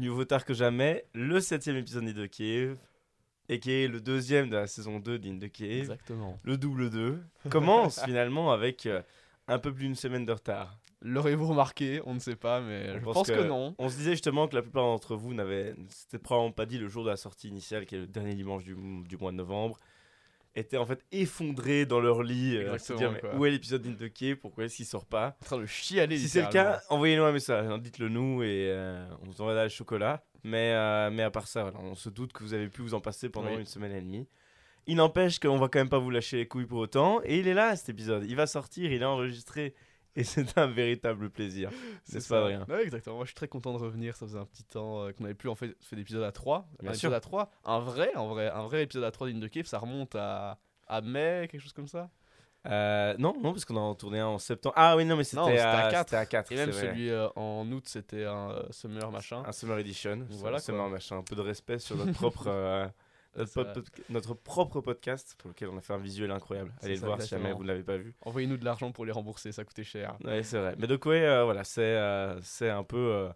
Mieux vaut tard que jamais, le septième épisode d'In de Cave, et qui est le deuxième de la saison 2 d'In de Cave, Exactement. le double 2, commence finalement avec euh, un peu plus d'une semaine de retard. L'aurez-vous remarqué On ne sait pas, mais On je pense pense que, que- non. On se disait justement que la plupart d'entre vous n'avaient, c'était probablement pas dit le jour de la sortie initiale, qui est le dernier dimanche du, du mois de novembre, étaient en fait effondrés dans leur lit, euh, se dire mais où est l'épisode d'In de Cave, pourquoi est-ce qu'il sort pas? En train de chialer. Si c'est le cas, envoyez-nous un message, hein, dites-le nous et euh, on vous enverra le chocolat. Mais, euh, mais à part ça, voilà, on se doute que vous avez pu vous en passer pendant Oui. une semaine et demie. Il n'empêche qu'on va quand même pas vous lâcher les couilles pour autant. Et il est là cet épisode, il va sortir, il est enregistré. Et c'est un véritable plaisir. C'est pas rien. Ouais, exactement. Moi, je suis très content de revenir. Ça faisait un petit temps euh, qu'on avait plus en fait fait d'épisode à 3. Bien un sûr. épisode à 3. Un vrai, en vrai, un vrai épisode à 3 d'In de Cave, ça remonte à, à mai, quelque chose comme ça. Euh, non, non, parce qu'on en a tourné un en septembre. Ah oui, non, mais c'était à, à quatre. c'était à 4. Et même celui euh, en août, c'était un Summer machin. Un Summer Edition. Voilà, Summer quoi. machin. Un peu de respect sur notre propre. Euh, Notre, Ça- pod- notre propre podcast pour lequel on a fait un visuel incroyable. Allez le voir si jamais vous ne l'avez pas vu. Envoyez-nous de l'argent pour les rembourser, ça coûtait cher. Ouais, c'est vrai. Mais donc, ouais, euh, voilà, c'est euh, c'est un peu euh,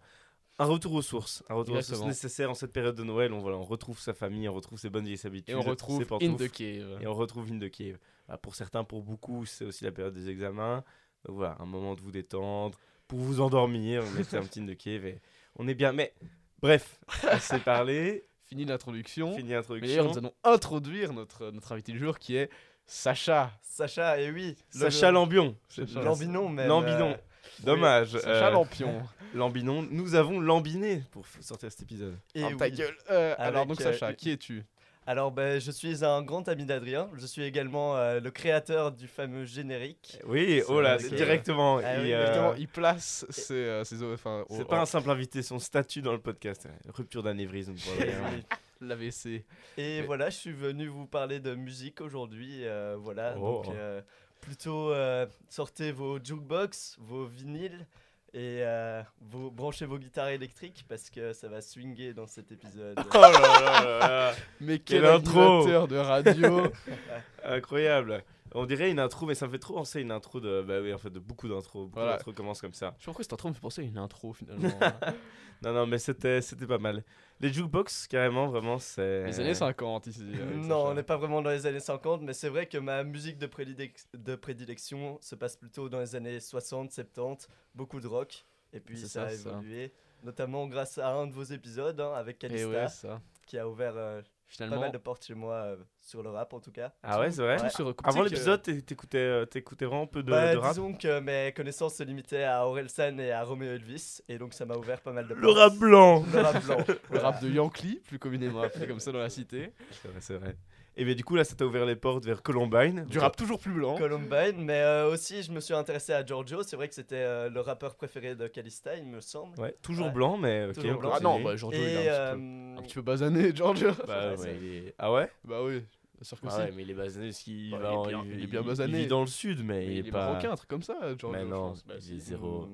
un retour aux sources. Un retour aux sources nécessaire en cette période de Noël. On, voilà, on retrouve sa famille, on retrouve ses bonnes vieilles habitudes. Et on retrouve In the Cave. Et on retrouve In Kiev. Voilà, pour certains, pour beaucoup, c'est aussi la période des examens. Donc voilà, un moment de vous détendre, pour vous endormir. On mettez un petit In de Kiev et on est bien. Mais bref, s'est parlé. Fini l'introduction. Fini Mais l'introduction. d'ailleurs, nous allons introduire notre, notre invité du jour qui est Sacha. Sacha, et oui. le- Sacha Lambion. Sacha Lambinon, même. Lambinon. euh, Dommage. Sacha euh, Lampion. Lambinon. Nous avons lambiné pour sortir cet épisode. et Ferme oui. ta gueule. Euh, alors, donc, euh, Sacha, qui es-tu? Alors, ben, je suis un grand ami d'Adrien. Je suis également euh, le créateur du fameux générique. Oui, C'est oh là, que- directement. Ah il, oui, euh, Exactement, il place ses, euh, ses enfin, C'est pas un simple invité, son statut dans le podcast. euh, Rupture d'anévrisme. oui. l'AVC. Et Mais- voilà, je suis venu vous parler de musique aujourd'hui. euh, voilà, Oh. donc euh, plutôt euh, sortez vos jukebox, vos vinyles et euh, vos, branchez vos guitares électriques parce que ça va swinguer dans cet épisode. Oh là là là là. Mais Quelle quel intro de radio Incroyable. On dirait une intro, mais ça me fait trop penser à une intro de. Bah oui, en fait, de beaucoup d'intros. Beaucoup Voilà. d'intros commencent comme ça. Je sais pas pourquoi cette intro me fait penser à une intro finalement. Non, non, mais c'était c'était pas mal. Les jukebox, carrément, vraiment, c'est. Les années 50 ici. non, on n'est pas vraiment dans les années 50, mais c'est vrai que ma musique de, prédilec- de prédilection se passe plutôt dans les années 60, 70, beaucoup de rock. Et puis C'est ça, ça, a ça. évolué, notamment grâce à un de vos épisodes hein, avec Et Calista, ouais, qui a ouvert euh, pas Finalement, mal de portes chez moi euh, sur le rap en tout cas. Ah ouais, c'est vrai Ouais. recoupe. Avant que- l'épisode, t'é- t'écoutais euh, t'écoutais vraiment peu de, Bah, de rap disons que mes connaissances se limitaient à Orelsan et à Romeo Elvis, et donc ça m'a ouvert pas mal de Le portes. rap blanc Le rap blanc. Le rap de Yankee, plus communément appelé comme ça dans la cité. C'est vrai, c'est vrai. Et bien, du coup, là, ça t'a ouvert les portes vers Columbine. Du rap toujours plus blanc. Columbine, mais euh, aussi je me suis intéressé à Giorgio, c'est vrai que c'était euh, le rappeur préféré de Calista, il me semble. Ouais, toujours Ouais. blanc, mais ok, Toujours on blanc. Ah non, bah Giorgio, il est un, euh, petit peu, un petit peu basané, Giorgio. Bah, Ouais, il est- Ah ouais? Bah oui, bien sûr que Ah ouais, mais il est basané parce qu'il Bah, va il est en- bien- il est bien il basané. vit dans le sud, mais, Mais il il est est pas. marocain, un truc comme ça, Giorgio. Mais non. Bah, il est zéro.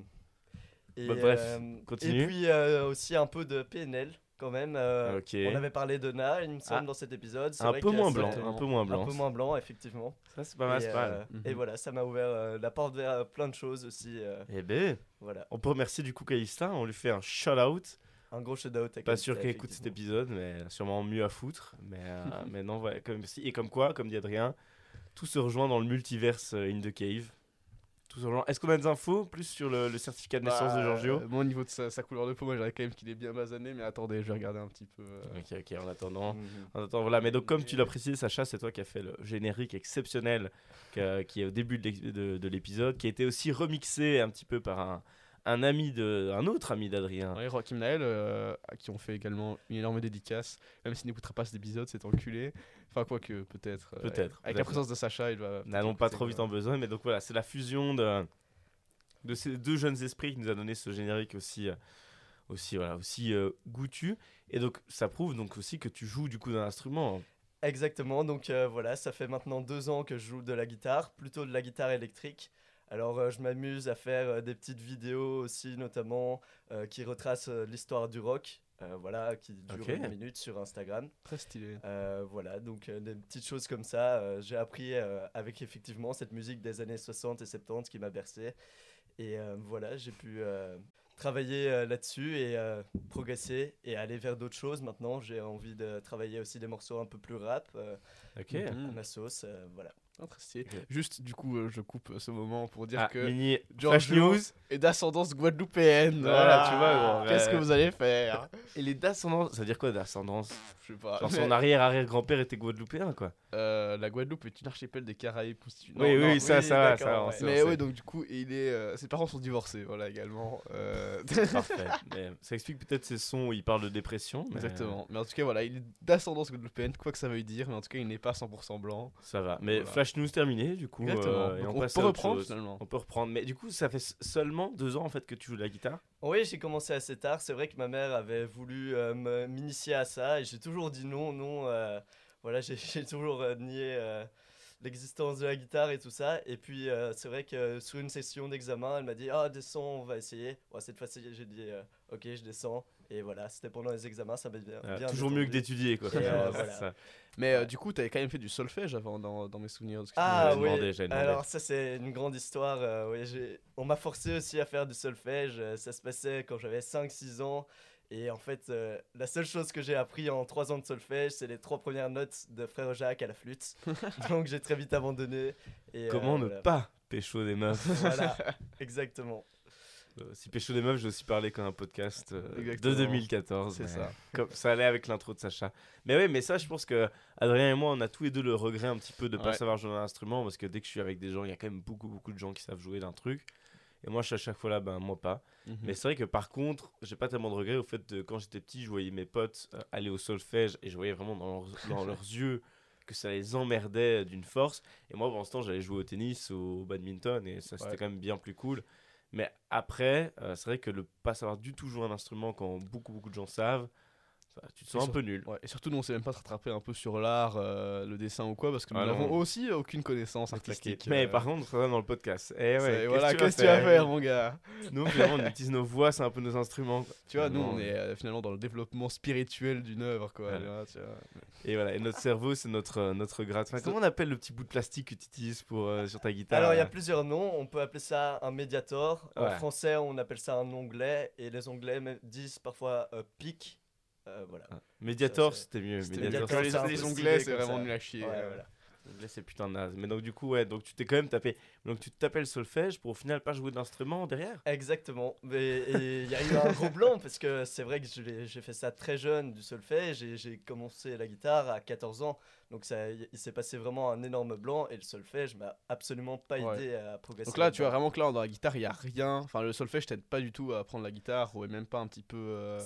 Et, Bah, bref, euh, continue. Et puis euh, aussi un peu de PNL quand même. euh. On avait parlé de Na, il me semble, Ah. dans cet épisode. C'est Un vrai peu moins blanc, un peu moins blanc. Un peu moins blanc, effectivement. Ça, c'est pas mal, et, c'est pas mal. euh, Mhm. et voilà, ça m'a ouvert euh, la porte vers plein de choses aussi. euh, Eh ben, voilà, on peut remercier du coup Calista, on lui fait un shout-out. un gros shout-out. Pas sûr qu'elle écoute cet épisode, mais sûrement mieux à foutre. Mais, euh, mais non, ouais, comme si. Et comme quoi, comme dit Adrien, tout se rejoint dans le multiverse euh, In the Cave. Est-ce qu'on a des infos plus sur le, le certificat de naissance de Bah, Giorgio euh, Moi, au niveau de sa, sa couleur de peau, moi, j'aurais quand même qu'il est bien basané, mais attendez, je vais regarder un petit peu. euh. Ok, ok, en attendant. Mhm. En attendant, voilà. Mais donc, comme tu l'as précisé, Sacha, c'est toi qui as fait le générique exceptionnel qui est au début de l'ex- de de l'épisode, qui a été aussi remixé un petit peu par un, un ami de, un autre ami d'Adrien. Ouais, Joachim Naël, euh, à qui on fait également une énorme dédicace, même s'il n'écoutera pas cet épisode, c'est enculé. Enfin, quoique, peut-être. euh, Peut-être, Avec peut-être. la présence de Sacha, il va. N'allons pas trop vite en besoin, mais donc voilà, c'est la fusion de, de ces deux jeunes esprits qui nous a donné ce générique aussi, euh, aussi, voilà, aussi euh, goûtu. Et donc, ça prouve donc aussi que tu joues du coup d'un instrument. Exactement, donc euh, voilà, ça fait maintenant deux ans que je joue de la guitare, plutôt de la guitare électrique. Alors euh, je m'amuse à faire euh, des petites vidéos aussi, notamment euh, qui retracent l'histoire du rock, euh, voilà, qui dure une minute sur Instagram. Très stylé. Euh, voilà, donc euh, des petites choses comme ça. J'ai appris avec effectivement cette musique des années 60 et 70 qui m'a bercé. Et voilà, j'ai pu travailler là-dessus et progresser et aller vers d'autres choses. Maintenant, j'ai envie de travailler aussi des morceaux un peu plus rap, Ok. à ma sauce. voilà. Ah. Juste, du coup, euh, je coupe euh, ce moment pour dire Ah, que mini George flash news. est d'ascendance guadeloupéenne. Voilà, tu vois, gros, Qu'est-ce ouais. que vous allez faire? Et les d'ascendance, ça veut dire quoi d'ascendance? Je sais pas. Genre mais, son arrière-arrière-grand-père était guadeloupéen, quoi. euh, la Guadeloupe est une archipel des Caraïbes constituée. oui, oui, ça, oui, ça va, ça va. on ouais. sait, on Mais sait. ouais, donc du coup, il est, euh, ses parents sont divorcés, voilà également. euh, Parfait. Mais ça explique peut-être ses sons où il parle de dépression. mais Exactement. Mais en tout cas, voilà, il est d'ascendance guadeloupéenne, quoi que ça veuille dire, mais en tout cas, il n'est pas 100% blanc. Ça va. Mais Voilà. Flash news terminé, du coup. Euh, et on, on passe peut reprendre finalement. On peut reprendre. Mais du coup, ça fait seulement deux ans en fait que tu joues de la guitare. Oui, j'ai commencé assez tard. C'est vrai que ma mère avait voulu euh, m'initier à ça et j'ai toujours dit non, non. euh, voilà, j'ai toujours nié l'existence de la guitare et tout ça. Et puis, c'est vrai que sur une session d'examen, elle m'a dit Ah, descends, on va essayer. Ouais, cette fois-ci, j'ai dit Ok, je descends. Et voilà, c'était pendant les examens, ça m'a bien. Bien toujours mieux que d'étudier, quoi. Et, euh, voilà. ça. Mais euh, du coup, t'avais quand même fait du solfège avant dans, dans mes souvenirs. tu Ah J'avais oui, demandé, j'avais demandé. alors ça c'est une grande histoire. euh, oui, on m'a forcé aussi à faire du solfège. euh, ça se passait quand j'avais 5-6 ans. Et en fait, euh, la seule chose que j'ai appris en 3 ans de solfège, c'est les trois premières notes de Frère Jacques à la flûte. Donc j'ai très vite abandonné. Et, euh, Comment ne voilà. pas pécho des meufs? Voilà, exactement. Euh, Si pécho des meufs, j'ai aussi parlé comme un podcast euh, de Exactement. 2014. C'est ça. Comme ça allait avec l'intro de Sacha. Mais ouais, mais ça, je pense que Adrien et moi, on a tous les deux le regret un petit peu de pas Ouais. savoir jouer d'un instrument parce que dès que je suis avec des gens, il y a quand même beaucoup, beaucoup de gens qui savent jouer d'un truc. Et moi, je suis à chaque fois là, ben moi pas. Mhm. Mais c'est vrai que par contre, j'ai pas tellement de regrets au fait de quand j'étais petit, je voyais mes potes euh, aller au solfège et je voyais vraiment dans leurs, dans leurs yeux que ça les emmerdait d'une force. Et moi, ce temps, j'allais jouer au tennis, au badminton et ça c'était quand même bien plus cool. Mais après, euh, c'est vrai que le pas savoir du tout jouer un instrument quand beaucoup beaucoup de gens savent, ça, tu te sens Et un sur- peu nul. Ouais, et surtout, nous, on sait même pas se rattraper un peu sur l'art, euh, le dessin ou quoi, parce que nous Ah n'avons aussi aucune connaissance artistique. Mais euh, par contre, ça va dans le podcast. Et c'est- ouais, voilà, qu'est-ce que tu vas faire, mon gars? Nous, finalement, on utilise nos voix, c'est un peu nos instruments. quoi. Tu vois, nous, on est euh, finalement dans le développement spirituel d'une œuvre, quoi. Ouais. tu vois, tu vois. Et voilà, et notre cerveau, c'est notre, euh, notre gratte. Enfin, comment on appelle le petit bout de plastique que tu utilises pour, euh, sur ta guitare Alors il y a plusieurs noms. On peut appeler ça un médiator. En français, on appelle ça un onglet. Et les onglets disent parfois euh, pic. Euh, voilà. Ça, c'est- c'était mieux. Médiator, les, les onglets, c'est vraiment nul à chier. Ouais, euh. voilà. C'est putain naze. Mais donc, du coup, ouais, donc tu t'es quand même tapé. Donc, tu te tapais le solfège pour au final pas jouer d'instrument derrière? Exactement. Mais et il y a eu un gros blanc parce que c'est vrai que j'ai fait ça très jeune du solfège. J'ai j'ai commencé la guitare à 14 ans. Donc ça, il s'est passé vraiment un énorme blanc et le solfège m'a absolument pas Ouais. aidé à progresser. Donc là, tu vois vraiment que là, dans la guitare, il y a rien. Enfin, le solfège t'aide pas du tout à apprendre la guitare, ou même pas un petit peu. euh,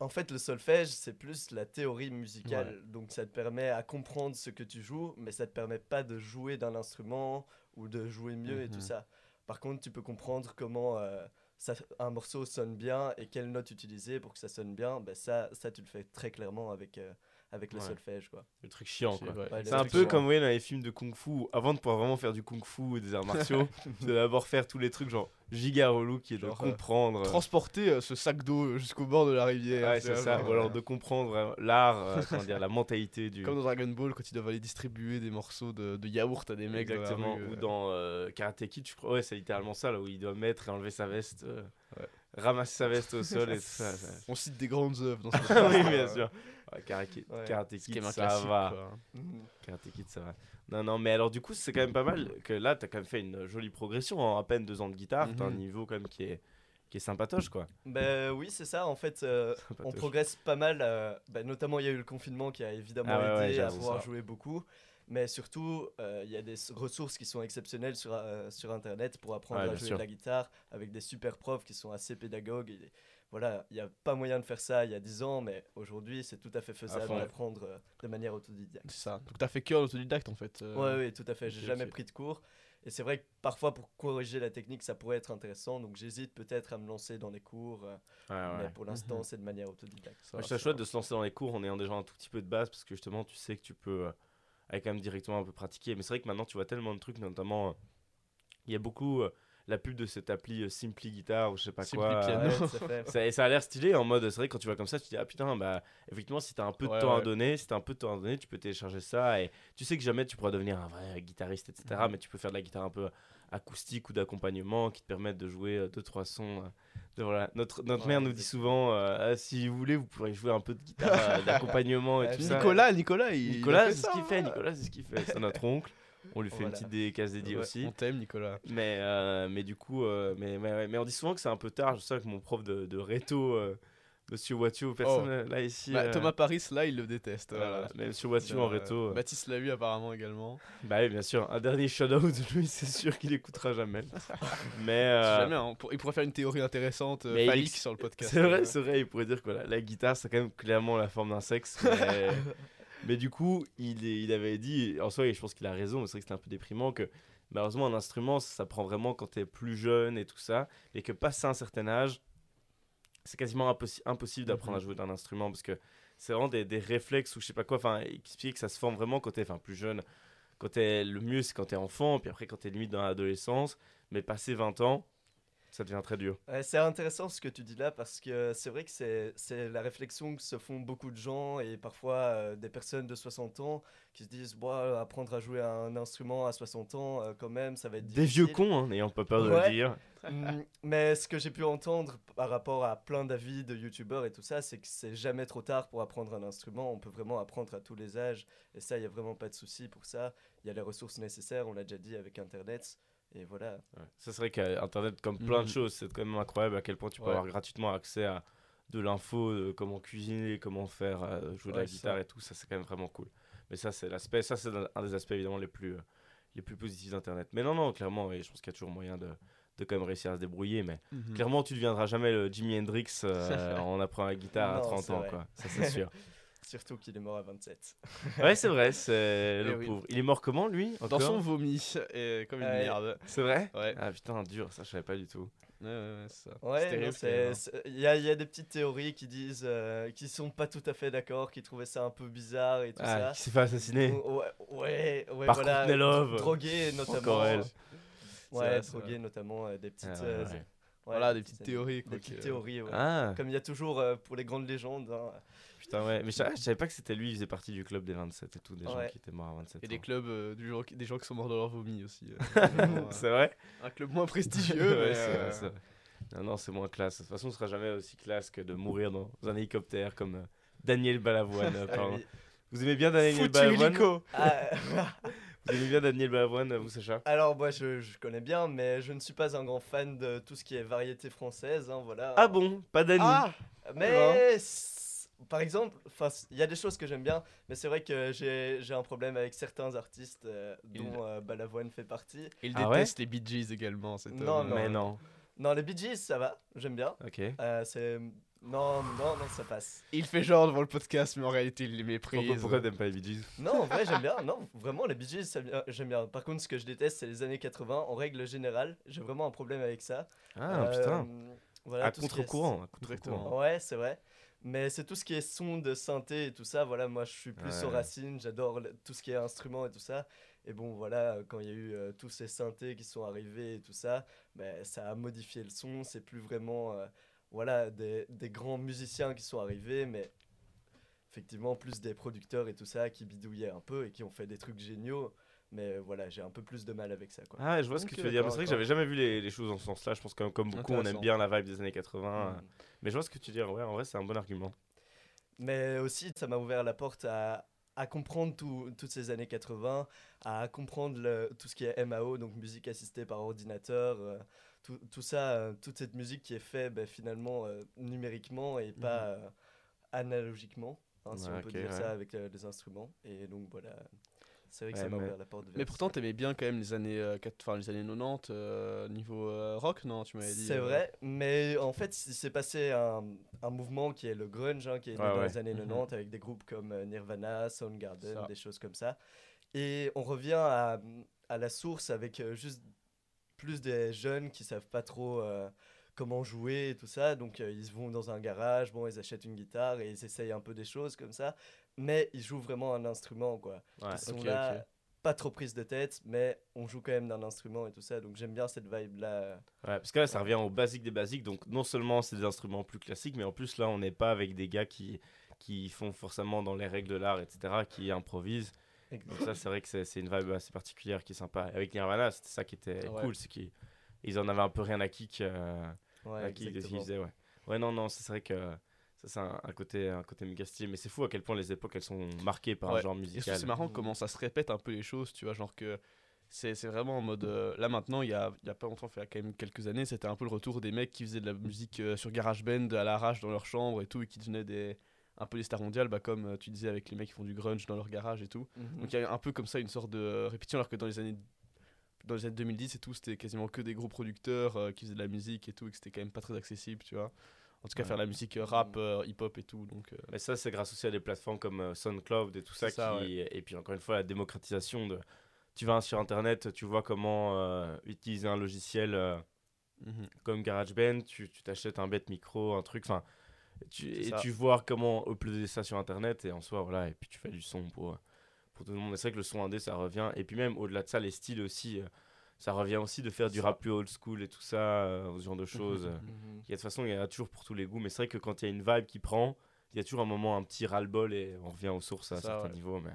En fait, le solfège, c'est plus la théorie musicale. Donc ça te permet à comprendre ce que tu joues, mais ça te permet pas de jouer d'un instrument ou de jouer mieux et Mhm. tout ça. Par contre, tu peux comprendre comment euh, ça, un morceau sonne bien et quelles notes utiliser pour que ça sonne bien. Ben ça, ça, tu le fais très clairement avec, euh, avec le Ouais. solfège. Quoi. Le truc chiant, c'est quoi. Ouais, C'est un peu Effectivement. comme ouais, dans les films de kung fu. Avant de pouvoir vraiment faire du kung fu et des arts martiaux, dois d'abord faire tous les trucs genre giga relou qui est de Genre, euh, comprendre. euh, Transporter euh, ce sac d'eau jusqu'au bord de la rivière. Ouais, c'est ça. Ou alors de comprendre l'art, euh, comment dire, la mentalité du. Comme dans Dragon Ball, quand ils doivent aller distribuer des morceaux de, de yaourt à des mecs. dans Exactement. rue, Ou euh. dans euh, Karate Kid, je crois. Ouais, c'est littéralement ça, là où il doit mettre et enlever sa veste. euh, Ouais. Ramasser sa veste au sol et tout ça. ça. On cite des grandes œuvres dans ce oui, bien sûr. Ouais, Karate Kid, Ouais. Karate ça va. Mhm. Karate Kid, ça va. Non, non, mais alors du coup, c'est quand même pas mal que là, t'as quand même fait une jolie progression en à peine deux ans de guitare. T'as un Mhm. niveau quand même qui est, qui est sympatoche, quoi. Ben oui, c'est ça. En fait, euh, on progresse pas mal. euh, ben, notamment, il y a eu le confinement qui a évidemment Ah ouais, ouais, aidé à pouvoir ça. jouer beaucoup. Mais surtout, euh, il y a des ressources qui sont exceptionnelles sur, euh, sur Internet pour apprendre Ouais, à jouer sûr. de la guitare avec des super profs qui sont assez pédagogues. Et, voilà, il n'y a pas moyen de faire ça il y a 10 ans, mais aujourd'hui, c'est tout à fait faisable d'apprendre euh, de manière autodidacte. C'est ça. Donc t'as fait que l'autodidacte en fait. euh. Ouais, oui, tout à fait. J'ai ok, jamais pris de cours. Et c'est vrai que parfois, pour corriger la technique, ça pourrait être intéressant. Donc j'hésite peut-être à me lancer dans les cours. euh, Ouais, Mais ouais. pour l'instant, Mhm. c'est de manière autodidacte. Ça Moi, je trouve ça chouette de se lancer dans les cours en ayant déjà un tout petit peu de base parce que justement, tu sais que tu peux euh, aller quand même directement un peu pratiquer. Mais c'est vrai que maintenant, tu vois tellement de trucs, notamment, euh, il y a beaucoup euh, la pub de cette appli euh, Simply Guitar ou je sais pas Simply quoi. Piano. euh, Ouais, fait. Ça, et ça a l'air stylé en mode, c'est vrai que quand tu vois comme ça, tu te dis, ah putain, bah effectivement, si t'as un peu de Ouais, temps à donner, si t'as un peu de temps à donner, tu peux télécharger ça et tu sais que jamais tu pourras devenir un vrai guitariste, etc. Mhm. Mais tu peux faire de la guitare un peu acoustiques ou d'accompagnement qui te permettent de jouer euh, deux trois sons. euh, de, voilà. Notre, notre Ouais, mère nous dit souvent euh, Ah, si vous voulez, vous pourrez jouer un peu de guitare euh, d'accompagnement et tout ça. Nicolas, Nicolas, il. Nicolas, c'est ce qu'il fait. hein. Nicolas, c'est ce qu'il fait. C'est notre oncle. On lui fait une petite dédicace dédiée Ouais, aussi. On t'aime, Nicolas. Mais, euh, mais du coup, euh, mais, mais, on dit souvent que c'est un peu tard. Je sais que mon prof de, de réto, euh, Monsieur Watio, personne Oh. euh, là ici. Bah, euh, Thomas Paris, là, il le déteste. voilà. voilà. Mais Monsieur Watio en réto. Baptiste l'a vu apparemment également. Bah oui, bien sûr. Un dernier shout-out de lui, c'est sûr qu'il écoutera jamais. mais jamais, hein, il pourrait faire une théorie intéressante il sur le podcast. c'est vrai, c'est vrai. Il pourrait dire que voilà, la guitare, c'est quand même clairement la forme d'un sexe. Mais, mais du coup, il, est- il avait dit, en soi, et je pense qu'il a raison, mais c'est vrai que c'était un peu déprimant que malheureusement, un instrument, ça prend vraiment quand t'es plus jeune et tout ça. Et que passé un certain âge, c'est quasiment impossi- impossible d'apprendre à Mhm. jouer d'un instrument parce que c'est vraiment des, des réflexes ou je sais pas quoi. Enfin, il expliquait que ça se forme vraiment quand t'es plus jeune. Quand t'es, le mieux, c'est quand t'es enfant, puis après, quand t'es limite dans l'adolescence. Mais passé 20 ans, ça devient très dur. Ouais, c'est intéressant ce que tu dis là parce que c'est vrai que c'est c'est la réflexion que se font beaucoup de gens et parfois euh, des personnes de 60 ans qui se disent Boah, apprendre à jouer un instrument à 60 ans euh, quand même ça va être Des difficile. vieux cons, hein, n'ayant pas peur de Ouais. le dire. Mm, Mais ce que j'ai pu entendre par rapport à plein d'avis de youtubeurs et tout ça, c'est que c'est jamais trop tard pour apprendre un instrument. On peut vraiment apprendre à tous les âges. Et ça, il n'y a vraiment pas de souci pour ça. Il y a les ressources nécessaires, on l'a déjà dit avec Internet. Et voilà. Ouais. Ça, c'est vrai qu'Internet, comme plein de Mhm. choses, c'est quand même incroyable à quel point tu peux Ouais. avoir gratuitement accès à de l'info, de comment cuisiner, comment faire, euh, jouer de la Ouais, guitare ça. et tout. Ça, c'est quand même vraiment cool. Mais ça, c'est l'aspect, ça, c'est un des aspects évidemment les plus, euh, les plus positifs d'Internet. Mais non, non, clairement, oui, je pense qu'il y a toujours moyen de, de quand même réussir à se débrouiller. Mais Mhm. clairement, tu ne deviendras jamais le Jimi Hendrix euh, en apprenant la guitare à Non, 30 c'est ans, vrai. quoi. Ça, c'est sûr. Surtout qu'il est mort à 27. ouais, c'est vrai, c'est le Eh oui. pauvre. Il est mort comment, lui Dans encore son vomi, et comme une Ouais. merde. C'est vrai Ouais, Ah putain, dur, ça, je savais pas du tout. ouais, ouais, ouais, c'est ça. Ouais, il y a, il y a des petites théories qui disent, euh, qui sont pas tout à fait d'accord, qui trouvaient ça un peu bizarre et tout Ah, ça. qui s'est fait assassiner Ouais, ouais, ouais, Par voilà. Dro- Drogué notamment. Encore elle. C'est Ouais, drogué notamment, euh, des petites. Ah, euh, ouais. ouais, Voilà, des petites théories. Quoi, Des petites théories, ouais. Ah, Comme il y a toujours euh, pour les grandes légendes. hein. Putain, ouais. Mais je, savais- je savais pas que c'était lui, il faisait partie du club des 27 et tout, des gens qui étaient morts à 27 Et ans. des clubs, euh, du genre- des gens qui sont morts dans leur vomi aussi. euh, euh, c'est vrai un club moins prestigieux, Ouais, mais. c'est euh, vrai, c'est vrai. Non, non, c'est moins classe. De toute façon, ce sera jamais aussi classe que de mourir dans un hélicoptère comme euh, Daniel Balavoine. pardon. oui. Vous aimez bien Daniel Foutu Balavoine Ah, Vous aimez bien Daniel Balavoine, vous, Sacha Alors, moi, je, je connais bien, mais je ne suis pas un grand fan de tout ce qui est variété française. hein, voilà. Ah bon? Pas Dani Ah Mais c- par exemple, il y a des choses que j'aime bien, mais c'est vrai que j'ai j'ai un problème avec certains artistes euh, Il- dont euh, Balavoine fait partie. Il Ah ouais déteste les Bee Gees également, cet Non, non. Mais non. Non, les Bee Gees, ça va, j'aime bien. Ok. Euh, c'est non, non, non, ça passe. Il fait genre devant le podcast, mais en réalité, il les méprise. Pourquoi, pourquoi t'aimes pas les Bee Gees? Non, en vrai, j'aime bien. Non, vraiment, les Bee Gees, j'aime bien. Par contre, ce que je déteste, c'est les années 80. En règle générale, j'ai vraiment un problème avec ça. Ah Euh, putain. Voilà, à est- contre-courant. à contre-courant. Exactement. Ouais, c'est vrai. Mais c'est tout ce qui est son de synthé et tout ça. Voilà, moi je suis plus aux racines. J'adore tout ce qui est instrument et tout ça. Et bon, voilà, euh, quand il y a eu euh, tous ces synthés qui sont arrivés et tout ça, ben, ça a modifié le son. C'est plus vraiment euh, voilà, des, des grands musiciens qui sont arrivés, mais effectivement plus des producteurs et tout ça qui bidouillaient un peu et qui ont fait des trucs géniaux. Mais euh, voilà, j'ai un peu plus de mal avec ça. Quoi. Ah, je vois ce que tu veux dire. C'est vrai que j'avais jamais vu les, les choses en ce sens-là. Je pense que comme beaucoup, on aime bien la vibe des années 80. Mm. Mais je vois ce que tu veux dire. Ouais, en vrai, c'est un bon argument. Mais aussi, ça m'a ouvert la porte à, à comprendre tout- toutes ces années 80, à comprendre le- tout ce qui est MAO, donc musique assistée par ordinateur, euh, tout, tout ça, euh, toute cette musique qui est faite ben, finalement euh, numériquement et pas euh, analogiquement, hein, si on peut dire ouais. ça avec euh, les instruments. Et donc voilà, c'est vrai que Ouais, ça m'a mais- ouvert la porte. vers Mais pourtant, t'aimais bien quand même les années, euh, enfin, les années 90 euh, niveau euh, rock, non Tu m'avais dit. C'est euh, vrai, mais en fait, il s'est passé un, un mouvement qui est le grunge, hein, qui est né dans ouais. les années Mhm. 90 avec des groupes comme Nirvana, Soundgarden, Ça. des choses comme ça. Et on revient à, à la source avec juste plus des jeunes qui savent pas trop euh, comment jouer et tout ça. Donc euh, ils vont dans un garage, bon, ils achètent une guitare et ils essayent un peu des choses comme ça. Mais ils jouent vraiment un instrument, quoi. Ouais. Ils sont là, pas trop prise de tête, mais on joue quand même d'un instrument et tout ça. Donc j'aime bien cette vibe-là. Ouais, parce que là, ça revient au basique des basiques. Donc, non seulement c'est des instruments plus classiques, mais en plus, là, on n'est pas avec des gars qui, qui font forcément dans les règles de l'art, etc., qui improvisent. Donc ça, c'est vrai que c'est une vibe assez particulière qui est sympa. Avec Nirvana, c'était ça qui était Ouais. cool, c'est qu'ils ils en avaient un peu rien à kick, euh, Ouais, à kick de ce qu'ils faisaient, ouais. Ouais, non, non, c'est vrai que ça, c'est un, un côté, un côté méga stylé. Mais c'est fou à quel point les époques, elles sont marquées par un genre musical. c'est marrant comment ça se répète un peu les choses, tu vois, genre que c'est c'est vraiment en mode. euh, là maintenant, il y a, il y a pas longtemps, il y a quand même quelques années, c'était un peu le retour des mecs qui faisaient de la musique euh, sur GarageBand à l'arrache dans leur chambre et tout, et qui devenaient des, un peu des stars mondiales, bah, comme euh, tu disais avec les mecs qui font du grunge dans leur garage et tout. Mhm. Donc il y a un peu comme ça une sorte de répétition, alors que dans les années. Dans les années 2010 et tout, c'était quasiment que des gros producteurs euh, qui faisaient de la musique et tout, et que c'était quand même pas très accessible, tu vois. En tout cas, Ouais. faire de la musique euh, rap, euh, hip-hop et tout. Donc, euh, Mais ça, c'est grâce aussi à des plateformes comme SoundCloud et tout ça. C'est ça, qui... Et puis encore une fois, la démocratisation de. Tu vas sur Internet, tu vois comment euh, utiliser un logiciel euh, mhm. comme GarageBand, tu tu t'achètes un bête micro, un truc, enfin. Tu, et ça. tu vois comment uploader ça sur Internet et en soi, voilà. Et puis tu fais du son pour, pour tout le monde. Mais C'est vrai que le son indé, ça revient. Et puis même au-delà de ça, les styles aussi. Ça revient aussi de faire du rap plus old school et tout ça, euh, ce genre de choses. Mhm. Il y a de toute façon, il y en a toujours pour tous les goûts, mais c'est vrai que quand il y a une vibe qui prend, il y a toujours un moment, un petit ras-le-bol et on revient aux sources à Ça, certains ouais. niveaux. Mais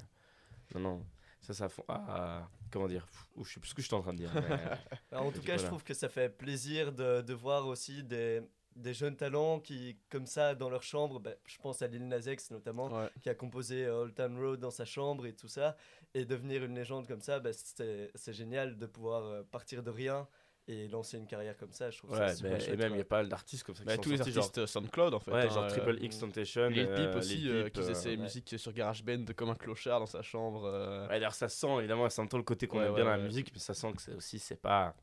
non, non, ça, ça fond. Ah, comment dire Pff, ouf, Je sais plus ce que je suis en train de dire. mais- en tout cas, je trouve que ça fait plaisir de, de voir aussi des, des jeunes talents qui, comme ça, dans leur chambre, bah, je pense à Lil Nas X notamment, Ouais. qui a composé euh, Old Town Road dans sa chambre et tout ça, et devenir une légende comme ça, bah, c'est c'est génial de pouvoir euh, partir de rien et lancer une carrière comme ça. Je trouve ouais, ça super et même, il y quoi. a pas mal d'artistes comme ça qui Bah, sont tous les sortis, artistes euh, SoundCloud en fait. Genre, ouais, hein, genre euh, Triple X Temptation. Lil Peep Lil aussi, euh, qui faisait euh, ses ouais. musiques sur GarageBand comme un clochard dans sa chambre. euh, Ouais, d'ailleurs, ça sent, évidemment, ça entend le côté qu'on Ouais, aime ouais, bien dans la ouais. musique, mais ça sent que c'est aussi, c'est pas.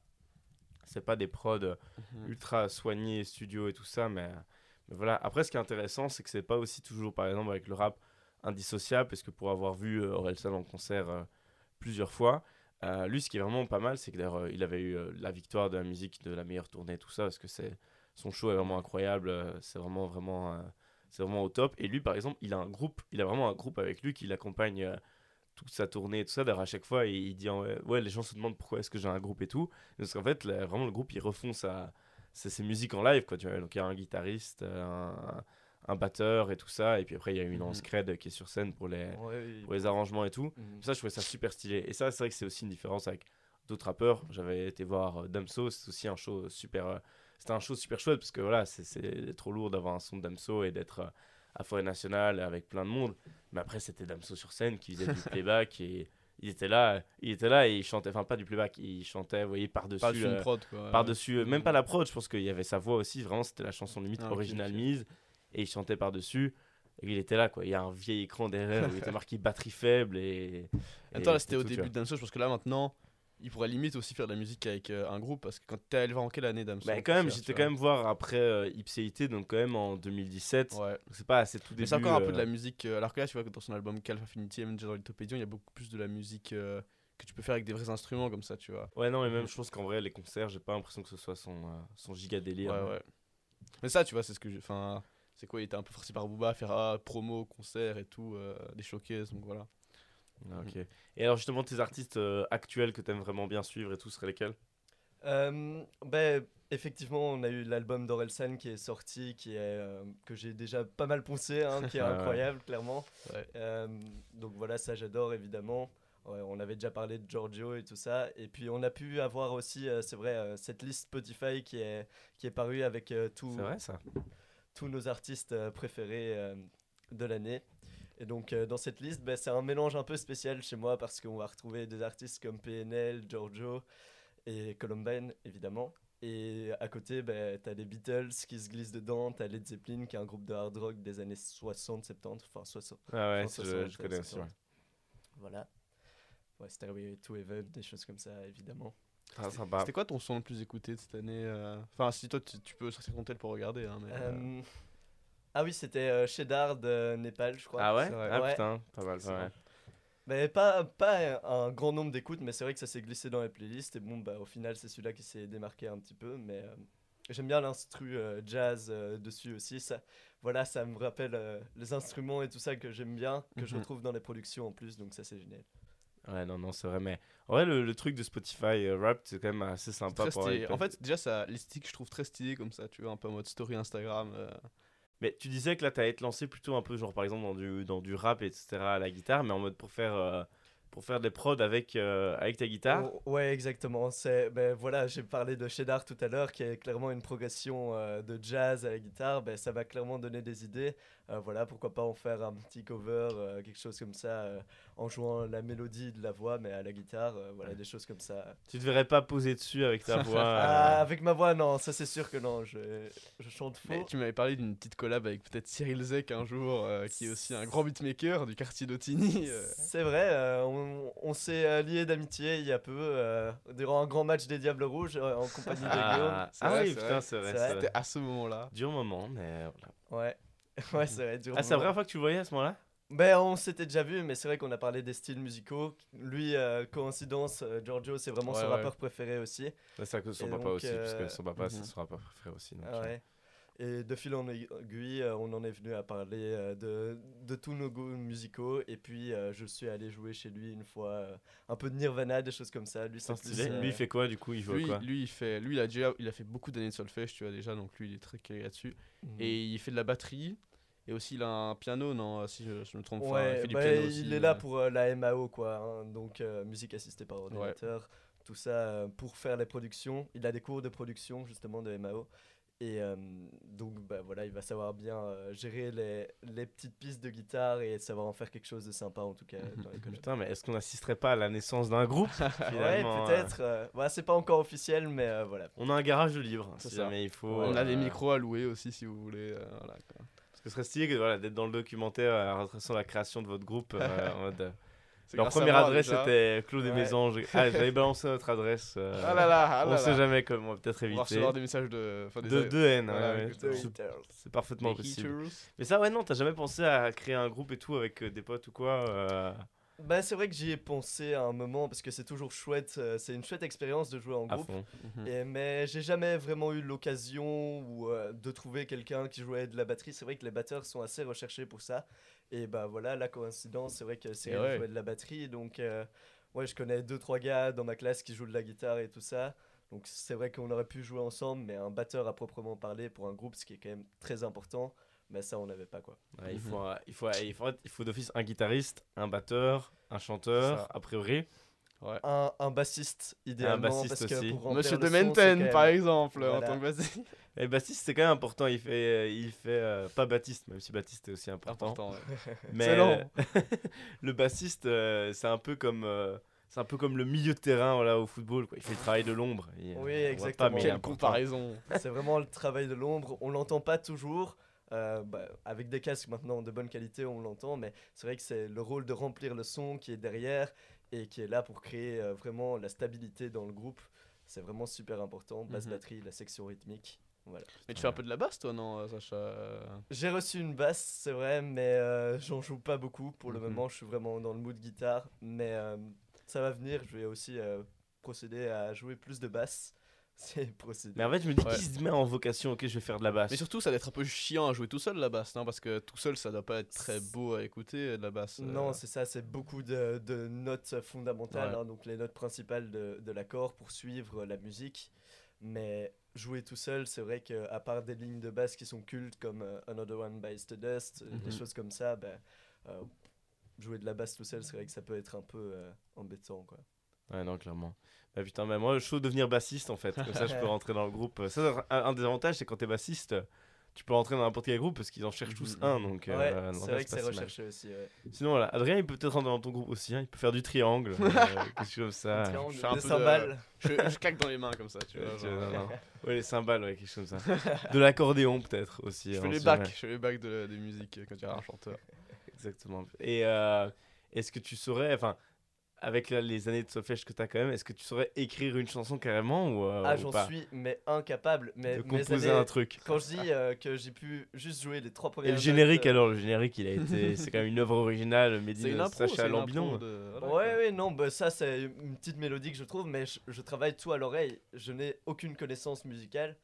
C'est pas des prods euh, Mhm. ultra soignés, studio et tout ça, mais, mais voilà. Après, ce qui est intéressant, c'est que c'est pas aussi toujours, par exemple, avec le rap indissociable, parce que pour avoir vu euh, Orelsan en concert euh, plusieurs fois, euh, lui, ce qui est vraiment pas mal, c'est que d'ailleurs, euh, il avait eu euh, la victoire de la musique de la meilleure tournée, tout ça, parce que c'est son show est vraiment incroyable, euh, c'est vraiment, vraiment, euh, c'est vraiment au top. Et lui, par exemple, il a un groupe, il a vraiment un groupe avec lui qui l'accompagne. Toute sa tournée et tout ça, d'ailleurs à chaque fois il, il dit ouais, ouais, les gens se demandent pourquoi est-ce que j'ai un groupe et tout, parce qu'en fait là, vraiment le groupe il refont sa, ses, ses musiques en live quoi, tu vois, donc il y a un guitariste, euh, un, un batteur et tout ça, et puis après il y a une Mhm. Lance Cred qui est sur scène pour les, Ouais, pour les arrangements et tout, Mhm. ça je trouvais ça super stylé, et ça c'est vrai que c'est aussi une différence avec d'autres rappeurs, j'avais été voir euh, Damso, c'est aussi un show super, euh, c'était un show super chouette, parce que voilà, c'est- c'est trop lourd d'avoir un son de Damso et d'être euh, à Forêt Nationale avec plein de monde, mais après c'était Damso sur scène qui faisait du playback et il était là, il était là et il chantait, enfin pas du playback, il chantait, vous voyez, par-dessus. Euh, prod quoi. par-dessus, euh, même pas la prod, je pense qu'il y avait sa voix aussi, vraiment c'était la chanson limite Ah, originale mise et il chantait par-dessus. Et il était là quoi, il y a un vieil écran derrière où il était marqué batterie faible et. et Attends, là c'était au tout, début de Damso, je pense que là maintenant, il pourrait limite aussi faire de la musique avec euh, un groupe parce que quand t'es allé voir en quelle année Damso Mais pour quand même, j'étais quand même voir après euh, Ipséité, donc quand même en 2017. vois. Ouais. C'est pas assez tout début. C'est encore un peu euh, de la musique. euh, alors que là, tu vois que dans son album Calf Affinity et même dans Lithopédion, il y a beaucoup plus de la musique euh, que tu peux faire avec des vrais instruments comme ça, tu vois. Ouais, non, mais même je pense qu'en vrai, les concerts, j'ai pas l'impression que ce soit son, euh, son giga délire. Ouais, ouais. Mais ça, tu vois, c'est ce que. Enfin, c'est quoi Il était un peu forcé par Booba à faire ah, promo, concert et tout, euh, des showcases, donc voilà. Ah, ok. Et alors, justement, tes artistes euh, actuels que t'aimes vraiment bien suivre et tout, seraient lesquels? Euh, ben, effectivement, on a eu l'album d'Orelsan qui est sorti, qui est, euh, que j'ai déjà pas mal poncé, hein, qui est ouais. incroyable, clairement. Ouais. Euh, donc voilà, ça j'adore évidemment. Ouais, on avait déjà parlé de Giorgio et tout ça. Et puis on a pu avoir aussi, euh, c'est vrai, euh, cette liste Spotify qui est, qui est parue avec euh, tout- C'est vrai, ça tous nos artistes euh, préférés euh, de l'année. Et donc euh, dans cette liste, ben, c'est un mélange un peu spécial chez moi parce qu'on va retrouver des artistes comme PNL, Giorgio et Columbine évidemment. Et à côté, ben, t'as les Beatles qui se glissent dedans, t'as Led Zeppelin qui est un groupe de hard rock des années 60-70, enfin 60. Ah ouais, Enfin, je, 60, je connais aussi. 60. Ouais. Voilà. Ouais, Stairway to Heaven, des choses comme ça évidemment. Ah, sympa. C'était quoi ton son le plus écouté de cette année euh? Enfin, si toi tu, tu peux sortir ton tel pour regarder, hein, mais. euh, Euh, Ah oui, c'était euh, Cheddar de Népal, je crois. Ah ouais? Ah Ouais. putain, pas mal, pas mal. Mais pas, pas un grand nombre d'écoutes, mais c'est vrai que ça s'est glissé dans les playlists. Et bon, bah, au final, c'est celui-là qui s'est démarqué un petit peu. Mais euh, j'aime bien l'instru euh, jazz euh, dessus aussi. Ça, voilà, ça me rappelle euh, les instruments et tout ça que j'aime bien, que je Mhm. retrouve dans les productions en plus. Donc ça, c'est génial. Ouais, non, non, c'est vrai. Mais en vrai, le, le truc de Spotify euh, Rap, c'est quand même assez sympa très pour stylé. En fait, déjà, ça, l'esthétique, je trouve très stylé comme ça, tu vois, un peu en mode story Instagram. euh. Mais tu disais que là, t'allais te lancer plutôt un peu, genre par exemple, dans du, dans du rap, etc., à la guitare, mais en mode pour faire euh, pour faire des prods avec, euh, avec ta guitare. Oh, ouais, exactement. C'est, ben voilà, j'ai parlé de Cheddar tout à l'heure, qui est clairement une progression euh, de jazz à la guitare. Ben, ça va clairement donner des idées. Euh, voilà, pourquoi pas en faire un petit cover, euh, quelque chose comme ça, euh, en jouant la mélodie de la voix, mais à la guitare. euh, voilà, des choses comme ça. Tu te verrais pas poser dessus avec ta voix. Ah, avec ma voix, non, ça c'est sûr que non. Je, je chante faux. Mais tu m'avais parlé d'une petite collab avec peut-être Cyril Zek un jour, euh, qui est aussi un grand beatmaker du quartier d'Otigny. euh. C'est vrai, euh, on, on s'est liés d'amitié il y a peu, euh, durant un grand match des Diables Rouges euh, en compagnie de Guillaume. Ah, C'est ah vrai, oui, c'est putain, vrai. c'est vrai. C'était à ce moment-là. Dur moment, mais voilà. Ouais, ouais c'est vrai. dur Ah, c'est la moment. première fois que tu le voyais à ce moment-là? Ben, on s'était déjà vu, mais c'est vrai qu'on a parlé des styles musicaux. Lui, euh, coïncidence, euh, Giorgio, c'est vraiment Ouais, son ouais. rappeur préféré aussi. C'est ça que son Et papa donc, aussi, parce que euh, son papa, c'est mhm. son rappeur préféré aussi. donc, Ah euh, ouais. Et de fil en aiguille, euh, on en est venu à parler euh, de, de tous nos goûts musicaux. Et puis, euh, je suis allé jouer chez lui une fois un peu de Nirvana, des choses comme ça. Lui, c'est putain, plus, stylé. euh, Lui, il fait quoi du coup? Il joue Lui, quoi? lui, il fait, lui, il a déjà, il a fait beaucoup d'années de solfège, tu vois déjà, donc lui, il est très calé là-dessus. mhm. Et il fait de la batterie. Et aussi, il a un piano, non, si je, je me trompe. Ouais, il fait du bah, piano il aussi, est là euh. pour euh, la MAO, quoi. hein, donc, euh, musique assistée par ordinateur. Tout ça euh, pour faire les productions. Il a des cours de production, justement, de MAO. Et euh, donc, bah, voilà, il va savoir bien euh, gérer les, les petites pistes de guitare et savoir en faire quelque chose de sympa, en tout cas, dans les. Putain, mais est-ce qu'on n'assisterait pas à la naissance d'un groupe Ouais, finalement, euh, peut-être. euh, voilà, c'est pas encore officiel, mais euh, voilà. On a un garage de libre, C'est si ça. jamais il faut. On a des euh, micros à louer aussi, si vous voulez. euh, voilà, quoi. Parce que ce serait stylé voilà, d'être dans le documentaire euh, retraçant la création de votre groupe. euh, en mode, euh, leur première adresse c'était Claude et Ouais. Mésanges. Ah, j'avais balancé notre adresse. euh, Ah là là, ah on sait jamais comment, on va peut-être On va éviter. recevoir des messages de. enfin, des- De, de haine, Voilà, ouais. C'est- parfaitement des possible. Mais ça, ouais, non, t'as jamais pensé à créer un groupe et tout avec euh, des potes ou quoi euh, Bah, c'est vrai que j'y ai pensé à un moment parce que c'est toujours chouette. euh, c'est une chouette expérience de jouer en à groupe. fond Mhm. Et, mais j'ai jamais vraiment eu l'occasion ou euh, de trouver quelqu'un qui jouait de la batterie. C'est vrai que les batteurs sont assez recherchés pour ça. Et bah voilà, la coïncidence, c'est vrai que Cyril ouais. jouait de la batterie. Donc, euh, ouais, je connais deux, trois gars dans ma classe qui jouent de la guitare et tout ça. Donc, c'est vrai qu'on aurait pu jouer ensemble, mais un batteur à proprement parler pour un groupe, ce qui est quand même très important, mais ça, on n'avait pas quoi. Ouais, il, Mhm. faut, un- il, faut, il, faut, il faut d'office un guitariste, un batteur, un chanteur, a priori. Un, un bassiste, idéalement. bassiste parce que aussi. pour Monsieur de Menten, par exemple, en tant que bassiste. Et Baptiste, c'est quand même important. Il fait, il fait euh, pas Baptiste, même si Baptiste est aussi important. Important, ouais. Mais Excellent. le bassiste, euh, c'est un peu comme. euh, c'est un peu comme le milieu de terrain voilà, au football. Quoi. Il fait le travail de l'ombre. Il- Oui, exactement. est Quelle comparaison. C'est vraiment le travail de l'ombre. On l'entend pas toujours. Euh, bah, avec des casques maintenant de bonne qualité, on l'entend, mais c'est vrai que c'est le rôle de remplir le son qui est derrière et qui est là pour créer euh, vraiment la stabilité dans le groupe. C'est vraiment super important. Basse Mhm. batterie, la section rythmique. Voilà. Mais tu fais un peu de la basse, toi, non, euh, Sacha? J'ai reçu une basse, c'est vrai, mais euh, j'en joue pas beaucoup pour le Mhm. moment. Je suis vraiment dans le mood guitare, mais euh, ça va venir. Je vais aussi euh, procéder à jouer plus de basse. C'est procéder. Mais en fait, je me dis Ouais. qui se met en vocation Ok, je vais faire de la basse. Mais surtout, ça doit être un peu chiant à jouer tout seul la basse, non? Parce que tout seul, ça doit pas être très beau à écouter de la basse. euh. Non, c'est ça, c'est beaucoup de, de notes fondamentales, Ouais. hein, donc les notes principales de, de l'accord pour suivre la musique. Mais jouer tout seul, c'est vrai qu'à part des lignes de basse qui sont cultes comme euh, Another One Bites the Dust, euh, des Mhm. choses comme ça, ben, euh, jouer de la basse tout seul, c'est vrai que ça peut être un peu euh, embêtant. Quoi. Ouais, non, clairement. Bah putain, bah moi, chaud de devenir bassiste en fait. Comme ça, je peux rentrer dans le groupe. Ça, un, un des avantages, c'est quand t'es bassiste, tu peux rentrer dans n'importe quel groupe parce qu'ils en cherchent tous Mhm. un. Donc, ouais, euh, c'est vrai que c'est recherché aussi. ouais. Sinon, voilà, Adrien, il peut peut-être rentrer dans ton groupe aussi. hein. Il peut faire du triangle, euh, quelque chose comme ça. Triangle, je fais un des peu de- cymbales. je, je claque dans les mains comme ça, tu vois. Ouais, tu- genre, non, non. Ouais, les cymbales, ouais, quelque chose comme ça. De l'accordéon, peut-être aussi. Je hein, fais on les bacs, je fais les bacs de, des musiques euh, quand il y a un chanteur. Exactement. Et euh, est-ce que tu saurais, enfin, avec là, les années de solfège que tu as quand même, est-ce que tu saurais écrire une chanson carrément ou, euh, Ah, ou j'en pas suis, mais incapable. Mais De composer années- un truc. Quand je dis euh, que j'ai pu juste jouer les trois Et premières le générique notes, euh, alors, le générique, il a été, c'est quand même une œuvre originale, in une impro, Sacha Lambinon. de... voilà, Ouais, quoi. ouais, non, bah ça c'est une petite mélodie que je trouve, mais je, je travaille tout à l'oreille. Je n'ai aucune connaissance musicale,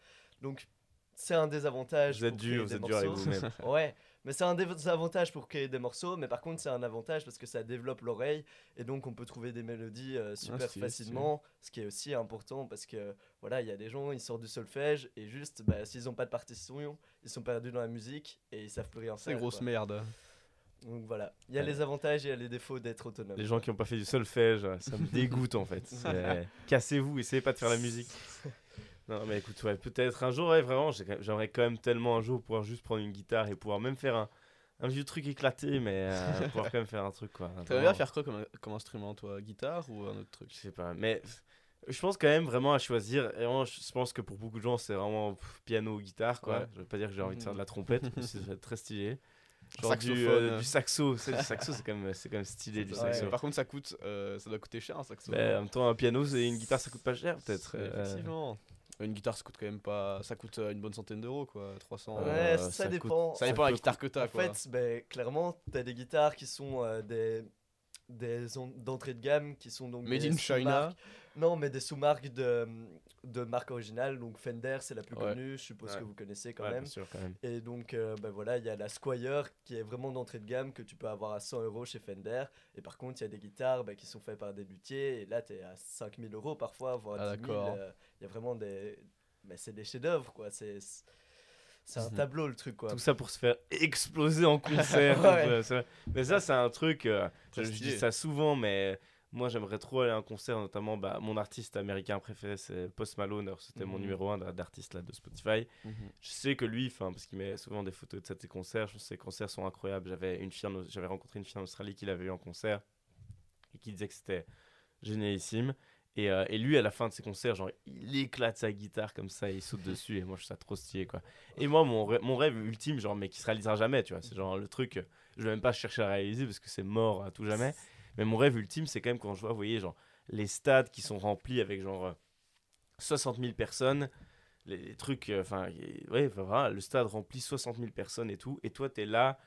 donc c'est un désavantage. Vous êtes dur, vous êtes dur avec vous-même. Ouais, mais c'est un désavantage pour créer des morceaux, mais par contre c'est un avantage parce que ça développe l'oreille et donc on peut trouver des mélodies euh, super stylé, stylé. facilement, ce qui est aussi important parce que voilà, il y a des gens, ils sortent du solfège et juste bah, s'ils n'ont pas de partition, ils sont perdus dans la musique et ils savent plus rien C'est faire. grosse quoi. merde. Donc voilà, il y a Ouais. les avantages et il y a les défauts d'être autonome. Les gens qui n'ont pas fait du solfège, ça me dégoûte en fait. C'est- Cassez-vous, essayez pas de faire la musique. Non, mais écoute, ouais, peut-être un jour, ouais, vraiment, j'aimerais quand même tellement un jour pouvoir juste prendre une guitare et pouvoir même faire un, un vieux truc éclaté, mais euh, pouvoir quand même faire un truc quoi. T'aimerais bien faire quoi comme, comme instrument, toi? Guitare ou un autre truc? Je sais pas, mais je pense quand même vraiment à choisir. Et vraiment, je pense que pour beaucoup de gens, c'est vraiment pff, piano ou guitare quoi. Ouais. Je veux pas dire que j'ai envie de faire de la trompette, que ça va être très stylé. Genre du, Saxophone. euh, du saxo, c'est du saxo, c'est quand même, c'est quand même stylé du Ouais. saxo. Par contre, ça coûte, euh, ça doit coûter cher un saxo. Mais en même temps, un piano, c'est une guitare, ça coûte pas cher peut-être. C'est- euh, Effectivement. Une guitare, ça coûte quand même pas. Ça coûte euh, une bonne centaine d'euros, quoi. 300. Ouais, Euh, ça, ça coûte- dépend. Ça dépend de la guitare que t'as, En quoi. fait, ben, clairement, tu as des guitares qui sont euh, des, des d'entrée de gamme, qui sont donc Made des in China. sous-marques. Non, mais des sous-marques de, de marque originale. Donc Fender, c'est la plus Ouais. connue, je suppose Ouais. que vous connaissez quand ouais, même. bien sûr, quand même. Et donc, euh, ben voilà, il y a la Squire qui est vraiment d'entrée de gamme que tu peux avoir à 100 euros chez Fender. Et par contre, il y a des guitares ben, qui sont faites par des luthiers. Et là, tu es à 5000 euros parfois, voire Ah, 10 000. d'accord. euh, Il y a vraiment des. Ben, c'est des chefs-d'œuvre, quoi. C'est. C'est un Mhm. tableau le truc quoi. Tout ça pour se faire exploser en concert. Ouais. Mais ça, c'est un truc. euh, je dis ça souvent, mais moi, j'aimerais trop aller à un concert. Notamment, bah, mon artiste américain préféré, c'est Post Malone. C'était mon Mhm. numéro 1 d'artiste là, de Spotify. Mhm. Je sais que lui, parce qu'il met souvent des photos de ça, de ses concerts, je trouve que ses concerts sont incroyables. J'avais une j'avais rencontré une fille en Australie qui l'avait eu en concert et qui disait que c'était génialissime. Et, euh, et lui, à la fin de ses concerts, genre, il éclate sa guitare comme ça, il saute dessus, et moi, je trouve ça trop stylé, quoi. Et moi, mon, rê- mon rêve ultime, genre, mais qui se réalisera jamais, tu vois, c'est genre le truc, euh, je vais même pas chercher à réaliser parce que c'est mort à tout jamais. Mais mon rêve ultime, c'est quand même quand je vois, voyez, genre, les stades qui sont remplis avec genre euh, 60 000 personnes, les, trucs, euh, enfin, y- ouais, voilà, le stade rempli 60 000 personnes et tout, et toi, t'es là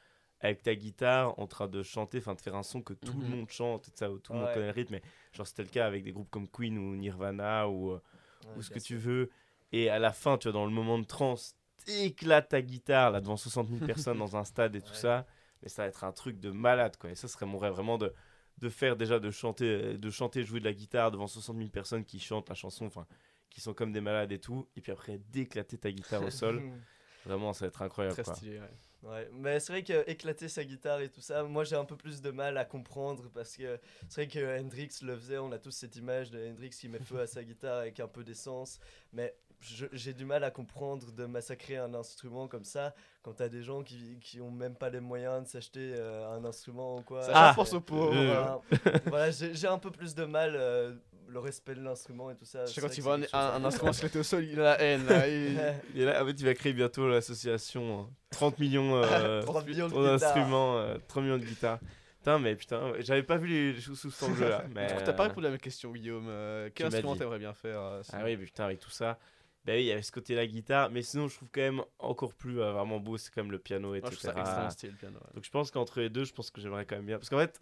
avec ta guitare en train de chanter, enfin, de faire un son que tout le Mhm. monde chante, tout ça, où tout le monde connaît le rythme, mais genre, c'était le cas avec des groupes comme Queen ou Nirvana ou, euh, Ouais, ou ce que tu veux, et à la fin, tu vois, dans le moment de trance, t'éclates ta guitare là devant 60 000 personnes dans un stade et tout ça, mais ça va être un truc de malade, quoi, et ça serait mon rêve vraiment de de faire déjà de chanter de chanter jouer de la guitare devant 60 000 personnes qui chantent la chanson enfin qui sont comme des malades et tout. Et puis après d'éclater ta guitare au sol. Vraiment ça va être incroyable Très quoi. stylé, ouais. Ouais, mais c'est vrai que éclater sa guitare et tout ça, moi j'ai un peu plus de mal à comprendre parce que c'est vrai que Hendrix le faisait, on a tous cette image de Hendrix qui met feu à sa guitare avec un peu d'essence, mais j'ai du mal à comprendre de massacrer un instrument comme ça quand t'as des gens qui, qui ont même pas les moyens de s'acheter euh, un instrument ou quoi. Ça Ah, pense aux pauvres. euh, voilà, j'ai j'ai un peu plus de mal, euh, le respect de l'instrument et tout ça. Je sais quand que voit un, instrument squeletté au sol, il a la haine. Là, il- et là en fait il va créer bientôt l'association hein. 30 millions euh, 30 millions de ton guitares. instrument euh, 30 millions de guitares putain mais putain j'avais pas vu les choses sous cet angle là mais T'as pas répondu à ma question, Guillaume. Euh, Tu quel instrument t'aimerais bien faire euh, Ah oui, mais putain, avec tout ça. Bah oui, il y avait ce côté la guitare, mais sinon je trouve quand même encore plus euh, vraiment beau, c'est quand même le piano, Moi, je trouve ça extrêmement stylé le piano. ouais. Donc je pense qu'entre les deux, je pense que j'aimerais quand même bien. Parce qu'en fait,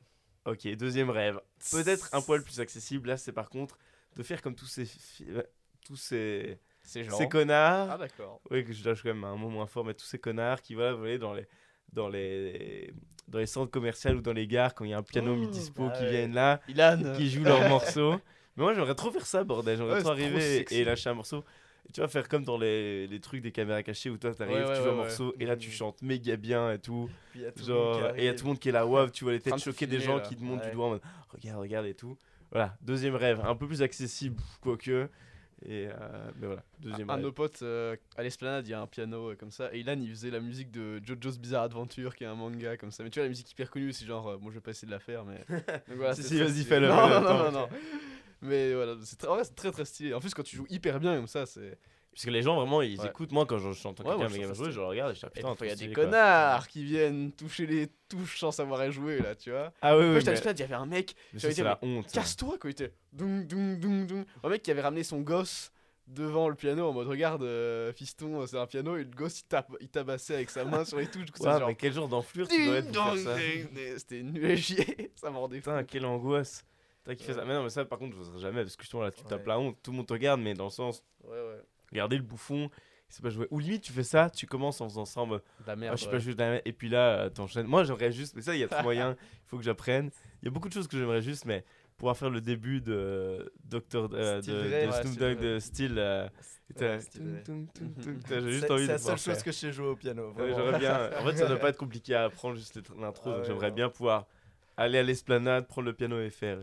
ok, deuxième rêve, peut-être un poil plus accessible. Là, c'est par contre de faire comme tous ces, euh, tous ces, ces connards. Ah, d'accord. oui, que je lâche quand même un mot moins fort, mais tous ces connards qui voilà, vous voyez, dans les, dans les, dans les centres commerciaux ou dans les gares quand il y a un piano Oh, mi-dispo bah qui ouais. viennent là Ilan. qui jouent leurs morceaux. Mais moi, j'aimerais trop faire ça, bordel. J'aimerais Ouais, trop arriver et lâcher un morceau. Tu vas faire comme dans les, les trucs des caméras cachées où toi, t'arrives, Ouais, ouais, tu joues un morceau et là, tu Mhm. chantes méga bien et tout. Puis il y a tout le monde Genre, et il y a tout le monde qui est là, waouh, tu vois les têtes de choquées des gens là. qui te montrent du doigt en mode regarde, regarde et tout. Voilà, deuxième rêve, un peu plus accessible, quoique. Et euh, mais voilà, deuxième Un de rêve. nos potes euh, à l'esplanade, il y a un piano euh, comme ça. Et Ilan, il faisait la musique de JoJo's Bizarre Adventure, qui est un manga comme ça. Mais tu vois, la musique hyper connue, c'est genre, bon, je vais pas essayer de la faire, mais. Donc voilà, Si, si, vas-y, fais-le, Non, non, non, non. Mais voilà, c'est très, c'est très très stylé. En plus, quand tu joues hyper bien comme ça, c'est. Parce que les gens, vraiment, ils Ouais. écoutent. Moi, quand je chante Ouais, quelqu'un ça jouer, je le regarde et je dis ah, putain, il y a des connards qui viennent toucher les touches sans savoir jouer, là, tu vois. Ah oui, Moi, oui, j'étais mais, il y avait un mec, j'avais dit, la honte. casse-toi, quoi. Il était. Doum, doum, doum, doum. Un mec qui avait ramené son gosse devant le piano en mode regarde euh, fiston c'est un piano et le gosse il, tape, il tabassait avec sa main sur les touches Ouais, genre mais quel genre d'enflure tu dois être c'était nul à chier ça fou. Putain, quelle angoisse. Qui fait ça. Mais non, mais ça, par contre, je n'oserais jamais parce que justement là, tu tapes la honte. Tout le monde te regarde, mais dans le sens, ouais ouais regardez le bouffon, il sait pas jouer. Ou limite, tu fais ça, tu commences en faisant ça en mode, de la ah, je sais pas jouer de la Et puis là, euh, t'enchaînes. Moi, j'aimerais juste, mais ça, il y a trop moyen, il faut que j'apprenne. Il y a beaucoup de choses que j'aimerais juste, mais pouvoir faire le début de Dr. euh, de, de ouais, Snoop Steel Dogg Dre. de style. euh, Ouais, J'ai juste C'est envie c'est de la pouvoir seule chose faire. que je sais jouer au piano. Ouais, vraiment. J'aimerais bien. En fait, ça doit pas être compliqué à apprendre juste l'intro. Ah donc j'aimerais bien pouvoir aller à l'esplanade, prendre le piano et faire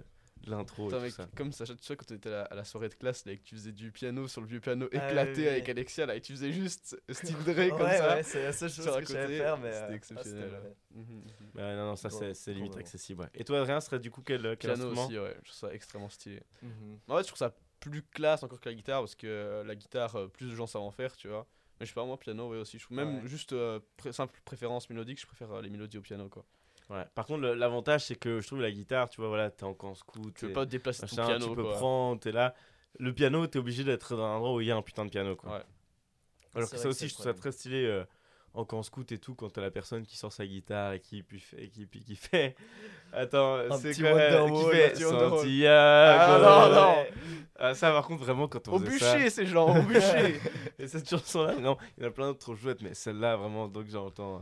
l'intro. Et tout mec, ça. comme ça, tu sais, quand tu étais à la, à la soirée de classe, là, et que tu faisais du piano sur le vieux piano Ah, éclaté avec Alexia, là, et tu faisais juste style Dre Ouais, comme ça. ouais, c'est la seule chose que faire, mais. c'était euh, exceptionnel, ah, ouais. c'était- Mhm, mhm. Ouais, non, non, ça c'est limite vraiment. accessible. ouais. Et toi, Adrien, serait du coup quel, quel Piano instrument aussi, ouais, je trouve ça extrêmement stylé. Mhm. En fait, je trouve ça plus classe encore que la guitare, parce que euh, la guitare, euh, plus de gens savent en faire, tu vois. Mais je sais pas, moi, piano, ouais, aussi. Je trouve même Ouais. juste euh, pré- simple préférence mélodique, je préfère euh, les mélodies au piano, quoi. Ouais. Par contre, l'avantage, c'est que je trouve la guitare, tu vois, voilà, t'es en camp scout. Tu t'es- pas te déplacer ton machin, piano, tu peux quoi. prendre, t'es là. Le piano, t'es obligé d'être dans un endroit où il y a un putain de piano, quoi. Ouais. Alors que ça que aussi, je trouve ça très stylé euh, en camp scout et tout, quand t'as la personne qui sort sa guitare et qui, puis fait, et qui, puis qui fait. Attends, c'est quoi Qui fait. Santiago? Ah, non, non. Ah, ça, par contre, vraiment, quand on Au faisait ça. bûcher, ces gens, au bûcher Et cette chanson-là, non, il y en a plein d'autres trop chouettes, mais celle-là, vraiment, donc j'entends. Euh,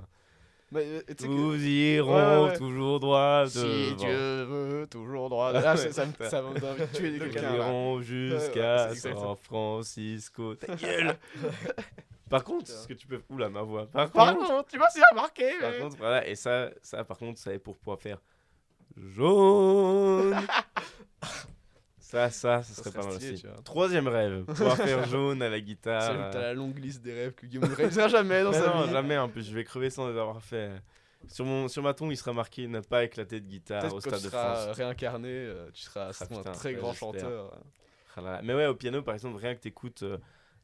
que- Nous irons Ouais, ouais, ouais. toujours droit Si devant. Dieu veut, toujours droit. Ah, ça, ça, me- ça m'a envie de tuer Nous quelqu'un. là. irons jusqu'à ouais. San Francisco. Ta gueule Par contre, ce que tu peux. Oula, ma voix. Par Par contre, contre, tu m'as si remarqué. par mais- contre, voilà, et ça, ça par contre, ça est pour pouvoir faire jaune. ça, ça, ce serait serait pas mal stylé, aussi. tu. Troisième rêve, pouvoir faire jaune à la guitare. T'as euh. la longue liste des rêves que Guillaume ne réalisera jamais dans Mais sa non, vie. jamais en plus, je vais crever sans les avoir fait. Sur, mon, sur ma tombe, il sera marqué ne pas éclater de guitare au que quand Stade tu de seras France. réincarné, euh, tu seras Ah, certainement un putain, très ouais, grand chanteur. Ah. Mais ouais, au piano, par exemple, rien que t'écoutes euh,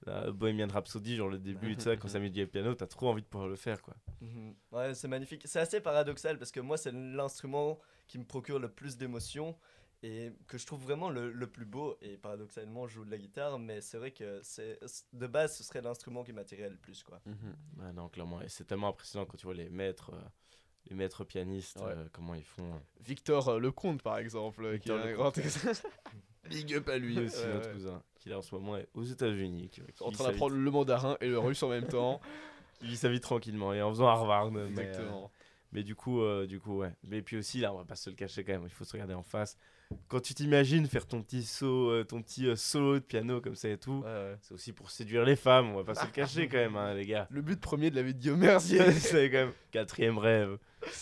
la Bohemian Rhapsody, genre le début, tu quand ça met du piano, t'as trop envie de pouvoir le faire, quoi. Mhm. Ouais, c'est magnifique. C'est assez paradoxal parce que moi, c'est l'instrument qui me procure le plus d'émotions et que je trouve vraiment le, le plus beau. Et paradoxalement, je joue de la guitare, mais c'est vrai que c'est de base, ce serait l'instrument qui m'attirait le plus. Quoi. Ouais, non, clairement. Et c'est tellement impressionnant quand tu vois les maîtres, euh, les maîtres pianistes, Ouais. euh, comment ils font. euh. Victor euh, Lecomte, par exemple, euh, qui est un grand Big up à lui. Aussi, Ouais, notre ouais. cousin, qui est en ce moment est aux États-Unis, qui, qui En train d'apprendre le mandarin et le russe en même temps. qui vit sa vie tranquillement et en faisant Harvard. mais, euh, Exactement. Mais du coup, euh, du coup, ouais. Mais puis aussi, là, on va pas se le cacher quand même. Il faut se regarder en face. Quand tu t'imagines faire ton petit saut, euh, ton petit euh, solo de piano comme ça et tout, Ouais, ouais. c'est aussi pour séduire les femmes. On va pas se le cacher quand même, hein, les gars. Le but premier de la vie de Guillaume Mercier. c'est quand même quatrième rêve.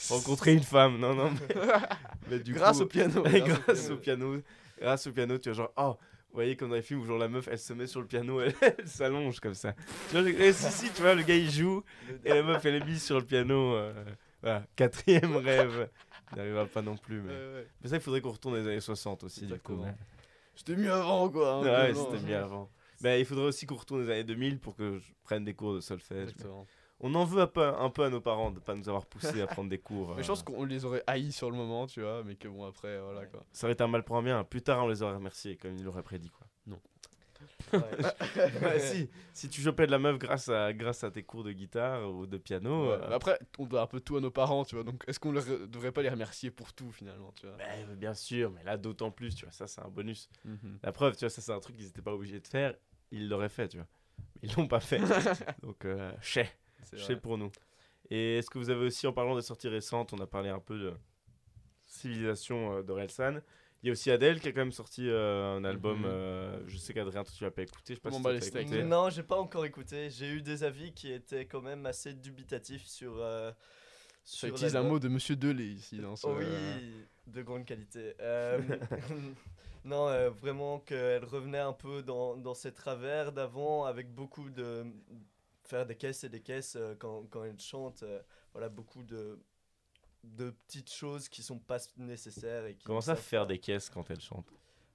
Rencontrer une femme. Non, non. Mais, mais du grâce coup, au piano. et grâce au piano, grâce au piano, tu vois genre oh, vous voyez comme dans les films où genre la meuf elle se met sur le piano, elle, elle s'allonge comme ça. Tu vois, eh, si, si, tu vois le gars il joue et la meuf elle est mise sur le piano. euh, voilà, quatrième rêve. Il n'arrivera pas non plus. Mais, Ouais, ouais. mais ça il faudrait qu'on retourne dans les années 60 aussi du coup. C'était mieux avant, quoi. hein, Ouais, c'était mieux avant. Mais il faudrait aussi qu'on retourne dans les années 2000 pour que je prenne des cours de solfège. Exactement. On en veut un peu, un peu à nos parents de pas nous avoir poussé à prendre des cours. Mais je euh, pense qu'on les aurait haïs sur le moment, tu vois, mais que bon, après, voilà quoi. Ça aurait été un mal pour un bien. Plus tard, on les aurait remerciés, comme il l'aurait prédit. Quoi. Ouais. Ouais, si, si tu chopais de la meuf grâce à, grâce à tes cours de guitare ou de piano. Ouais, euh, Après, on doit un peu tout à nos parents, tu vois, donc est-ce qu'on leur devrait pas les remercier pour tout finalement, tu vois? Ben, bien sûr, mais là d'autant plus, tu vois, ça c'est un bonus. Mhm. La preuve, tu vois, ça c'est un truc qu'ils n'étaient pas obligés de faire, ils l'auraient fait, tu vois. Ils l'ont pas fait. Donc, euh, chais, C'est chais pour nous. Et est-ce que vous avez aussi, en parlant des sorties récentes, on a parlé un peu de Civilisation euh, d'Orelsan. Il y a aussi Adèle qui a quand même sorti euh, un album. Mhm. euh, je sais qu'Adrien, toi tu l'as pas écouté. Je sais pas M'en si les t'as steaks. écouté. Non, j'ai pas encore écouté. J'ai eu des avis qui étaient quand même assez dubitatifs sur. euh, Ça utilise un mot de Monsieur Delay ici dans ce. Oh oui, de grande qualité. Euh, non, euh, vraiment qu'elle revenait un peu dans, dans ses travers d'avant, avec beaucoup de. faire des caisses et des caisses euh, quand, quand elle chante. euh, voilà, beaucoup de de petites choses qui sont pas nécessaires et qui Comment ça savent faire des caisses quand elle chante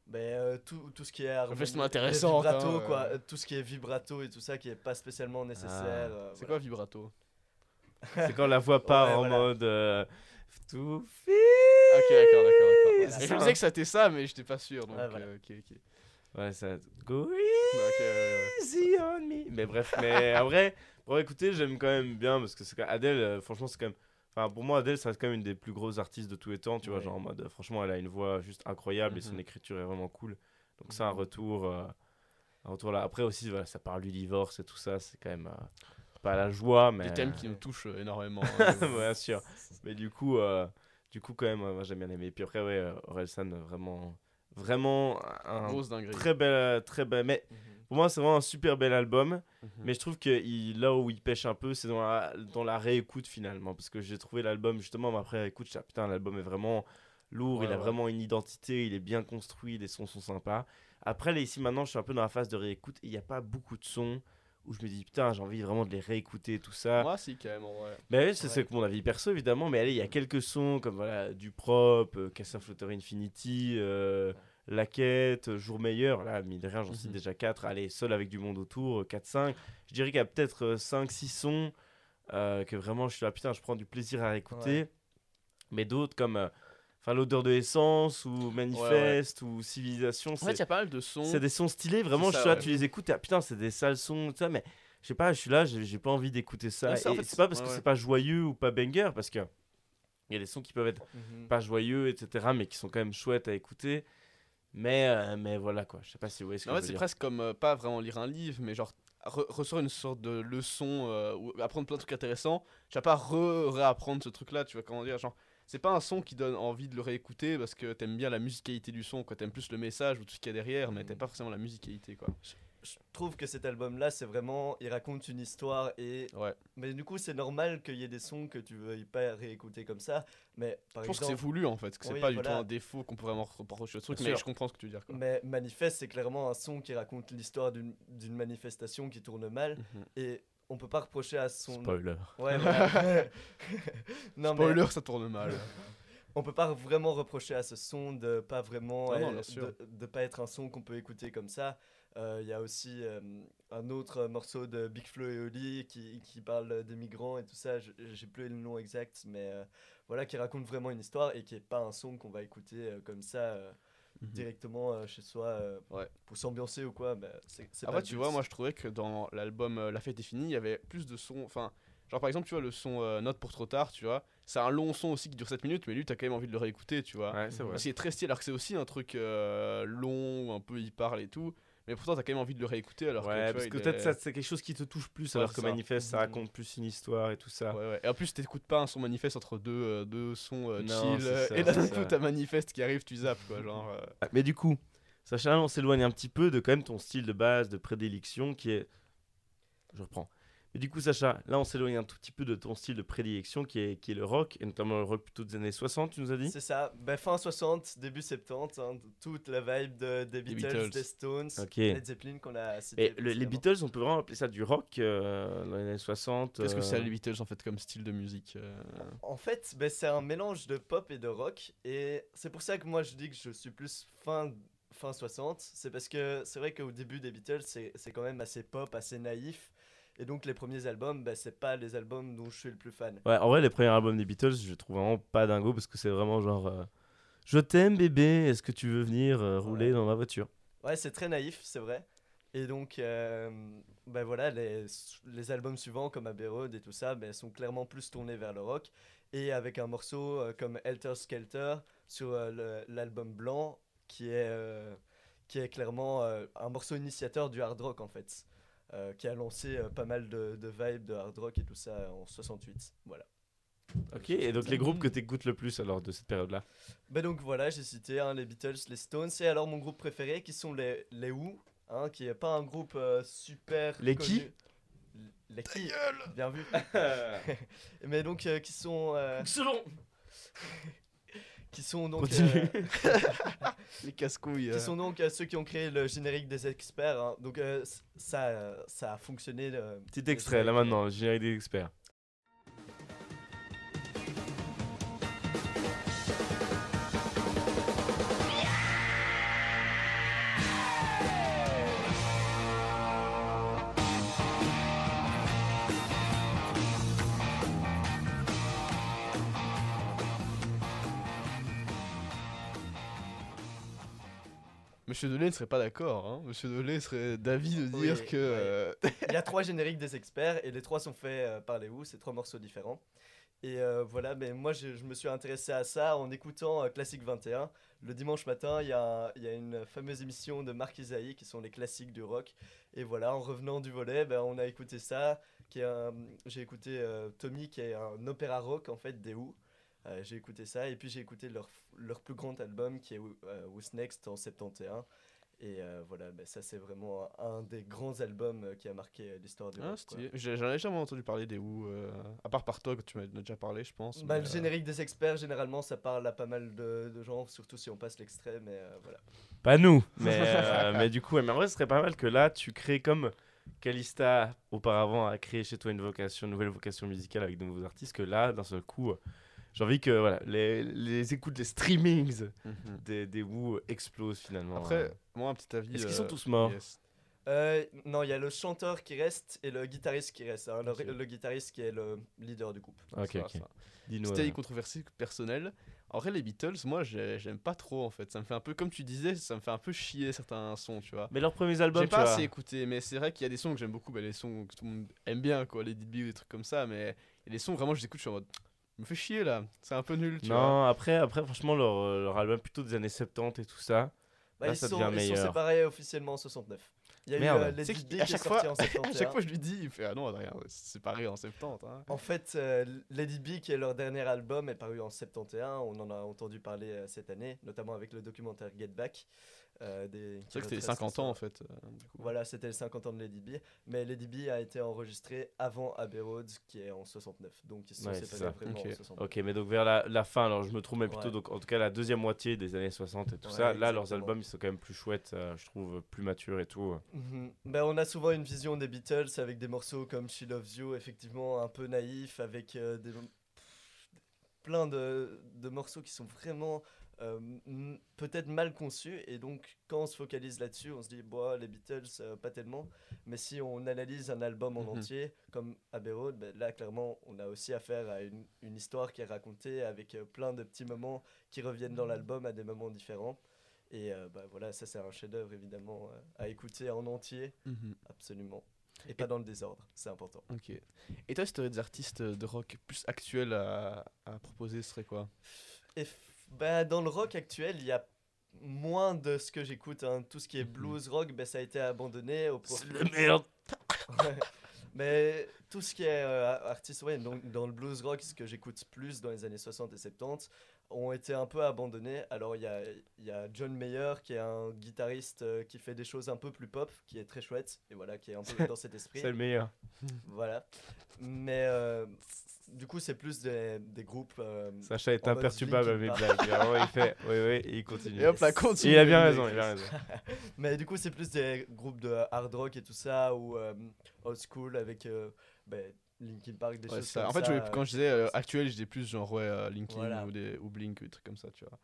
Ben, euh, tout, tout ce qui est harmonie- intéressante, vibrato, hein, quoi, tout ce qui est vibrato et tout ça qui est pas spécialement nécessaire. Ah. euh, C'est voilà. quoi vibrato? C'est quand la voix part Ouais, en voilà. mode. euh, tout fit. Ok, d'accord, d'accord, je me disais que c'était ça, mais j'étais pas sûr, donc Ouais, voilà. euh, ok, ok. Ouais, ça. Go easy on me. Mais bref, mais en vrai, pour écouter, j'aime quand même bien parce que c'est quand- Adèle, euh, franchement, c'est quand même. Enfin, pour moi, Adèle, ça reste quand même une des plus grosses artistes de tous les temps, tu vois. Genre en mode, euh, franchement, elle a une voix juste incroyable et son Mhm. écriture est vraiment cool. Donc, c'est un Mhm. retour. euh, un retour là. Après aussi, voilà, ça parle du divorce et tout ça, c'est quand même. euh, pas la joie, mais. Des thèmes euh, qui me touchent euh, énormément. hein. Bien sûr. Mais du coup, euh, du coup quand même, euh, moi j'aime bien aimé. Et puis après, ouais, euh, Orelsan, euh, vraiment vraiment un Grosse dinguerie. très bel, très bel. Mais Mhm. Pour moi, c'est vraiment un super bel album. Mhm. Mais je trouve que il- là où il pêche un peu, c'est dans la, dans la réécoute finalement. Parce que j'ai trouvé l'album, justement, après réécoute, je dis, ah, putain, l'album est vraiment lourd, Ouais, il a ouais. vraiment une identité, il est bien construit, les sons sont sympas. Après, là, ici maintenant, je suis un peu dans la phase de réécoute et il n'y a pas beaucoup de sons où je me dis, putain, j'ai envie vraiment de les réécouter, tout ça. Moi, si, quand même, vrai. Mais oui, c'est Ouais. mon avis perso, évidemment. Mais allez, il y a quelques sons comme voilà, du propre, euh, Cassin Flotter Infinity, euh, La Quête, euh, Jour Meilleur. Là, mine de rien, j'en cite Mhm. déjà 4. Allez, Seul avec du monde autour, 4-5. Je dirais qu'il y a peut-être 5-6 sons euh, que vraiment je suis là, putain, je prends du plaisir à réécouter. Mais d'autres comme euh, enfin l'odeur de essence ou Manifeste ou Civilisation, En fait, c'est il y a pas mal de sons. c'est des sons stylés. Vraiment, je suis là, ouais. tu les écoutes, et, ah, putain, c'est des sales sons, tout ça, mais je sais pas, je suis là, j'ai pas envie d'écouter ça. C'est pas parce que c'est pas joyeux ou pas banger, parce que il y a des sons qui peuvent être Mhm. pas joyeux, etc., mais qui sont quand même chouettes à écouter. Mais, euh, mais voilà quoi, je sais pas si vous voyez ce que En je fait, veux c'est dire. presque comme euh, pas vraiment lire un livre, mais genre re- ressort une sorte de leçon euh, ou apprendre plein de trucs intéressants. Tu vas pas re- réapprendre ce truc-là, tu vas comment dire, genre. C'est pas un son qui donne envie de le réécouter parce que t'aimes bien la musicalité du son, quoi. T'aimes plus le message ou tout ce qu'il y a derrière, mais t'aimes pas forcément la musicalité, quoi. Je trouve que cet album-là, c'est vraiment. Il raconte une histoire et. Ouais. Mais du coup, c'est normal qu'il y ait des sons que tu veuilles pas réécouter comme ça. Mais par Je pense que c'est voulu en fait, que c'est Oui, pas du tout un défaut qu'on pourrait vraiment reprocher au truc, mais je comprends ce que tu veux dire, quoi. Mais Manifeste, c'est clairement un son qui raconte l'histoire d'une manifestation qui tourne mal. Mhm. Et on peut pas reprocher à son. Spoiler. Ouais, voilà. non, mais Spoiler, ça tourne mal. on peut pas vraiment reprocher à ce son de pas vraiment Non, non, bien sûr. de, de pas être un son qu'on peut écouter comme ça. Euh, Il y a aussi euh, un autre morceau de Big Flo et Oli qui, qui parle des migrants et tout ça. Je- J'ai plus le nom exact, mais euh, voilà, qui raconte vraiment une histoire et qui est pas un son qu'on va écouter euh, comme ça euh, directement euh, chez soi euh, Ouais. pour s'ambiancer ou quoi. bah, c'est c'est pas Après, tu but. vois, moi je trouvais que dans l'album euh, La fête est finie, il y avait plus de sons. Enfin, genre par exemple, tu vois, le son euh, Note pour trop tard, tu vois, c'est un long son aussi qui dure 7 minutes, mais lui, t'as quand même envie de le réécouter, tu vois. Ouais, c'est vrai. Parce qu'il est très stylé, alors que c'est aussi un truc euh, long, où un peu il parle et tout, mais pourtant t'as quand même envie de le réécouter. Alors ouais, que, parce tu que vois, peut-être est- c'est quelque chose qui te touche plus, Ouais, alors que ça. Manifeste ça Mhm. raconte plus une histoire et tout ça. Ouais. Et en plus, t'écoutes pas un son manifeste entre deux, euh, deux sons euh, Non, chill, euh, ça, et d'un coup, t'as manifeste qui arrive, tu zappes, quoi. Genre, euh, Ah, Mais du coup, Sacha, on s'éloigne un petit peu de quand même ton style de base, de prédilection qui est. Je reprends. Mais du coup, Sacha, là, on s'éloigne un tout petit peu de ton style de prédilection qui est, qui est le rock, et notamment le rock plutôt des années 60, tu nous as dit C'est ça, ben, fin 60, début 70, hein, toute la vibe de, des Beatles, Beatles. des Stones, Ok. Led Zeppelin qu'on a cité. Et le- les. Beatles, on peut vraiment appeler ça du rock euh, dans les années 60 Qu'est-ce que euh, c'est les Beatles en fait comme style de musique euh, En fait, ben, c'est un mélange de pop et de rock. Et c'est pour ça que moi je dis que je suis plus fin, fin 60. C'est parce que c'est vrai qu'au début des Beatles, c'est c'est quand même assez pop, assez naïf. Et donc les premiers albums, ben, c'est pas les albums dont je suis le plus fan. Ouais, en vrai, les premiers albums des Beatles, je trouve vraiment pas dingo parce que c'est vraiment genre. euh, je t'aime, bébé, est-ce que tu veux venir euh, rouler Ouais. dans ma voiture? Ouais, c'est très naïf, c'est vrai. Et donc, euh, ben voilà, les, les albums suivants comme Abbey Road et tout ça, ben, sont clairement plus tournés vers le rock. Et avec un morceau euh, comme Helter Skelter sur l'album blanc, qui est, qui est clairement un morceau initiateur du hard rock en fait, euh, qui a lancé euh, pas mal de, de vibes de hard rock et tout ça en 68. Voilà. Ok, et donc les groupes que t'écoutes le plus alors de cette période-là? Ben donc voilà, j'ai cité hein, les Beatles, les Stones, et alors mon groupe préféré qui sont les, les Who, hein, qui est pas un groupe euh, super. Les qui? Les qui? Bien vu. Mais donc euh, qui sont. euh, Selon qui sont donc. Euh, Les casse-couilles. euh. qui sont donc euh, ceux qui ont créé le générique des experts. hein. Donc euh, c- ça, euh, ça a fonctionné. euh, Petit extrait là maintenant, le générique des experts. Monsieur Delay ne serait pas d'accord. Hein. Monsieur Delay serait d'avis de Oui, dire que. euh, Il y a trois génériques des experts et les trois sont faits euh, par les Who, c'est trois morceaux différents. Et euh, voilà, mais moi je, je me suis intéressé à ça en écoutant euh, Classique 21. Le dimanche matin, il y, a y une fameuse émission de Marc Isaïe qui sont les classiques du rock. Et voilà, en revenant du volet, ben, on a écouté ça. J'ai écouté euh, Tommy qui est un opéra rock en fait des Who. Euh, j'ai écouté ça et puis j'ai écouté leur, leur plus grand album qui est euh, Who's Next en 71. Et euh, voilà, bah, ça c'est vraiment un, un des grands albums euh, qui a marqué euh, l'histoire du Ah, J'en ai jamais entendu parler des Who, euh, à part par toi que tu m'as déjà parlé, je pense. Bah, le euh, générique des experts, généralement, ça parle à pas mal de, de gens, surtout si on passe l'extrait, mais euh, voilà. Pas nous, mais, euh, mais du coup, ouais, mais en vrai, ce serait pas mal que là, tu crées comme Calista auparavant a créé chez toi une vocation, une nouvelle vocation musicale avec de nouveaux artistes, que là, d'un seul coup, euh, j'ai envie que voilà, les, les écoutes, les streamings mhm. des, des Who explosent finalement. Après, Euh, moi, un petit avis. Est-ce qu'ils euh, sont tous morts yes. Euh, non, il y a le chanteur qui reste et le guitariste qui reste. hein, le, guitariste qui est le leader du groupe. Ok. C'était euh, une controversie personnelle. En vrai, les Beatles, moi, j'ai- j'aime pas trop en fait. Ça me fait un peu, comme tu disais, ça me fait un peu chier certains sons, tu vois. Mais leurs premiers albums, J'ai tu pas vois. assez écouté, mais c'est vrai qu'il y a des sons que j'aime beaucoup. Bah, les sons que tout le monde aime bien, quoi, les Didby ou des trucs comme ça. Mais des sons vraiment, je les écoute, je suis en mode. Me fait chier là, c'est un peu nul, tu vois. Non, après, après, franchement, leur, euh, leur album plutôt des années 70 et tout ça. Bah, Là, ils, ça sont, devient ils sont meilleur. séparés officiellement en 69. Il y a Merde. eu euh, Tu les sais Diddy qu'à qui est chaque sorti fois- en À 71. chaque fois, je lui dis, il fait Ah non, Adrien, c'est séparé en 70. Hein. En fait, euh, Lady B, qui est leur dernier album, est paru en 71. On en a entendu parler euh, cette année, notamment avec le documentaire Get Back. euh, des- C'est vrai que c'était les retrace 50 ans en fait. euh, du coup. Voilà, c'était les 50 ans de Lady B. Mais Lady B a été enregistré avant Abbey Road, qui est en 69. Donc ils se sont Ouais, c'est séparés vraiment Ok. en 69. Ok, mais donc vers la, la fin, alors je me trouve mais plutôt, Ouais. donc en tout cas la deuxième moitié des années 60 et tout Ouais, ça, là leurs albums ils sont quand même plus chouettes, euh, je trouve, plus matures et tout. Mhm. Ben, on a souvent une vision des Beatles avec des morceaux comme She Loves You, effectivement un peu naïf, avec euh, des, pff, plein de, de morceaux qui sont vraiment euh, peut-être mal conçus. Et donc, quand on se focalise là-dessus, on se dit, bah, les Beatles, euh, pas tellement. Mais si on analyse un album en Mhm. entier, comme Abbey Road, ben, là, clairement, on a aussi affaire à une, une histoire qui est racontée avec euh, plein de petits moments qui reviennent dans l'album à des moments différents. Et euh, bah, voilà, ça, c'est un chef-d'œuvre, évidemment, euh, à écouter en entier. Mhm. Absolument. Et pas dans le désordre, c'est important. Ok. Et toi, si tu aurais des artistes de rock plus actuels à, à proposer, ce serait quoi? Et bah, dans le rock actuel, il y a moins de ce que j'écoute. hein. Tout ce qui est Mhm. blues rock, bah, ça a été abandonné au profit. C'est la merde Mais tout ce qui est euh, artiste, ouais, donc dans le blues rock, ce que j'écoute plus dans les années 60 et 70, ont été un peu abandonnés. Alors il y a, il y a John Mayer qui est un guitariste euh, qui fait des choses un peu plus pop, qui est très chouette, et voilà, qui est un peu dans cet esprit. C'est le meilleur. Voilà. Mais euh, du coup, c'est plus des, des groupes. euh, Sacha est imperturbable à mes Linkin blagues. Vraiment, il fait, oui, oui, et il continue. Et hop là, Yes. continue. Et il a bien raison, il a raison. Mais du coup, c'est plus des groupes de hard rock et tout ça, ou euh, old school avec euh, ben, Linkin Park, des Ouais, choses ça. comme En fait, ça. quand je disais euh, actuel, je disais plus genre ouais, euh, Linkin Voilà. ou, des, ou Blink ou des trucs comme ça, tu vois.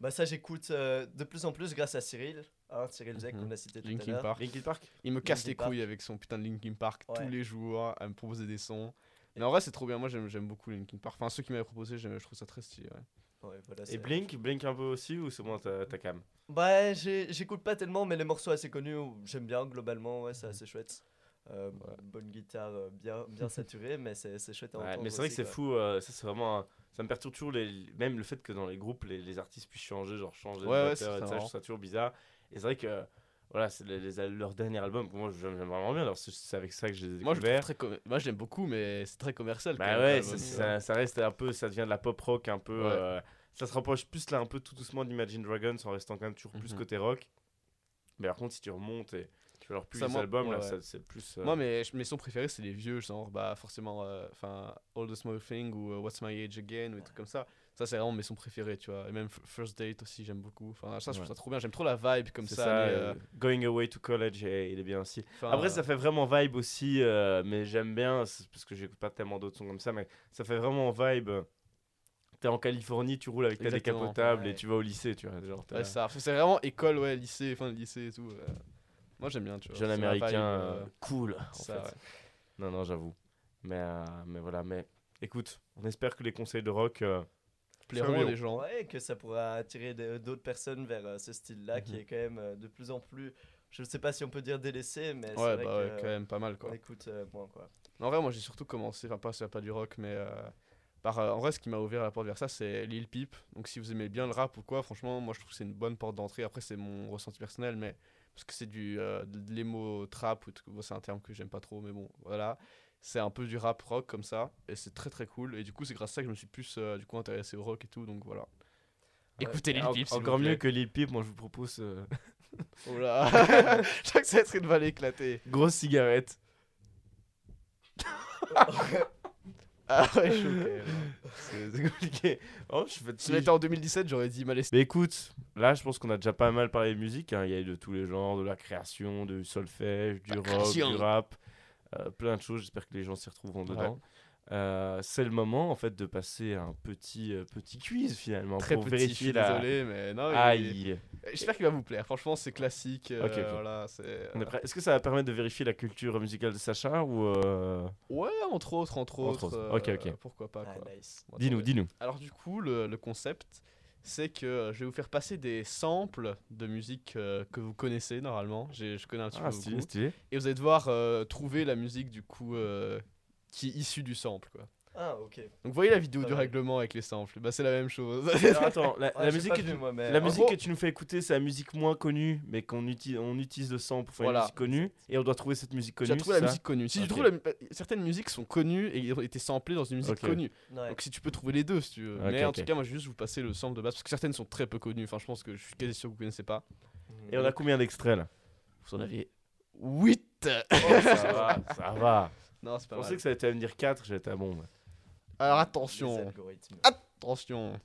Bah, ça, j'écoute euh, de plus en plus grâce à Cyril, hein, Cyril Zek, Mhm. qu'on a cité tout à Linkin l'heure. Park. Linkin Park Il me casse Linkin les Park. couilles avec son putain de Linkin Park Ouais. tous les jours, à me proposer des sons. Mais en vrai, c'est trop bien. Moi, j'aime beaucoup Linkin Park. Enfin, ceux qui m'avaient proposé, je trouve ça très stylé. ouais. Ouais, voilà, Et Blink Blink un peu aussi ou c'est moins ta, ta cam? Bah, j'écoute pas tellement, mais les morceaux assez connus, j'aime bien globalement, ouais, c'est assez chouette. Euh, Ouais. Bonne guitare, euh, bien, bien saturée, mais c'est c'est chouette à Ouais, entendre mais c'est vrai que c'est fou, euh, ça c'est vraiment. un- Ça me perturbe toujours, les... même le fait que dans les groupes, les, les artistes puissent changer, genre changer Ouais, ouais, de c'est batteur et ça, je trouve ça toujours bizarre. Et c'est vrai que, voilà, c'est les, les- leur dernier album, moi j'aime j'aime vraiment bien, alors c'est- avec ça que je les ai Moi, je très com- Moi, je l'aime beaucoup, mais c'est très commercial. quand Bah ouais, ça, ça reste un peu, ça devient de la pop rock un peu. Ouais. euh, ça se rapproche plus là un peu tout doucement d'Imagine Dragons en restant quand même toujours plus Mhm. côté rock. Mais par contre, si tu remontes et leur plus Ça, les moi- albums, là, ouais, ça- ouais. c'est plus. euh, Moi, mes, mes sons préférés, c'est les vieux, genre, bah, forcément, euh, enfin, All the Small Thing ou euh, What's My Age Again ou des trucs comme ça. Ça, c'est vraiment mes sons préférés, tu vois. Et même First Date aussi, j'aime beaucoup. Enfin, ça, je trouve ça trop bien. J'aime trop la vibe comme ça. ça, mais, euh, Going Away to College, et il est bien aussi. enfin, Après, ça fait vraiment vibe aussi, mais j'aime bien, parce que j'écoute pas tellement d'autres sons comme ça, mais ça fait vraiment vibe. T'es en Californie, tu roules avec ta décapotable et tu vas au lycée, tu vois. Genre, Ouais, ça. C'est vraiment école, ouais, lycée, fin de lycée et tout. Moi, j'aime bien, tu vois. jeune C'est américain vibe, euh, euh, cool. En ça, fait. ouais. Non, non, j'avoue. Mais, euh, mais voilà, mais écoute, on espère que les conseils de rock. euh, Plairont les gens. Ouais, que ça pourra attirer d'autres personnes vers ce style-là qui Mhm. est quand même de plus en plus, je ne sais pas si on peut dire délaissé, mais c'est Ouais, vrai bah que, quand même pas mal, quoi. on écoute euh, moins quoi. En vrai, moi j'ai surtout commencé, enfin pas, c'est pas du rock, mais euh, par, euh, en vrai, ce qui m'a ouvert la porte vers ça, c'est Lil Peep. Donc si vous aimez bien le rap ou quoi, franchement, moi je trouve que c'est une bonne porte d'entrée. Après, c'est mon ressenti personnel, mais parce que c'est du euh, de l'emo trap, ou c'est un terme que j'aime pas trop, mais bon, voilà. C'est un peu du rap rock comme ça, et c'est très très cool. Et du coup, c'est grâce à ça que je me suis plus euh, du coup intéressé au rock et tout, donc voilà. Ouais. Écoutez Lil Peep, Encore mieux que Lil Peep, moi je vous propose euh, Oh là Je crois que ça va être une balle éclatée. grosse cigarette. Ah ouais, choqué. C'est c'est compliqué. Oh, je suis Si était en 2017, j'aurais dit mal Mais écoute, là je pense qu'on a déjà pas mal parlé de musique. hein. Il y a eu de tous les genres, de la création, du solfège, du La rock, création. du rap, euh, plein de choses. J'espère que les gens s'y retrouveront dedans. Euh, c'est le moment en fait de passer un petit, euh, petit quiz finalement Très pour petit, je vérifier suis la. désolé, mais non. il- Aïe. J'espère qu'il va vous plaire. Franchement, c'est classique. euh, Ok, ok. Voilà, c'est. On est prêt. Est-ce que ça va permettre de vérifier la culture musicale de Sacha ou euh, Ouais, entre autres, entre, Entre autres. autres. Ok, euh, ok. Pourquoi pas, Ah, nice. Bon, Dis-nous, dis-nous. Alors, du coup, le, le concept, c'est que je vais vous faire passer des samples de musique euh, que vous connaissez normalement. J'ai- Je connais un petit Ah, peu stylé, stylé. Et vous allez devoir euh, trouver la musique, du coup, euh, qui est issue du sample, quoi. Ah, ok. Donc, vous voyez la vidéo du règlement avec les samples Bah, c'est la même chose. Alors attends, la, Ouais, la j'ai musique, que tu, moi, mais la en musique gros- que tu nous fais écouter, c'est la musique moins connue, mais qu'on utilise, on utilise le sample pour faire Voilà. une musique connue, et on doit trouver cette musique Tu connue. as trouvé la musique connue. Si tu trouves la- euh, certaines musiques sont connues et ont été samplées dans une musique connue. Ouais. Donc si tu peux trouver les deux si tu veux. Mais en tout cas, moi je vais juste vous passer le sample de base parce que certaines sont très peu connues. Enfin, je pense que je suis quasi sûr que vous connaissez pas. Et on a combien d'extraits là? Vous en avez 8 Oh, ça va, ça va. Non, c'est Je pas pensais mal. que ça allait me dire 4, j'étais à bon. ouais. Alors Les attention, algorithmes. attention.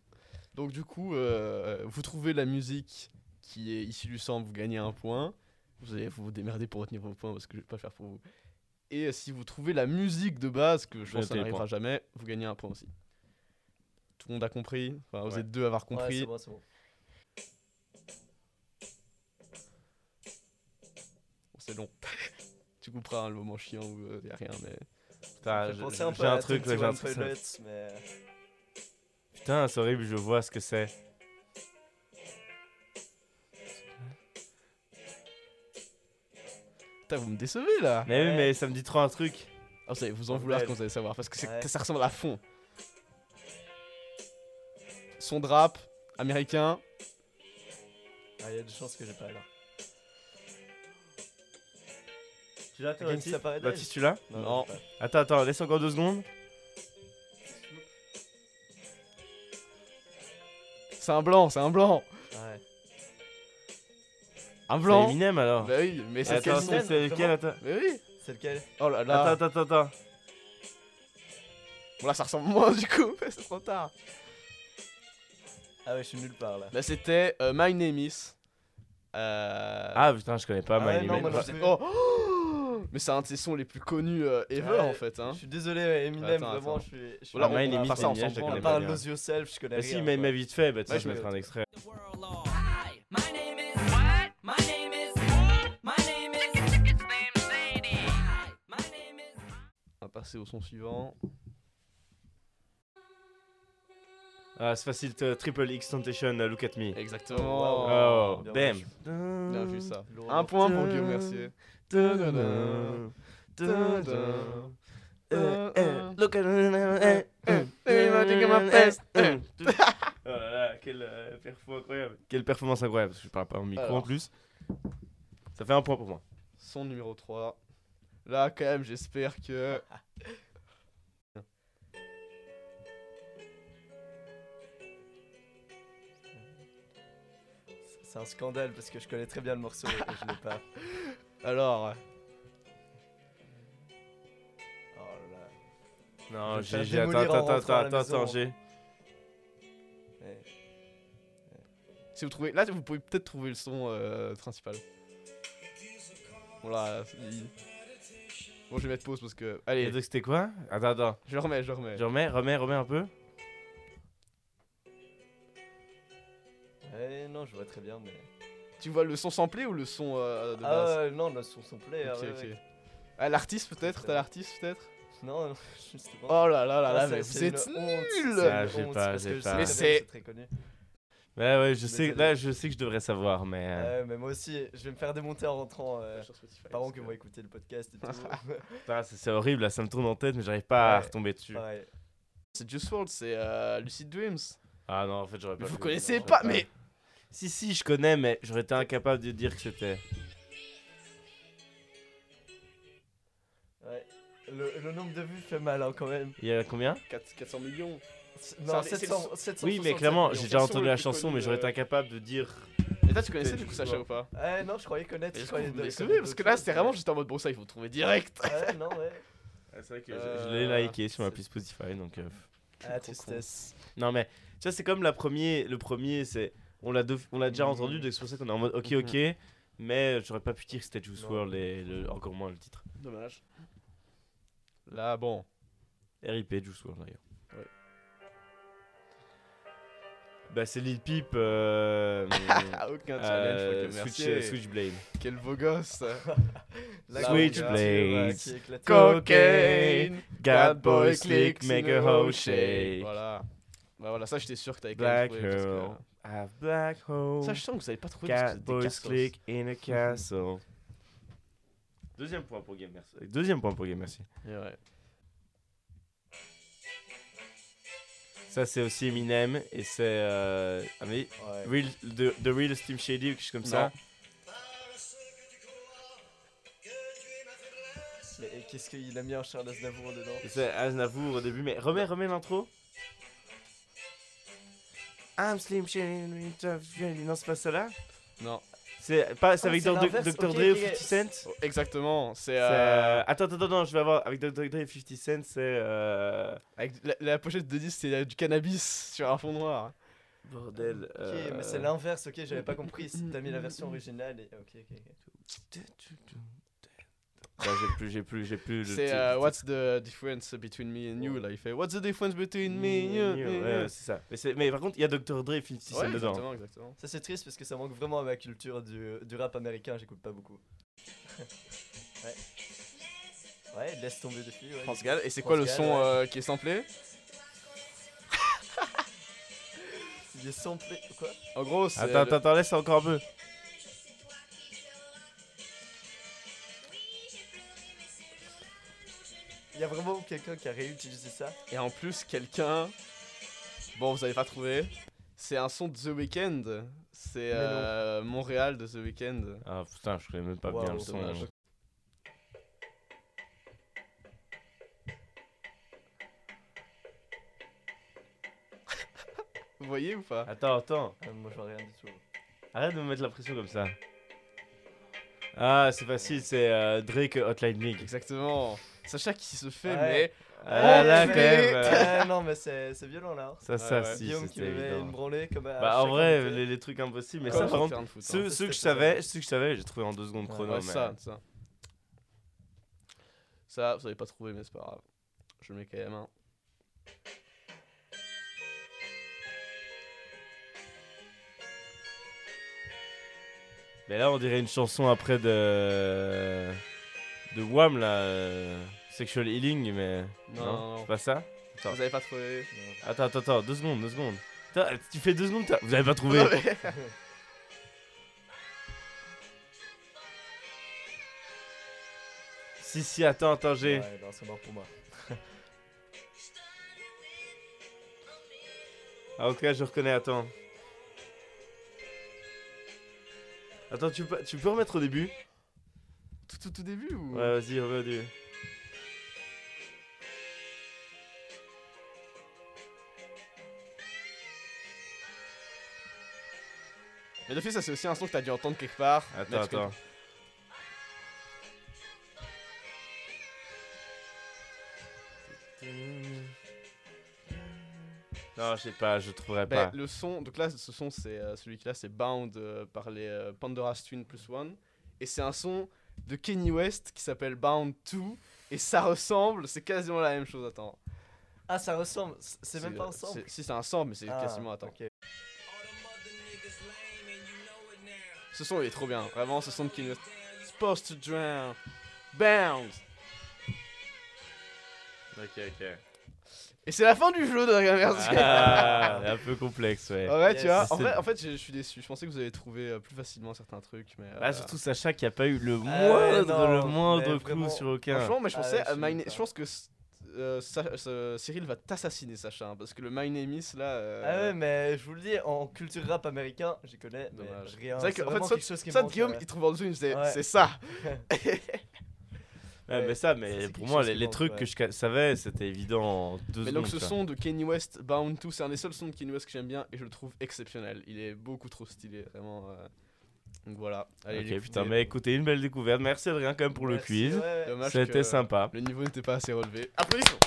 Donc du coup, euh, vous trouvez la musique qui est issue du sample, vous gagnez un point. Vous allez vous démerder pour retenir vos points parce que je vais pas le faire pour vous. Et si vous trouvez la musique de base, que je Je pense que ça les n'arrivera jamais, vous gagnez un point aussi. Tout le monde a compris? Enfin, vous Ouais. êtes deux à avoir Ouais, compris. c'est bon, c'est bon. Bon, c'est long. tu couperas hein, le moment chiant où il y a rien, mais. Putain, j'ai un peu truc, j'ai un 21 truc. mais... Putain, c'est horrible, je vois ce que c'est. Putain, vous me décevez là Mais oui, mais ça me dit trop un truc. Ah, vous allez vous en vouloir quand vous allez savoir, parce que Ouais. ça ressemble à fond. Son drap américain. Ah, il y a des chances que j'ai pas là. Tu l'as, toi, Baptiste Paradise Baptiste, tu l'as Non. Attends, attends, laisse encore deux secondes. C'est un blanc, c'est un blanc. Ouais. Un C'est blanc. Eminem alors. Bah oui, mais c'est Attends, c'est c'est lequel Attends, Mais oui. C'est lequel Oh là là. attends, attends, attends. Bon là, ça ressemble moins du coup. c'est trop tard. Ah ouais, je suis nulle part là. Là, c'était euh, My Name Is. Euh... Ah putain, je connais pas Ah ouais, My non, Name. moi Bah. Oh. Oh Mais c'est un de ses sons les plus connus euh, ever Ouais, en fait. Hein. Je suis désolé, Eminem, Attends, vraiment, attends. je suis. je suis Voilà, Ah, My nulle Name part. is ça, on pas part bien. Lose Yourself, je connais Bah rien. si, mais mais vite fait, bah Ouais, tiens, je mettrai un extrait. On va passer au son suivant. Ah, c'est facile, Triple X Temptation, uh, Look at Me. Exactement. Oh, Bien bam. vu. Bien vu ça. Un point pour Guillaume Mercier. Dun-dun-dun. Dun-dun. Look at. Oh là là, quelle euh, perfo incroyable. Quelle performance incroyable, parce que je parle pas en micro en plus. Ça fait un point pour moi. Son numéro 3. Là, quand même, j'espère que. C'est un scandale parce que je connais très bien le morceau et je l'ai pas. Alors, Oh là là. Non, j'ai, j'ai, attends, attends, attends, attends, attends, j'ai. Ouais. si vous trouvez. Là, vous pouvez peut-être trouver le son euh, principal. Voilà. il- Bon, je vais mettre pause parce que. Allez, donc c'était quoi? Attends, attends. je remets, je remets. Je remets, remets, remets un peu. Ouais, non, je vois très bien, mais. Tu vois le son samplé ou le son euh, de Ah base ouais, non, le son ah Ok, ouais, ok. ouais. Ah, l'artiste peut-être T'as l'artiste peut-être Non, non, justement. Oh là là là Ah, là, c'est- mais c'est vous êtes une Ah, j'ai pas, j'ai pas. Mais c'est- c'est très connu. Ouais, ouais, je sais, là, je sais que je devrais savoir, mais. euh, Ouais, mais moi aussi, je vais me faire démonter en rentrant. Euh, parents qui que- vont écouter le podcast et tout. putain, c'est, c'est horrible, là, ça me tourne en tête, mais j'arrive pas à retomber dessus. Pareil. C'est Just World, c'est euh, Lucid Dreams. Ah non, en fait, j'aurais pas. Mais vous connaissez pas, mais. Si, si, je connais, mais j'aurais été incapable de dire que c'était. Ouais. Le, le nombre de vues fait mal hein, quand même. Il y a combien? 4 400 millions. C'est- Non, c'est- 700, 767 Oui, mais clairement, j'ai déjà entendu la chanson, mais j'aurais été euh, incapable de dire. Et toi, tu connaissais du coup Sacha ou pas? Ouais, non, je croyais connaître. Je croyais vous me de- décevez, connaître parce que là, c'était vraiment juste en mode bon, ça, il faut trouver direct. Ouais, non, ouais. c'est vrai que je, Euh, je l'ai liké sur ma appli Spotify, donc. euh, Ah, con. tristesse. Non, mais tu vois, c'est comme la premier, le premier, c'est. On l'a deux- on l'a déjà Mhm. entendu, donc c'est pour ça qu'on est en mode ok, Mhm. ok. Mais j'aurais pas pu dire que c'était Juice Non. WRLD et le- encore moins le titre. Dommage. Là, bon. RIP Juice WRLD d'ailleurs. Ouais. Bah, c'est Lil Peep. Euh, aucun euh, challenge, fuck Switch, merci. Switchblade. Quel beau gosse. La Switchblade. Cocaine. Bad boy click, make a hoe shake. Voilà. Bah voilà, ça j'étais sûr que t'avais quand Black même trouvé. parce que-. Have black hole. Ça je sens que vous avez pas trouvé Cat boys click in a castle. Deuxième point pour Game, merci. Deuxième point pour Game, merci. Et ouais. Ça, c'est aussi Eminem et c'est. Euh, ah, mais Ouais. Real, the, the Real Steam Shady ou quelque chose comme ça. Mais et qu'est-ce qu'il a mis un Charles Aznavour dedans? Et C'est Aznavour au début, mais remets, remets l'intro. I'm Slim Shady, non, c'est pas ça là Non. C'est pas, c'est Ah, avec c'est Dr. Dre ou ok. 50 Cent Oh, Exactement. C'est C'est, euh, Attends, attends, attends, je vais avoir. Avec Dr. Dre et 50 Cent, c'est. Euh... avec la, la pochette de disque, c'est euh, du cannabis sur un fond noir. Bordel. Ok, euh, mais c'est l'inverse, ok, j'avais pas compris. Si T'as mis la version originale et. Ok, ok, ok. Bah, j'ai plus, j'ai plus, j'ai plus. le C'est euh, What's the difference between me and you Là, il fait What's the difference between me and you? Ouais, ouais, c'est ça. Mais, c'est- mais par contre, il y a Dr. Dre et 50 Cent Ouais, dedans. exactement, exactement. Ça c'est triste parce que ça manque vraiment à ma culture du, du rap américain, j'écoute pas beaucoup. ouais. Ouais, laisse tomber depuis. Ouais, France Gall. Et c'est quoi le France son Gall, ouais. euh, qui est samplé? Il est samplé. Quoi? En gros, c'est. Attends, le- attends, attends, laisse encore un peu. Il y a vraiment quelqu'un qui a réutilisé ça Et en plus, quelqu'un. Bon, vous avez pas trouvé. C'est un son de The Weeknd. C'est euh, Montréal de The Weeknd. Ah putain, je connais même pas Wow, bien le son. dommage. Vous voyez ou pas? Attends, attends. Ah, Moi je vois rien du tout. Arrête de me mettre la pression comme ça. Ah, c'est facile, c'est euh, Drake Hotline League. Exactement. Sacha qui se fait, Ouais. mais. Ah, là, quand même. euh, Ah, non, mais c'est violent là. ça, ça, ouais. si, Guillaume qui met une branlée comme Bah, en vrai, les, les trucs impossibles, mais ça, par contre, ceux, que je savais, ceux que je savais, j'ai trouvé en deux secondes chrono. Ouais, mais... ça, ça. Ça, vous avez pas trouvé, mais c'est pas grave. Je le mets quand même. hein. Mais là, on dirait une chanson après de. De Wham là. euh, Sexual Healing, mais. Non, non, non. c'est pas ça Attends. Vous avez pas trouvé. Attends, attends, attends, deux secondes, deux secondes. Attends, tu fais deux secondes, vous avez pas trouvé Non, mais- Si, si, attends, attends, j'ai. Ouais, non, c'est mort pour moi. Ah, ok, je reconnais, attends. Attends, tu peux, tu peux remettre au début tout, tout, tout début ou Ouais, vas-y, au début. Mais le fait, ça c'est aussi un son que t'as dû entendre quelque part. Attends, attends. Non, je sais pas, je trouverai Ben, pas. le son, donc là, ce son, c'est euh, celui qui là, c'est Bound euh, par les euh, Pandora's Twin plus One, et c'est un son de Kenny West qui s'appelle Bound 2, et ça ressemble, c'est quasiment la même chose. Attends, Ah, ça ressemble. C'est même pas euh, ensemble. Si c'est un sample, mais c'est Ah, quasiment. Attends, ok. ce son il est trop bien, vraiment, ce son de Kenny West. Supposed to drown, Bound. Ok, ok. Et c'est la fin du jeu, de merci. Ah, un peu complexe, ouais. Ouais, Yes. tu vois, en fait, en fait je je suis déçu. Je pensais que vous allez trouver euh, plus facilement certains trucs, mais. Ah, euh, surtout Sacha qui a pas eu le ouais, moindre, non, le moindre mais clou vraiment, sur aucun. Franchement, moi je Ah pensais, ouais, à je pense que euh, Sa- Cyril va t'assassiner, Sacha, hein, parce que le My Name is là. euh, Ah ouais, mais je vous le dis, en culture rap américain, j'y connais, mais Dommage. rien. C'est vrai qu'en fait, vraiment soit- quelque chose qui Ça, manque, Guillaume, ouais. il trouve en dessous, il me disait, Ouais. c'est ça. Ouais, mais ça, mais pour moi, les, trucs ouais. que je savais, c'était évident en deux Mais secondes. donc ce son de Kanye West, Bound to, c'est un des seuls sons de Kanye West que j'aime bien et je le trouve exceptionnel. Il est beaucoup trop stylé, vraiment. euh. Donc voilà. Allez, Ok, putain, mais écoutez, une belle découverte. Merci Adrien quand même pour le quiz. C'était sympa. Le niveau n'était pas assez relevé. Applaudissements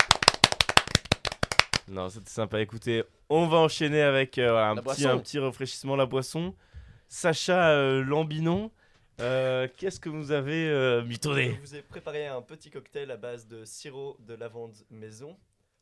Non, c'était sympa. Écoutez, on va enchaîner avec euh, un, La petit, boisson. un petit rafraîchissement, la boisson. Sacha euh, Lambinon, euh, qu'est-ce que vous avez euh, Je mitonné vous ai préparé un petit cocktail à base de sirop de lavande maison,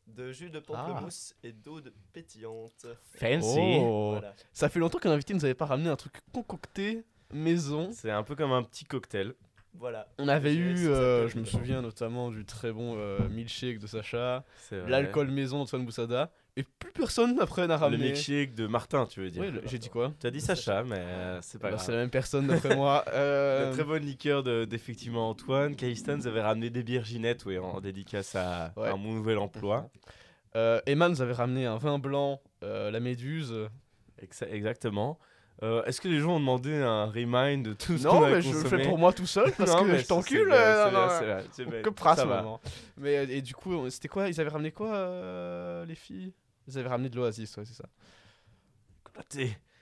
de jus de pamplemousse et d'eau de pétillante. Fancy. Oh. Voilà. Ça fait longtemps qu'un invité nous avait pas ramené un truc concocté maison. C'est un peu comme un petit cocktail. voilà. On avait Je eu, ça euh, je me souviens notamment du très bon euh, milkshake de Sacha, C'est vrai. l'alcool maison d'Antoine Boussada, et plus personne après n'a Le ramené. milkshake de Martin, tu veux dire. Le- j'ai dit quoi Tu as dit Sacha, mais euh, c'est pas Bah, grave. C'est la même personne d'après moi. Euh, La très bonne liqueur de- d'effectivement Antoine. Kaistan nous avait ramené des bières Ginette ouais, en dédicace à, Ouais. à mon nouvel emploi. euh, Emma nous avait ramené un vin blanc, euh, la Méduse. Exa- exactement. Euh, Est-ce que les gens ont demandé un remind de tout ce Non, qu'on a mais je le fais pour moi tout seul parce Non, que je t'encule. euh. Que prasse, maman. Mais et du coup, c'était quoi Ils avaient ramené quoi, euh, les filles? Ils avaient ramené de l'Oasis, ouais, c'est ça.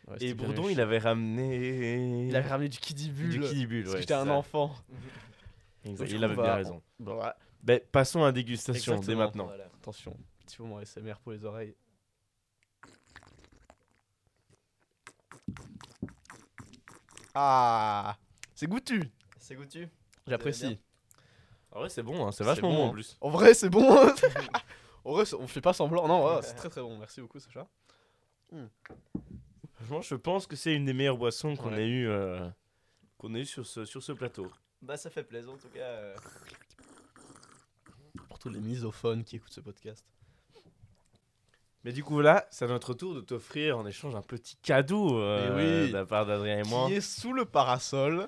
Ouais, c'était et Bourdon, il avait ramené. Il avait ramené du Kidibule. du Kiddy Bull, Parce ouais, que j'étais un enfant. Exact, il avait va- bien raison. Bon, voilà. Ben, passons à la dégustation dès maintenant. Voilà. Attention, petit moment ASMR pour les oreilles. Ah C'est goûtu C'est goûtu J'apprécie. En vrai, c'est bon, hein, c'est vachement bon, bon en hein. plus. En vrai, c'est bon En vrai, on fait pas semblant. Non, ouais, c'est très très bon. Merci beaucoup, Sacha. Franchement, je pense que c'est une des meilleures boissons qu'on Ouais. ait eu, euh, qu'on ait eu sur ce, sur ce plateau. Bah ça fait plaisir en tout cas. euh, Pour tous les misophones qui écoutent ce podcast. Mais du coup, là, c'est à notre tour de t'offrir en échange un petit cadeau euh, oui. de la part d'Adrien et moi. Qui est sous le parasol.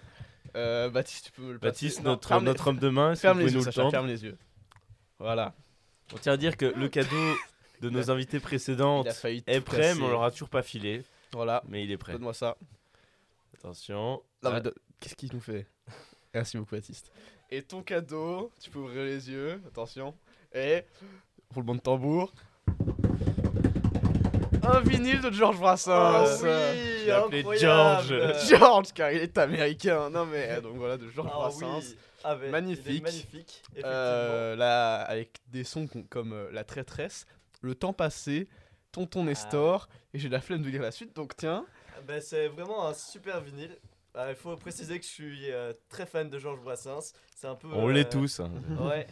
Euh, Baptiste, tu peux me le passer Baptiste, Non, notre, les- notre homme de main, Ferme vous les yeux, nous Sacha, ferme les yeux. Voilà. On tient à dire que le cadeau de nos invités précédentes est prêt, casser. mais on l'aura toujours pas filé. Voilà. Mais il est prêt. Donne-moi ça. Attention. Non, Ah, mais de- Qu'est-ce qu'il nous fait? Merci beaucoup, Baptiste. Et ton cadeau, tu peux ouvrir les yeux, attention. Et. Roulement de tambour. Un vinyle de George Brassens. Oh l'ai appelé incroyable. George. George, car il est américain. Non, mais euh, donc voilà, de George Ah Brassens. oui. Ah, Magnifique. Euh, là, avec des sons comme euh, La traîtresse, Le temps passé, Tonton Nestor. Et j'ai la flemme de lire la suite, donc tiens. Ah bah, c'est vraiment un super vinyle. Ah, il faut préciser que je suis euh, très fan de Georges Brassens. C'est un peu. On euh, l'est tous. hein. Ouais.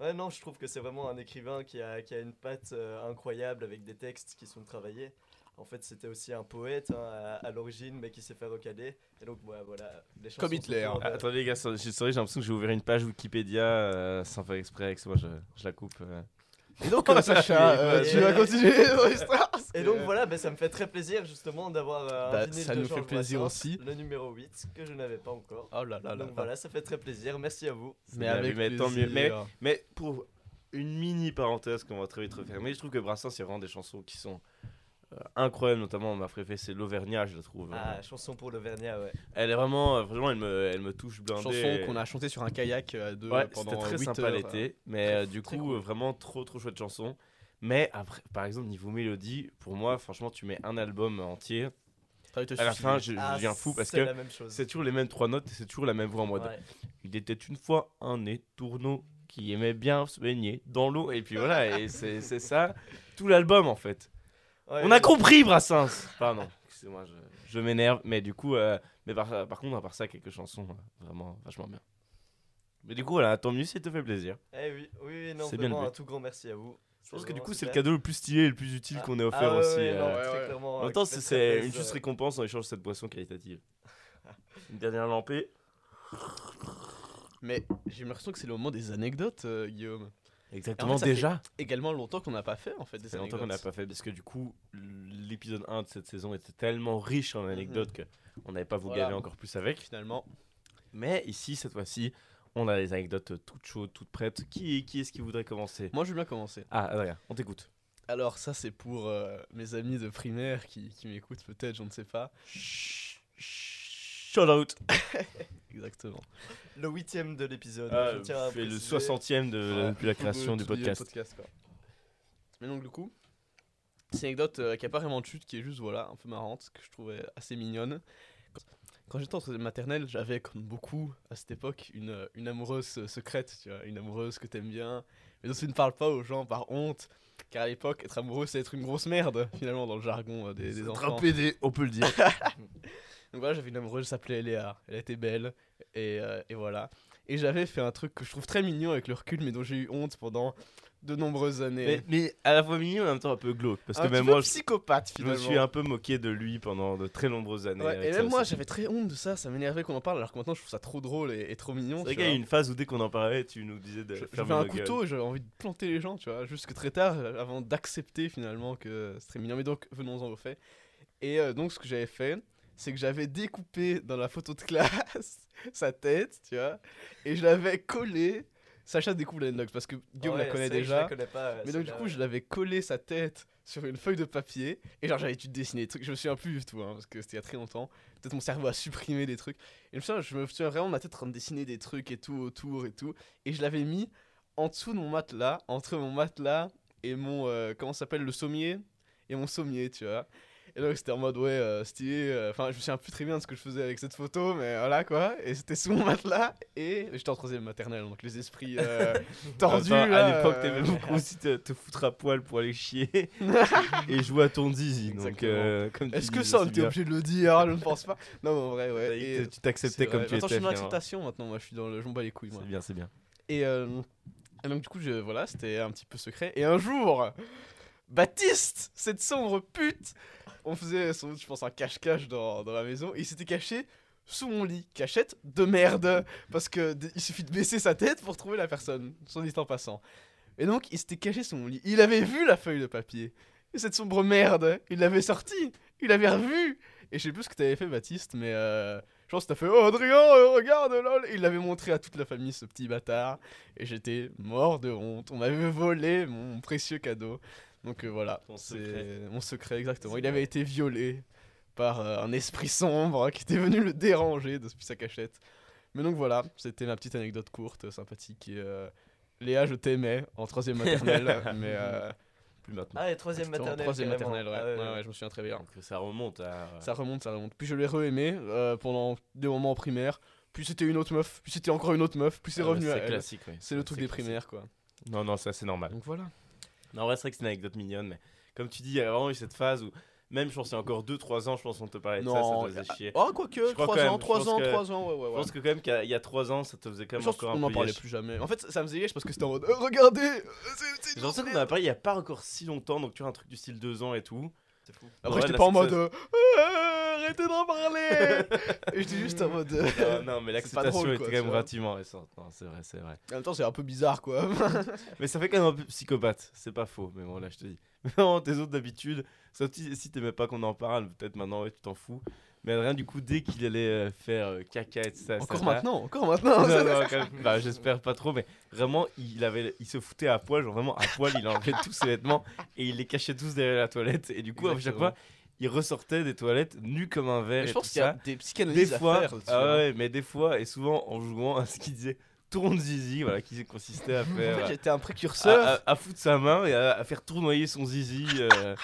Ouais, non, je trouve que c'est vraiment un écrivain qui a, qui a une patte euh, incroyable avec des textes qui sont travaillés. En fait, c'était aussi un poète hein, à, à l'origine, mais qui s'est fait recaler. Et donc, ouais, voilà. Les chansons Comme sont Hitler. toujours, Ah, attendez les gars, c'est c'est j'ai l'impression que j'ai ouvert une page Wikipédia euh, sans faire exprès avec ça. Moi, je, je la coupe. euh. Et donc, euh, Sacha, euh, tu vas continuer ton histoire parce Et donc voilà, bah, ça me fait très plaisir justement d'avoir euh, un Bah, vinyle ça de nous fait plaisir Brassens, aussi. Le numéro 8, que je n'avais pas encore. Oh là là là. donc voilà, ça fait très plaisir. Merci à vous. C'est Mais avec mais tant plaisir. mieux. Mais, mais pour une mini parenthèse qu'on va très vite refermer, je trouve que Brassens, il y a vraiment des chansons qui sont euh, incroyables, notamment ma préférée, c'est l'Auvergnat, je la trouve. Ah, euh, chanson pour l'Auvergnat, ouais. Elle est vraiment, euh, vraiment, elle me, elle me touche blindé. chanson qu'on a chanté sur un kayak euh, deux Ouais, pendant c'était très 8 sympa heures. l'été, mais très- euh, du coup, cool. vraiment trop trop chouette chanson. Mais après, par exemple, niveau mélodie, pour moi, franchement, tu mets un album entier. À la fin, je, je Ah, deviens fou parce c'est que la même chose. c'est toujours les mêmes trois notes et c'est toujours la même voix en mode. Ouais. Il était une fois un étourneau qui aimait bien se baigner dans l'eau. Et puis voilà, et c'est c'est ça, tout l'album en fait. Ouais, On a compris, Brassens Pardon, excusez-moi, je, je m'énerve. Mais du coup, euh, mais par, par contre, à part ça, quelques chansons euh, vraiment vachement bien. Mais du coup, voilà, tant mieux si ça te fait plaisir. Eh oui, oui, oui, non, C'est bien un but. tout grand merci à vous. Je pense que du coup, c'est le cadeau le plus stylé et le plus utile Ah, qu'on ait offert ah ouais, aussi. ouais, euh, non, En euh, même temps, c'est- une juste récompense en échange de cette boisson qualitative. Une dernière lampée. Mais j'ai l'impression que c'est le moment des anecdotes, euh, Guillaume. Exactement, En fait, déjà. Également longtemps qu'on n'a pas fait en fait fait longtemps qu'on n'a pas fait parce que du coup, l'épisode 1 de cette saison était tellement riche en anecdotes que on n'avait pas vous Voilà. gaver encore plus avec. Finalement, Mais ici, cette fois-ci, on a des anecdotes toutes chaudes, toutes prêtes. Qui, qui est-ce qui voudrait commencer? Moi je veux bien commencer. Ah, Adrien, on t'écoute. Alors ça c'est pour euh, mes amis de primaire qui, qui m'écoutent peut-être, je ne sais pas. Shout out. Exactement. Le huitième de l'épisode. Ah, je tiens à fait le préciser. soixantième de, Ouais, depuis la création du podcast. quoi. Mais donc, du coup, c'est une anecdote euh, qui a pas vraiment de chute, qui est juste, voilà, un peu marrante, que je trouvais assez mignonne. Quand, quand j'étais en troisième maternelle, j'avais, comme beaucoup à cette époque, une, une amoureuse euh, secrète, tu vois, une amoureuse que t'aimes bien, mais dont tu ne parles pas aux gens par honte. Car à l'époque, être amoureux, c'est être une grosse merde, finalement, dans le jargon euh, des, des enfants. PD, on peut le dire. Donc voilà, j'avais une amoureuse, elle s'appelait Léa. Elle était belle. Et, euh, et voilà. Et j'avais fait un truc que je trouve très mignon avec le recul, mais dont j'ai eu honte pendant de nombreuses années. mais, mais à la fois mignon et en même temps un peu glauque. Parce un que même moi, je, psychopathe je me suis un peu moqué de lui pendant de très nombreuses années. Ouais, et ça même moi, j'avais très honte de ça. Ça m'énervait qu'on en parle, alors que maintenant, je trouve ça trop drôle et, et trop mignon. C'est vrai qu'il y a une phase où dès qu'on en parlait, tu nous disais de J'avais un couteau et j'avais envie de planter les gens, tu vois. Jusque très tard, avant d'accepter finalement que c'est très mignon. Mais donc, venons-en au fait. Et euh, donc, ce que j'avais fait, c'est que j'avais découpé dans la photo de classe sa tête, tu vois. Et je l'avais collé. Sacha découvre l'anecdote parce que Guillaume Ouais, la connaît Je déjà. la connais pas. Mais donc, du coup, je l'avais collé sa tête sur une feuille de papier. Et genre, j'avais dû dessiner des trucs. Je me souviens plus du tout, hein, parce que c'était il y a très longtemps. Peut-être mon cerveau a supprimé des trucs. Et je me souviens, je me souviens vraiment de ma tête en train de dessiner des trucs et tout autour et tout. Et je l'avais mis en dessous de mon matelas, entre mon matelas et mon. euh, comment ça s'appelle Le sommier? Et mon sommier, tu vois. Et donc, c'était en mode, ouais, euh, stylé. euh, Enfin, je me souviens plus très bien de ce que je faisais avec cette photo, mais voilà quoi. Et c'était sous mon matelas. Et j'étais en troisième maternelle, donc les esprits euh, tordus. Attends, là, à l'époque, euh, t'aimais beaucoup aussi te, te foutre à poil pour aller chier et jouer à ton zizi. Donc, Est-ce que ça, on était obligé de le dire? Je ne pense pas. Non, mais en vrai, ouais. Est, Et- tu t'acceptais comme vrai. tu Maintenant, étais. je suis dans l'acceptation maintenant. Moi, je suis dans le. Je m'en bats les couilles. C'est bien, c'est bien. Et, et donc, du coup, je, voilà, c'était un petit peu secret. Et un jour, Baptiste, cette sombre pute, on faisait, sans doute, je pense, un cache-cache dans, la maison. Il s'était caché sous mon lit. Cachette de merde. Parce que il suffit de baisser sa tête pour trouver la personne, son dit en passant. Et donc, il s'était caché sous mon lit. Il avait vu la feuille de papier. Et cette sombre merde, il l'avait sortie. Il l'avait revue. Et je sais plus ce que t'avais fait, Baptiste, mais euh, je pense que t'as fait Oh, Adrien, euh, regarde, lol. Il l'avait montré à toute la famille, ce petit bâtard. Et j'étais mort de honte. On m'avait volé mon précieux cadeau. Donc euh, voilà, c'est mon secret, exactement. Il avait été violé par euh, un esprit sombre qui était venu le déranger depuis sa cachette. Mais donc voilà, c'était ma petite anecdote courte, sympathique. Et, euh, Léa, je t'aimais en troisième maternelle, mais euh, Plus maintenant. Ah, et troisième maternelle. troisième maternelle, ouais. Ah ouais, Ouais, je me souviens très bien. Donc ça remonte à. Ça remonte, ça remonte. Puis je l'ai re-aimé euh, pendant des moments en primaire. Puis c'était une autre meuf. Puis c'était encore une autre meuf. Puis c'est Ah, revenu à C'est elle. classique, ouais. C'est le truc C'est des classique. primaires, quoi. Non, non, ça c'est normal. Donc voilà. Non, en vrai, c'est vrai que c'est une anecdote mignonne, mais comme tu dis, il y a vraiment eu cette phase où, même je pense, il y a encore 2-3 ans, je pense qu'on te parlait de ça, ça Non, te faisait chier. Oh, quoique, Je crois 3 quand même, ans, je 3 pense ans, que- 3 ans, ouais, ouais, Je ouais. pense que quand même qu'il y a- il y a 3 ans, ça te faisait quand Je même pense encore un n'en peu parlait yesh. plus jamais. En fait, ça me faisait yesh parce que c'était en mode euh, Regardez c'est- l'impression une qu'on en a parlé il y a pas encore si longtemps, donc tu vois, un truc du style 2 ans et tout. C'est fou. Après, Ouais, j'étais pas en mode euh, Arrêtez d'en parler j'étais juste en mode. euh, non, non, mais C'est pas l'acceptation drôle, quoi, quand tu même vois. relativement récente. Non, c'est vrai, c'est vrai. En même temps, c'est un peu bizarre, quoi. Mais ça fait quand même un peu psychopathe, c'est pas faux, mais bon, là, je te dis. Non, tes autres d'habitude, sauf si, si t'aimais pas qu'on en parle, peut-être maintenant, ouais, tu t'en fous. Mais rien, du coup, dès qu'il allait euh, faire euh, caca et tout ça, Encore ça maintenant, encore maintenant. Non, non, quand même. Bah, j'espère pas trop, mais vraiment, il, avait, il se foutait à poil, genre vraiment à poil, il enlevait tous ses vêtements et il les cachait tous derrière la toilette. Et du coup, à chaque fois, il ressortait des toilettes nu comme un verre. Mais je pense qu'il y a des Des psychanalyses à fois, faire. là-dessus, ah ouais, mais des fois, et souvent en jouant à ce qu'il disait tourne zizi, voilà, qui consistait à En faire. fait, euh, j'étais un à, précurseur. à- à foutre sa main et à, à faire tournoyer son zizi. euh,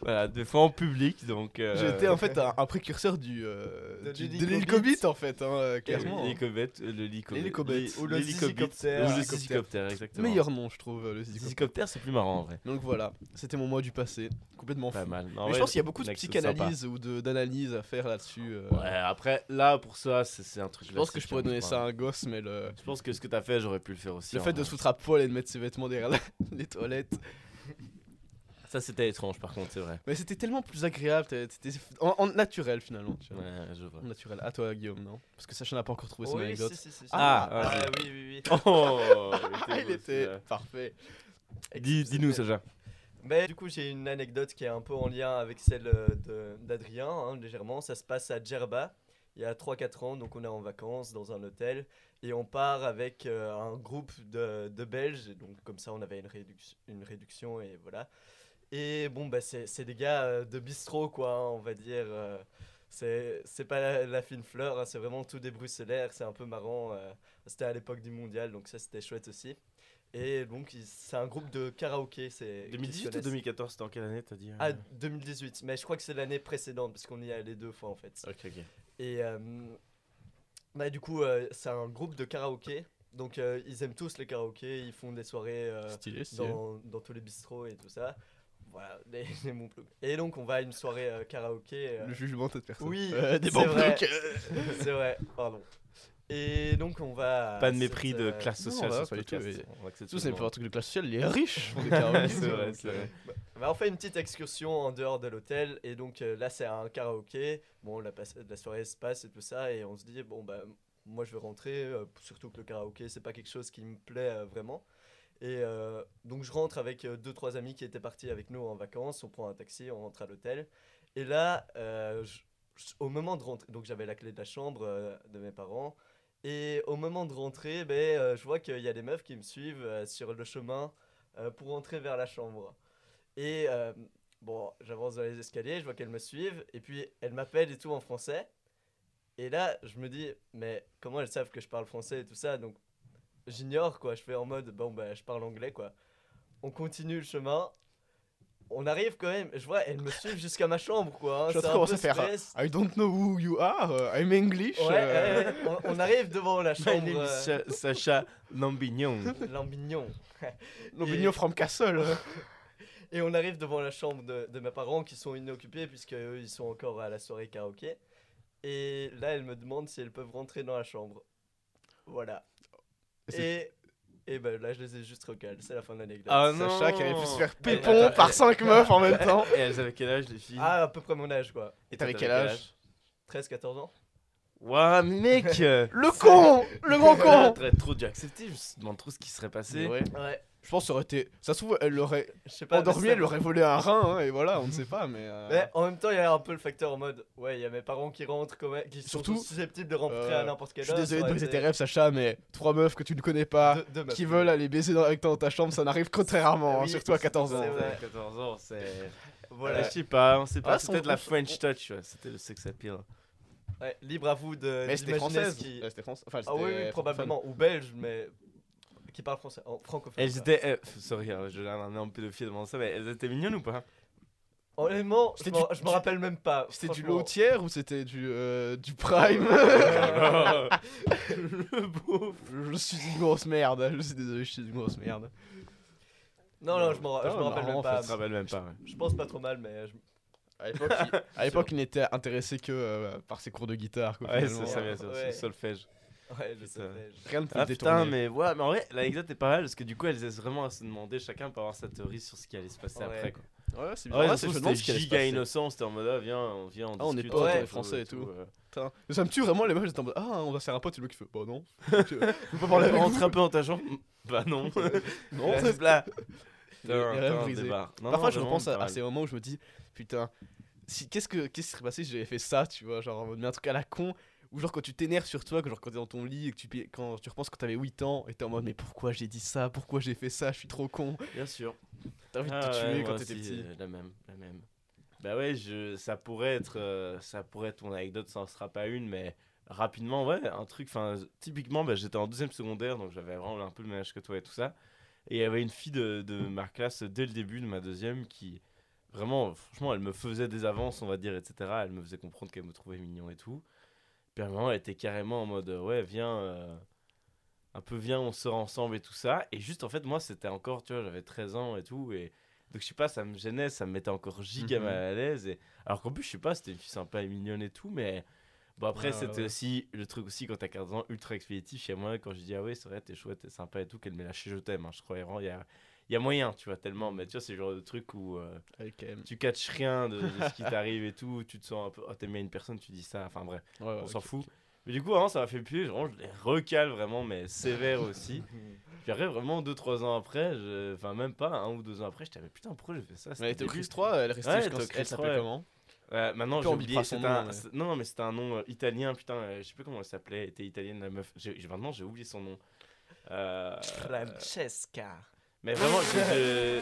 voilà, des fois en public, donc. euh, J'étais en fait un, un précurseur du, euh, De du- l'hélicobite. de l'hélicobite en fait, hein, euh, clairement. L'hélicobète, euh, le lico- L'hélicobète. l'hé- Ou le l'hélicobite, zizicoptère. Ou le Zizicoptère. zizicoptère, exactement. Meilleur nom, je trouve, le zizicoptère. C'est plus marrant en vrai. Donc voilà, c'était mon mois du passé, complètement Pas fou. mal. Non, Mais ouais, je pense qu'il y a beaucoup de psychanalyse ou de- d'analyse à faire là-dessus. euh. Ouais, après, là, pour ça, c'est un truc. Je pense que je pourrais hein, donner ça à un gosse, mais le, Je pense que ce que t'as fait, j'aurais pu le faire aussi. le fait de se foutre à poil et de mettre ses vêtements derrière les toilettes. Ça, c'était étrange, par contre, c'est vrai. Mais c'était tellement plus agréable, c'était en, en naturel finalement. Tu vois. Ouais, je vois. En naturel. À toi, Guillaume, non? Parce que Sacha n'a pas encore trouvé son Oui, anecdote. si, si, si, si. Ah, Ah, oui, oui, oui. Oh, il beau, était parfait. Dis- Dis-nous, Sacha. Mais du coup, j'ai une anecdote qui est un peu en lien avec celle euh, de- d'Adrien, hein, légèrement. Ça se passe à Djerba, il y a 3-4 ans. Donc, on est en vacances dans un hôtel et on part avec euh, un groupe de, de Belges. Et donc, comme ça, on avait une, réduc- une réduction et voilà. Et bon, bah, c'est des gars euh, de bistrot, quoi, hein, on va dire. euh, c'est c'est pas la, la fine fleur, hein, c'est vraiment tout des bruxellaires, c'est un peu marrant. euh, c'était à l'époque du mondial, donc ça c'était chouette aussi. Et donc c'est un groupe de karaoké. c'est qui se 2018 ou connaissent. 2014 C'était en quelle année t'as dit Ah, 2018, mais je crois que c'est l'année précédente, parce qu'on y est allé deux fois en fait. Ok, ok. Et euh, bah, du coup, euh, c'est un groupe de karaoké. Donc euh, ils aiment tous les karaokés, ils font des soirées Stylé, stylé. dans, dans tous les bistrots et tout ça. Voilà, les, les bons plugs. Et donc on va à une soirée euh, karaoké. euh, Le jugement de cette personne. Oui, Euh, des c'est bons vrai. blocs, c'est vrai, pardon. Et donc on va. à Pas de cette, mépris de euh, classe non, sociale sur ce pas du tout, podcast. oui. On accepte Surtout, c'est tout pas le un truc de classe sociale, les riches font des karaokés. C'est vrai, c'est vrai. Bah, on fait une petite excursion en dehors de l'hôtel et donc euh, là c'est un karaoké. Bon la, passe- la soirée se passe et tout ça et on se dit bon bah moi je vais rentrer euh, surtout que le karaoké c'est pas quelque chose qui me plaît euh, vraiment. Et euh, donc je rentre avec euh, deux trois amis qui étaient partis avec nous en vacances. On prend un taxi, on rentre à l'hôtel et là euh, au moment de rentrer donc j'avais la clé de la chambre de mes parents. Et au moment de rentrer, ben, je vois qu'il y a des meufs qui me suivent sur le chemin pour rentrer vers la chambre. Et bon, j'avance dans les escaliers, je vois qu'elles me suivent, et puis elles m'appellent et tout en français. Et là, je me dis, mais comment elles savent que je parle français et tout ça? Donc, j'ignore quoi, je fais en mode, bon, bah, je parle anglais quoi. On continue le chemin. On arrive quand même, je vois, elles me suivent jusqu'à ma chambre quoi. hein, Je c'est un commence peu à faire, stress. I don't know who you are, uh, I'm English. Ouais, euh, ouais, ouais. On, on arrive devant la My chambre. name is euh, Sa- Sacha Lambignon. Lambignon. L'opinion from Castle. Et on arrive devant la chambre de, de mes parents qui sont inoccupés puisque eux, ils sont encore à la soirée karaoké. Et là, elles me demandent si elles peuvent rentrer dans la chambre. Voilà. Et Et, ben là, je les ai juste recalés. C'est la fin de l'anecdote. Ah non Sacha qui avait pu se faire pépon attends, par eh. 5 meufs en même temps. Et elles avaient quel âge les filles? Ah, à peu près mon âge quoi. Et t'avais quel âge? 13-14 ans Ouah, mec Le con Le grand con T'aurais trop dû accepter, je me demande trop ce qui serait passé. Ouais. Ouais. Je pense que ça aurait été. Ça se trouve, elle l'aurait Je sais pas. endormi, mais elle aurait volé un rein, hein, et voilà, on ne sait pas, mais. euh, Mais en même temps, il y a un peu le facteur en mode ouais, il y a mes parents qui rentrent, quand même, qui sont Surtout, susceptibles de rentrer euh, à n'importe quelle Je suis heure. désolé de briser été tes rêves, Sacha, mais trois meufs que tu ne connais pas, deux- deux meufs. qui veulent aller baiser dans- avec toi dans ta chambre, ça n'arrive que très rarement, hein, surtout à 14 ans. c'est vrai. 14 ans, c'est. Voilà. Voilà. Je sais pas, on sait pas. Ah, C'était de la French touch, ouais. C'était le sex appeal. Ouais, libre à vous de. Mais c'était française. qui- Ouais, C'était français. Enfin, Ah oui, probablement. Ou belge, mais qui parle français, en francophone. Elles quoi. étaient. euh, sorry, hein, je un énorme pédophile devant ça, mais elles étaient mignonnes ou pas? Honnêtement, je me du- rappelle même pas. C'était du franchement. low tier ou c'était du, euh, du prime? Le beau. Je suis une grosse merde, je suis désolé, je suis une grosse merde. Non, non, je me rappelle même pas. Je me rappelle même pas. Je pense pas trop mal, mais je- À l'époque, il, il n'était intéressé que euh, par ses cours de guitare. Quoi, Ouais, c'est ça, bien sûr, Ouais. c'est solfège. Ouais, je Putain. sais. je- Rien ne pouvait Ah putain, mais ouais, mais en vrai, l'anecdote est pas mal parce que du coup, elles essaient vraiment à se demander chacun pour avoir sa théorie sur ce qui allait se passer Ouais. après. Quoi. Ouais, c'est bizarre. Ouais, c'est- c'était giga innocent, c'était en mode, ah, viens, on vient, on Ah, on est discute. fait français et tout. euh. Putain. Mais ça me tue vraiment les meufs, j'étais en mode Ah, on va faire un pote, et le mec qui fait Bah non. Tu veux pas parler avec Rentre un peu dans ta chambre Bah non. Non, Reste là. Parfois, je repense à, pas ces moments où je me dis Putain, si, qu'est-ce, que, qu'est-ce qui serait passé si j'avais fait ça, tu vois Genre, en mode, mais un truc à la con, ou genre quand tu t'énerves sur toi, que genre quand t'es dans ton lit et que tu, quand tu repenses quand t'avais 8 ans et t'es en mode Mais pourquoi j'ai dit ça? Pourquoi j'ai fait ça? Je suis trop con. Bien sûr. T'as envie de Ah te ouais, tuer quand t'étais petit. euh, La même, la même. Bah ouais, je, ça pourrait être, euh, ça pourrait être mon anecdote, ça en sera pas une, mais rapidement, ouais, un truc, enfin, typiquement, bah, j'étais en deuxième secondaire, donc j'avais vraiment un peu le même âge que toi et tout ça. Et il y avait une fille de, de ma classe dès le début de ma deuxième qui, vraiment, franchement, elle me faisait des avances, on va dire, etc. Elle me faisait comprendre qu'elle me trouvait mignon et tout. Puis à un moment, elle était carrément en mode, euh, ouais, viens, euh, un peu, viens, on sort ensemble et tout ça. Et juste, en fait, moi, c'était encore, tu vois, j'avais 13 ans et tout. Et donc, je sais pas, ça me gênait, ça me mettait encore giga Mhm. mal à l'aise. Et... Alors qu'en plus, je sais pas, c'était une fille sympa et mignonne et tout, mais. Bon, après, c'était ouais. aussi le truc aussi quand t'as 15 ans, ultra expéditif chez moi. Quand je dis, ah ouais, c'est vrai, t'es chouette, t'es sympa et tout, qu'elle m'ait lâché, je t'aime. hein. Je croyais vraiment, il y a, y a moyen, tu vois, tellement. Mais tu vois, c'est le genre de truc où euh, tu catches rien de, de ce qui t'arrive et tout. Tu te sens un peu, oh, t'aimes bien une personne, tu dis ça. Enfin, bref, Ouais, ouais, on s'en fout. Mais du coup, vraiment, ça m'a fait plus. Vraiment, je les recale vraiment, mais sévère aussi. Puis après, vraiment, 2-3 ans après, je- enfin, même pas, un ou deux ans après, j'étais, mais putain, pourquoi j'ai fait ça? Mais elle C'était était au. Chris 3, elle restait Ouais, jusqu'en elle était au elle Chris s'appelait 3, comment? Ouais, maintenant, j'ai oublié. son nom, un- Non, non, mais c'était un nom euh, italien, putain, euh, je sais plus comment elle s'appelait. Elle était italienne, la meuf. Maintenant, j'ai oublié son nom. Euh, Francesca. Mais vraiment, je-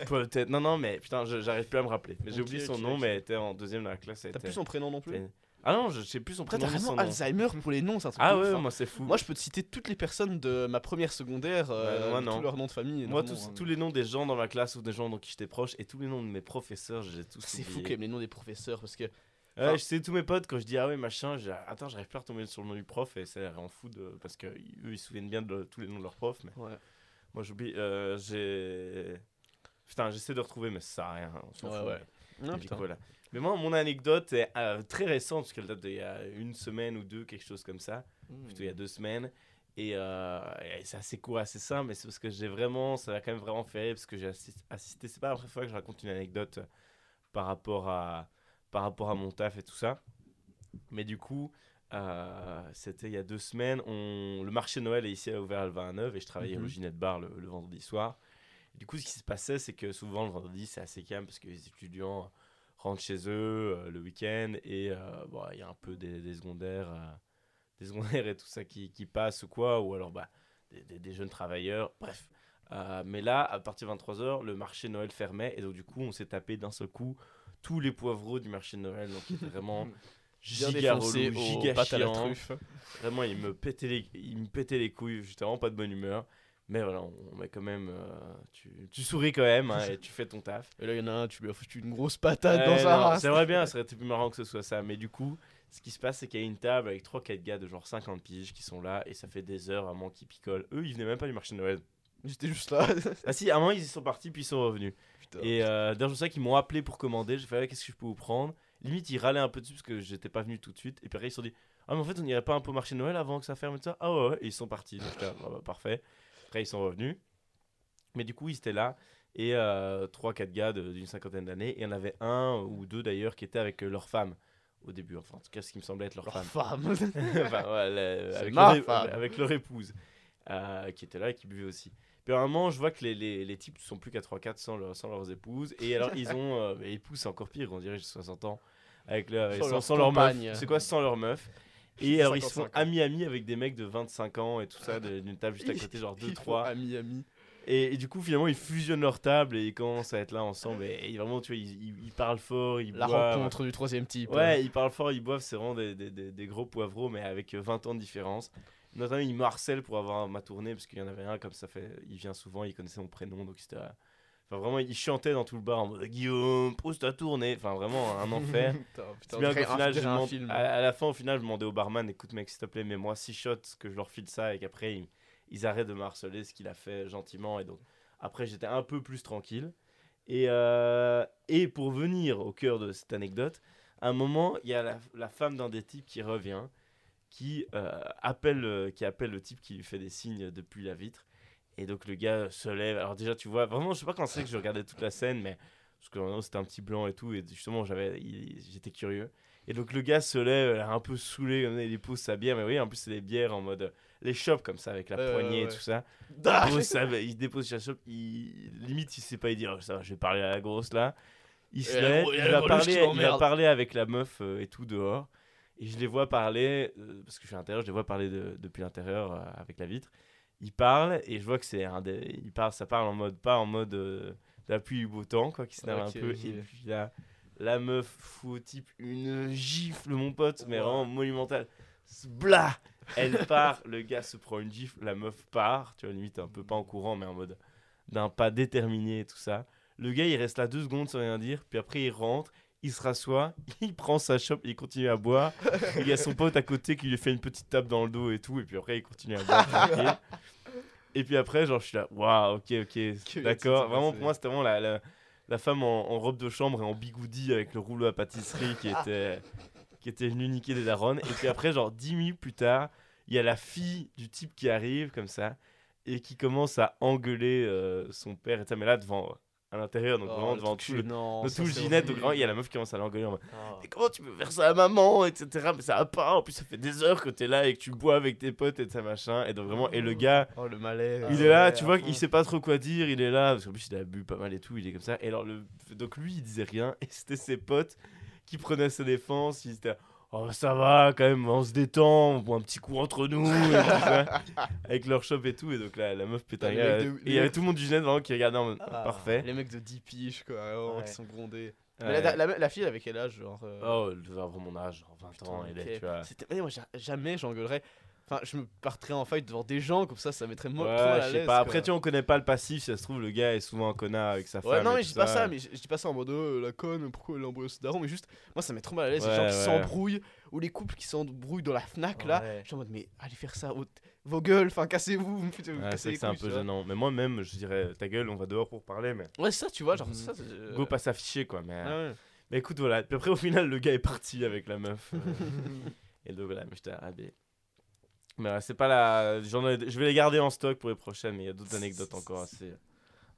je- Peut-être. Non, non, mais putain, je- j'arrive plus à me rappeler. Mais j'ai Ok, oublié son ok, nom, ok. mais elle était en deuxième dans la classe. elle T'as était- plus son prénom non plus Ah non, je sais plus son Après, prénom. t'as ni son vraiment nom. Alzheimer pour les noms, c'est un truc Ah de ouf, ouais, hein. moi c'est fou. Moi, je peux te citer toutes les personnes de ma première secondaire, euh, Ouais, moi, non. tous leurs noms de famille. Moi, tous, hein. tous les noms des gens dans ma classe ou des gens dont qui j'étais proche et tous les noms de mes professeurs, j'ai tous C'est fou oubliés. quand même les noms des professeurs parce que Ouais, Enfin- je sais tous mes potes quand je dis ah ouais machin, j'ai- attends j'arrive plus à retomber sur le nom du prof et ça rend fou de parce que eux ils se souviennent bien de tous les noms de leurs profs mais ouais. Moi j'oublie euh, j'ai putain j'essaie de retrouver mais ça sert à rien on s'en Ouais, fout, ouais. mais- Non, du putain. coup, voilà. mais moi mon anecdote est euh, très récente parce qu'elle date d'il y a une semaine ou deux quelque chose comme ça plutôt il y a deux semaines et, euh, et c'est assez court assez simple mais c'est parce que j'ai vraiment ça m'a quand même vraiment fait rire parce que j'ai assis- assisté c'est pas la première fois que je raconte une anecdote par rapport à par rapport à mon taf et tout ça mais du coup euh, c'était il y a deux semaines on le marché Noël est ici à ouvert le 29 et je travaillais Mhm. au Ginette Bar le, le vendredi soir Et du coup ce qui se passait c'est que souvent le vendredi c'est assez calme parce que les étudiants rentrent chez eux euh, le week-end et euh, bon, il y a un peu des, des secondaires des secondaires et tout ça qui, qui passent ou quoi, ou alors bah, des, des- des jeunes travailleurs, bref. Mais là, à partir de 23h, le marché Noël fermait, et donc du coup, on s'est tapé d'un seul coup tous les poivreaux du marché de Noël, donc étaient vraiment giga aux giga truffe. Vraiment, il me pétait les, il me pétait les couilles, j'étais vraiment pas de bonne humeur. Mais voilà, on, met quand même, euh, tu, tu souris quand même, hein, et tu fais ton taf. Et là, il y en a un, tu lui as foutu une grosse patate Ouais, dans sa race. C'est vrai bien, ça serait été plus marrant que ce soit ça. Mais du coup, ce qui se passe, c'est qu'il y a une table avec 3-4 gars de genre 50 piges qui sont là et ça fait des heures vraiment qu'ils picolent. Eux, ils venaient même pas du marché de Noël. J'étais juste là. Ah si, à un moment, ils y sont partis puis ils sont revenus. Putain. Et euh, d'ailleurs, je sais qu'ils m'ont appelé pour commander. J'ai fait, ouais, qu'est-ce que je peux vous prendre? Limite, ils râlaient un peu dessus parce que j'étais pas venu tout de suite. Et puis après, ils se sont dit, ah, mais en fait, on irait pas un peu au marché de Noël avant que ça ferme et tout ça? Ah ouais, ouais. Et ils sont partis. Donc là, bah, bah, parfait. Après, ils sont revenus. Mais du coup, ils étaient là. Et 3-4 gars d'une cinquantaine d'années. Et il y en avait un ou deux d'ailleurs qui étaient avec euh, leur femme au début. Enfin, en tout cas, ce qui me semblait être leur, Leur femme. femme. Enfin, ouais, C'est avec, leur, femme. avec leur épouse euh, qui était là et qui buvait aussi. Puis à un moment, je vois que les, les, les types sont plus qu'à 3-4 sans, leur- sans leurs épouses. Et alors, ils ont. Euh, épouses, c'est encore pire, on dirait, j'ai 60 ans. Avec leur, Sans sans, leur sans leur meuf. C'est quoi sans leur meuf? Et alors, ils se 55 font amis-amis avec des mecs de 25 ans et tout ça, d'une table juste à côté, genre Ils 2-3. font Ami, ami. Et, et du coup, finalement, ils fusionnent leur table et ils commencent à être là ensemble. Et, et vraiment, tu vois, ils, ils- ils parlent fort, ils La boivent. rencontre du troisième type. Ouais, ils parlent fort, ils boivent, c'est vraiment des, des, des, des gros poivreaux, mais avec euh, 20 ans de différence. Notamment, ils me harcèlent pour avoir ma tournée, parce qu'il y en avait un, comme ça fait, il vient souvent, il connaissait mon prénom, donc c'était. Enfin, vraiment, il chantait dans tout le bar en mode Guillaume, pose ta tournée. Enfin, vraiment, un enfer. Putain, bien final, je un film. à, à la fin, au final, je demandais au barman écoute, mec, s'il te plaît, mets-moi 6 shots, que je leur file ça, et qu'après, ils, ils arrêtent de me harceler, ce qu'il a fait gentiment. Et donc, après, j'étais un peu plus tranquille. Et, euh, et pour venir au cœur de cette anecdote, à un moment, il y a la, la femme d'un des types qui revient, qui, euh, appelle, euh, qui appelle le type qui lui fait des signes depuis la vitre. Et donc le gars se lève. Alors déjà, tu vois, vraiment, je sais pas quand c'est que je regardais toute la scène, mais parce que c'était un petit blanc et tout, et justement, j'avais, j'étais curieux. Et donc le gars se lève, un peu saoulé, comme il dépose sa bière, mais oui, en plus c'est des bières en mode, euh, les chopes comme ça, avec la ouais, poignée et tout ça. Ah, Il dépose, sa- il dépose sa chope, il, limite il sait pas, il dit, oh, ça va, je vais parler à la grosse là. Il se lève, il va, parler, il va parler avec la meuf euh, et tout dehors. Et je les vois parler, euh, parce que je suis à l'intérieur, je les vois parler de- depuis l'intérieur euh, avec la vitre. Ils parlent et je vois que c'est un des. Ils parlent, ça parle en mode, pas en mode euh, d'appui du beau temps, quoi, qui s'énerve Ok, un peu. Et puis là, la meuf fout type une gifle, mon pote, mais vraiment monumentale. Blah Elle part, le gars se prend une gifle, la meuf part, tu vois, limite un peu pas en courant, mais en mode d'un pas déterminé et tout ça. Le gars, il reste là deux secondes sans rien dire, puis après il rentre, il se rassoit, il prend sa chope, il continue à boire. il y a son pote à côté qui lui fait une petite tape dans le dos et tout, et puis après il continue à boire tranquille. Et puis après, genre, je suis là, waouh, ok, ok, d'accord. Vraiment, pour moi, c'était vraiment la, la, la femme en, en robe de chambre et en bigoudi avec le rouleau à pâtisserie qui était, qui était venue niquer des daronnes. Et puis après, genre, 10 minutes plus tard, il y a la fille du type qui arrive comme ça et qui commence à engueuler euh, son père et ça, mais là, devant, à l'intérieur, donc Oh, vraiment le devant tout le, de ça, tout le Ginette, donc vraiment, il y a la meuf qui commence à l'engueuler en mode Ah. mais comment tu peux faire ça à maman, etc. Mais ça va pas. En plus, ça fait des heures que t'es là et que tu bois avec tes potes et ça machin. Et donc vraiment, et le gars, Oh, le malaise. Ah il est là, ouais, tu vois, il sait pas trop quoi dire. Il est là parce qu'en plus, il a bu pas mal et tout. Il est comme ça. Et alors, le... donc lui, il disait rien. Et c'était ses potes qui prenaient sa défense. Étaient Oh, ça va quand même, on se détend, on boit un petit coup entre nous. et tout ça. avec leur shop et tout. Et donc là, la meuf Les mecs de- Et il y avait tout le monde du Genève vraiment qui regardait en mode Ah. parfait. Les mecs de 10 piges, quoi, vraiment, Ouais. qui sont grondés. Ouais. Mais la, la- la fille, elle avait quel âge genre euh, Oh, elle devait avoir mon âge, genre 20 ans. elle est, ok. tu vois. C'était- mais moi, j'a- jamais j'engueulerais. Enfin, je me partirais en fight devant des gens, comme ça, ça mettrait moi Ouais, trop mal à l'aise. pas. Après, tu on connaît pas le passif. Si ça se trouve, le gars est souvent un connard avec sa femme. Ouais, non, mais je dis pas ça, mais je dis pas ça en mode oh, la conne, pourquoi elle a embrouillé ce daron, mais juste, moi ça met trop mal à l'aise les Ouais, gens qui s'embrouillent ou les couples qui s'embrouillent dans la Fnac là. Je suis en mode, mais allez faire ça, vos gueules, enfin cassez-vous, c'est un peu gênant. Mais moi-même, je dirais ta gueule, on va dehors pour parler. Mais Ouais, c'est ça, tu vois, genre Mhm. ça. euh, go pas s'afficher quoi. Mais, mais écoute, voilà. Puis après, au final, le gars est parti avec la meuf. euh, et donc voilà, mais j'étais ah, mais... ouais, c'est pas la. j'en ai- Je vais les garder en stock pour les prochaines, mais il y a d'autres anecdotes encore assez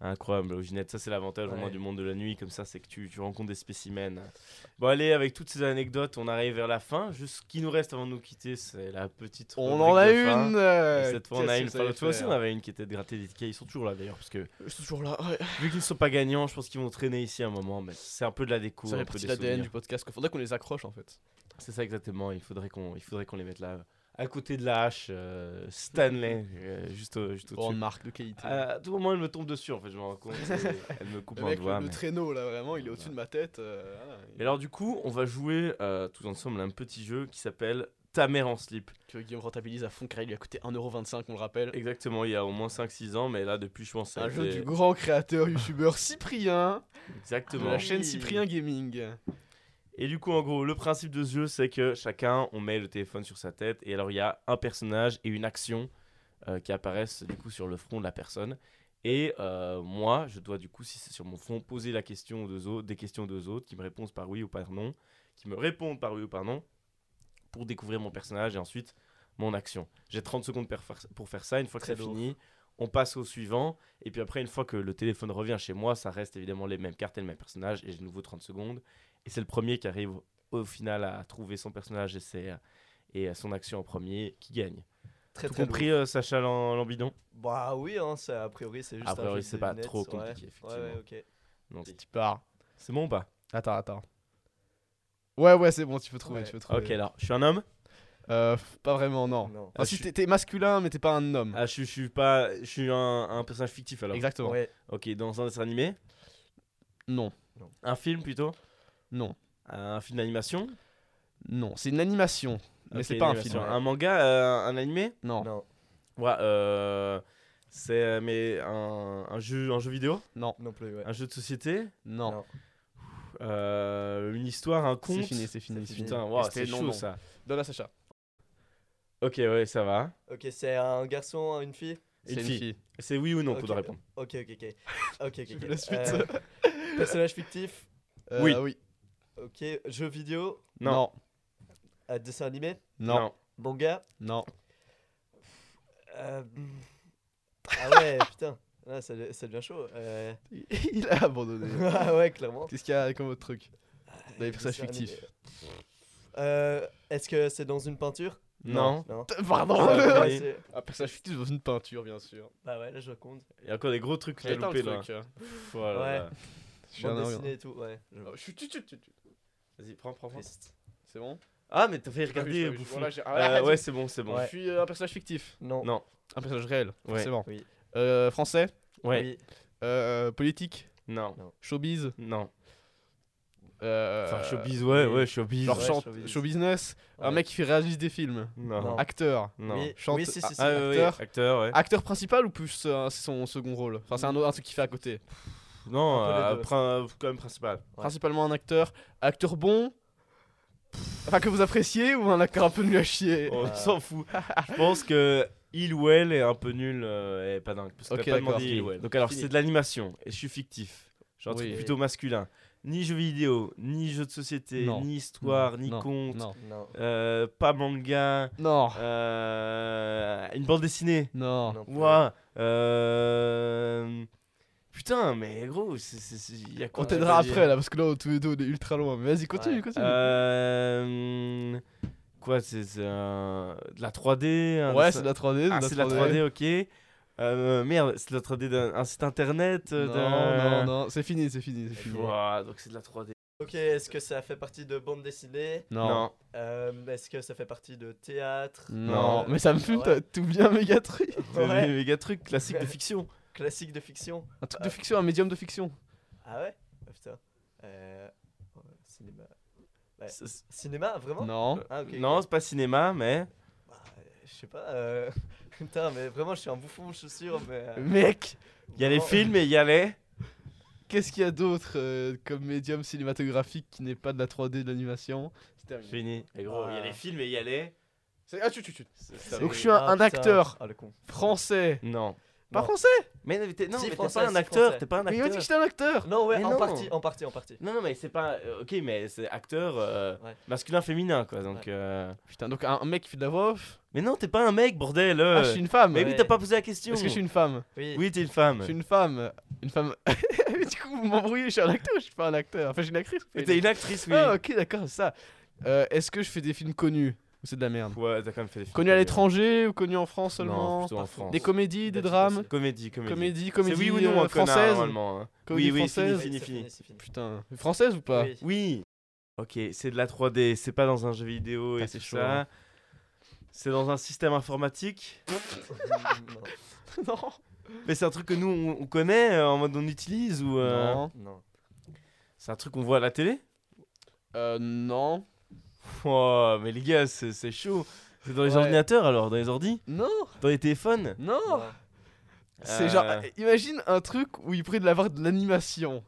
incroyables au Ginette. Ça, c'est l'avantage au moins du monde de la nuit, comme ça, c'est que tu, tu rencontres des spécimens. Bon, allez, avec toutes ces anecdotes, on arrive vers la fin. Juste ce qui nous reste avant de nous quitter, c'est la petite. On en a une Et euh, cette fois, on a une. Enfin, l'autre aussi, on avait une qui était de gratter des tickets. Ils sont toujours là d'ailleurs, parce que Je suis toujours là, ouais. vu qu'ils ne sont pas gagnants, je pense qu'ils vont traîner ici un moment. Mais c'est un peu de la déco. De l'ADN du podcast, qu'il faudrait qu'on les accroche en fait. C'est ça exactement. Il faudrait qu'on, il faudrait qu'on les mette là, à côté de la hache euh, Stanley, euh, juste, au- juste au-dessus. marque de qualité. À tout moment, elle me tombe dessus. En fait, je me rends compte. et elle me coupe le un mec, doigt. le, le mais- traîneau là, vraiment, il est au-dessus de ma tête. euh, voilà. Et alors, du coup, on va jouer euh, tous ensemble à un petit jeu qui s'appelle Ta mère en slip. Que Guillaume rentabilise à fond, car il lui a coûté 1,25€, on le rappelle. Exactement. Il y a au moins 5-6 ans, mais là, depuis, je pense. ça a Un jeu été- du grand créateur youtubeur Cyprien de Exactement. la chaîne Oui. Cyprien Gaming. Et du coup, en gros, le principe de ce jeu, c'est que chacun, on met le téléphone sur sa tête. Et alors, il y a un personnage et une action euh, qui apparaissent du coup sur le front de la personne. Et euh, moi, je dois du coup, si c'est sur mon front, poser la question aux deux autres, des questions aux deux autres qui me répondent par oui ou par non, qui me répondent par oui ou par non, pour découvrir mon personnage et ensuite mon action. J'ai 30 secondes pour faire ça. Une fois que c'est fini, on passe au suivant. Et puis après, une fois que le téléphone revient chez moi, ça reste évidemment les mêmes cartes et le même personnage. Et j'ai de nouveau 30 secondes. Et c'est le premier qui arrive au final à trouver son personnage et, ses- et son action en premier qui gagne. Très Tout très compris, euh, Sacha Lam- Lambidon? Bah oui, hein, ça, a priori c'est juste A priori, c'est pas trop ouais. compliqué, Ouais, ouais, ok. Donc, Tu pars. C'est bon ou pas? Attends, attends. Ouais, ouais, c'est bon, tu peux trouver. Ouais. Tu peux trouver. Ok, alors, je suis un homme? Euh, pas vraiment, non. Non. Enfin, Ah, si je t'es- masculin, mais t'es pas un homme. Ah, je, suis- je suis pas. Je suis un, un personnage fictif alors. Exactement. Ouais. Ok, dans un dessin animé? Non, Un film plutôt? Non, Un film d'animation? Non. C'est une animation, mais c'est pas un film. Un manga euh, Un animé? Non, Non, Ouais, euh. C'est euh, mais un, un jeu, un jeu vidéo? Non, non plus, ouais. Un jeu de société? Non. Non. euh, Une histoire, un conte? C'est fini, c'est fini. Putain, wow, c'est chaud non. ça. Donne à Sacha. Ok, ouais, ça va. Ok, c'est un garçon, une fille? C'est Une une fille. fille. C'est oui ou non Ok. qu'on doit répondre. Ok, ok, ok. Ok, ok, la suite. Euh, personnage fictif? Euh, Oui. oui. Ok, jeu vidéo Non. Non. euh, Dessin animé Non. Manga Non. Euh, Ah ouais, putain. Là, ça, ça devient chaud. Euh... Il a abandonné. ah ouais, clairement. Qu'est-ce qu'il y a comme autre truc Dans les personnages Dessin animé. fictifs. Euh, Est-ce que c'est dans une peinture Non. Non. Pardon Ah, Ouais, Un personnage fictif dans une peinture, bien sûr. Bah ouais, là je compte. Il y a encore des gros trucs que J'ai t'as plein de loupé là. trucs. hein. Pff, oh là Ouais. Je suis un Bande orient. dessinée et tout, ouais. je- Oh, chut, chut, chut, chut, chut. Vas-y, prends, prends, prends. C'est bon? Ah, mais t'as fait vu, regarder, bouffon. Voilà, ah, Euh, arrête. ouais, c'est bon, c'est bon. Ouais. Je suis euh, un personnage fictif. Non. Non. Un personnage réel, Ouais. forcément. Oui. Euh, français? Ouais. Oui. euh, Politique? Non. Showbiz? Non. euh, Enfin, showbiz, ouais, oui. ouais, showbiz. Genre Ouais, chante- showbiz. show business Un mec qui fait réaliser des films? Non. Non. Acteur? Non. Oui, Chante- oui, si, si, si. Ah, ouais, acteur? acteur, ouais. Acteur principal ou plus euh, c'est son second rôle? Enfin, c'est un, autre- un truc qu'il fait à côté. Non, euh, deux. prin- quand même principal. Ouais. Principalement un acteur. Acteur bon Enfin, que vous appréciez ou un acteur un peu nul à chier? On Ah. s'en fout. Je pense que il ou elle est un peu nul euh, et pas dingue. Parce que Ok, t'as pas d'accord. demandé il ou elle. Donc alors, c'est de l'animation et je suis fictif. Je suis un truc Oui. plutôt masculin. Ni jeu vidéo, ni jeu de société, Non. ni histoire, ni Non, conte. Non. Non. euh, pas manga. Non. euh, une bande dessinée. Non. Ouah, euh, Putain, mais gros, il y a quoi On tu t'aidera après là parce que là tous les deux on est ultra loin. Mais vas-y, continue, Ouais. continue. Euh, Quoi, c'est un- de la 3D un ouais, dessin- c'est de la 3D. Ah, c'est de la 3D, ok. Euh, merde, c'est de la 3D d'un un site internet euh, Non, non, non, c'est fini, c'est fini, c'est fini. Ouah, donc c'est de la 3D. Ok, est-ce que ça fait partie de bande dessinée? Non. Euh, Est-ce que ça fait partie de théâtre? Non. Euh, Mais ça me fume, ouais. t'as tout bien méga truc. Ouais. des méga trucs classiques de fiction. Classique de fiction Un truc de fiction, un médium de fiction. Ah ouais? Ah, Putain. Euh, cinéma. Ouais. Cinéma, vraiment? Non. Ah, ok. Non, c'est pas cinéma, mais. Bah, euh, je sais pas. euh, Putain, mais vraiment, je suis un bouffon. Mais, euh, Mec, Il y a les films et il y a les. qu'est-ce qu'il y a d'autre euh, comme médium cinématographique qui n'est pas de la 3D de l'animation? C'est terminé. Fini. Et gros, il y a Ah. les films et il y a les. Ah, tu, tu, tu. Donc je suis un- Ah, acteur. Ah, le con. Français. Non. Pas Non. français Mais non, mais t'es non, Si, mais t'es français, pas un acteur, t'es pas un Mais il m'a dit que acteur. j'étais un acteur. Non, ouais, Mais en non. partie, en partie, en partie. Non, non, mais c'est pas. euh, ok, mais c'est acteur euh, Ouais. masculin-féminin, quoi. Donc. Ouais. euh, Putain, donc un, mec qui fait de la voix off. Mais non, t'es pas un mec, bordel. euh. Ah, je suis une femme. Mais oui, t'as pas posé la question. Est-ce que je suis une femme? Oui. Oui, t'es une femme. Je suis une femme. Une femme. Mais du coup, vous m'embrouillez, je suis un acteur, je suis pas un acteur. Enfin, je suis une actrice. T'es une actrice, oui. Ah, ok, d'accord, c'est ça. Est-ce que je fais des films connus? Ou c'est de la merde Ouais, t'as quand même fait des films. Connus à l'étranger ou connus en France Non, seulement plutôt en France. Des comédies, des drames Comédie, comédie. Comédie, C'est comédie oui ou non euh, française normalement. hein. Comédie Oui, oui, française fini, c'est fini. c'est fini. Putain, française ou pas Oui. Oui. Ok, c'est de la 3D, c'est pas dans un jeu vidéo Ah, et c'est tout chaud, ça. hein. C'est dans un système informatique. Non. Non. Mais c'est un truc que nous on, on connaît, euh, en mode on utilise ou. euh, Non. Non. C'est un truc qu'on voit à la télé? Euh, non. Oh, mais les gars, c'est c'est chaud. C'est dans les Ouais. ordinateurs alors, dans les ordi? Non. Dans les téléphones? Non. C'est Euh. genre, euh, imagine un truc où il pourrait de l'avoir de l'animation.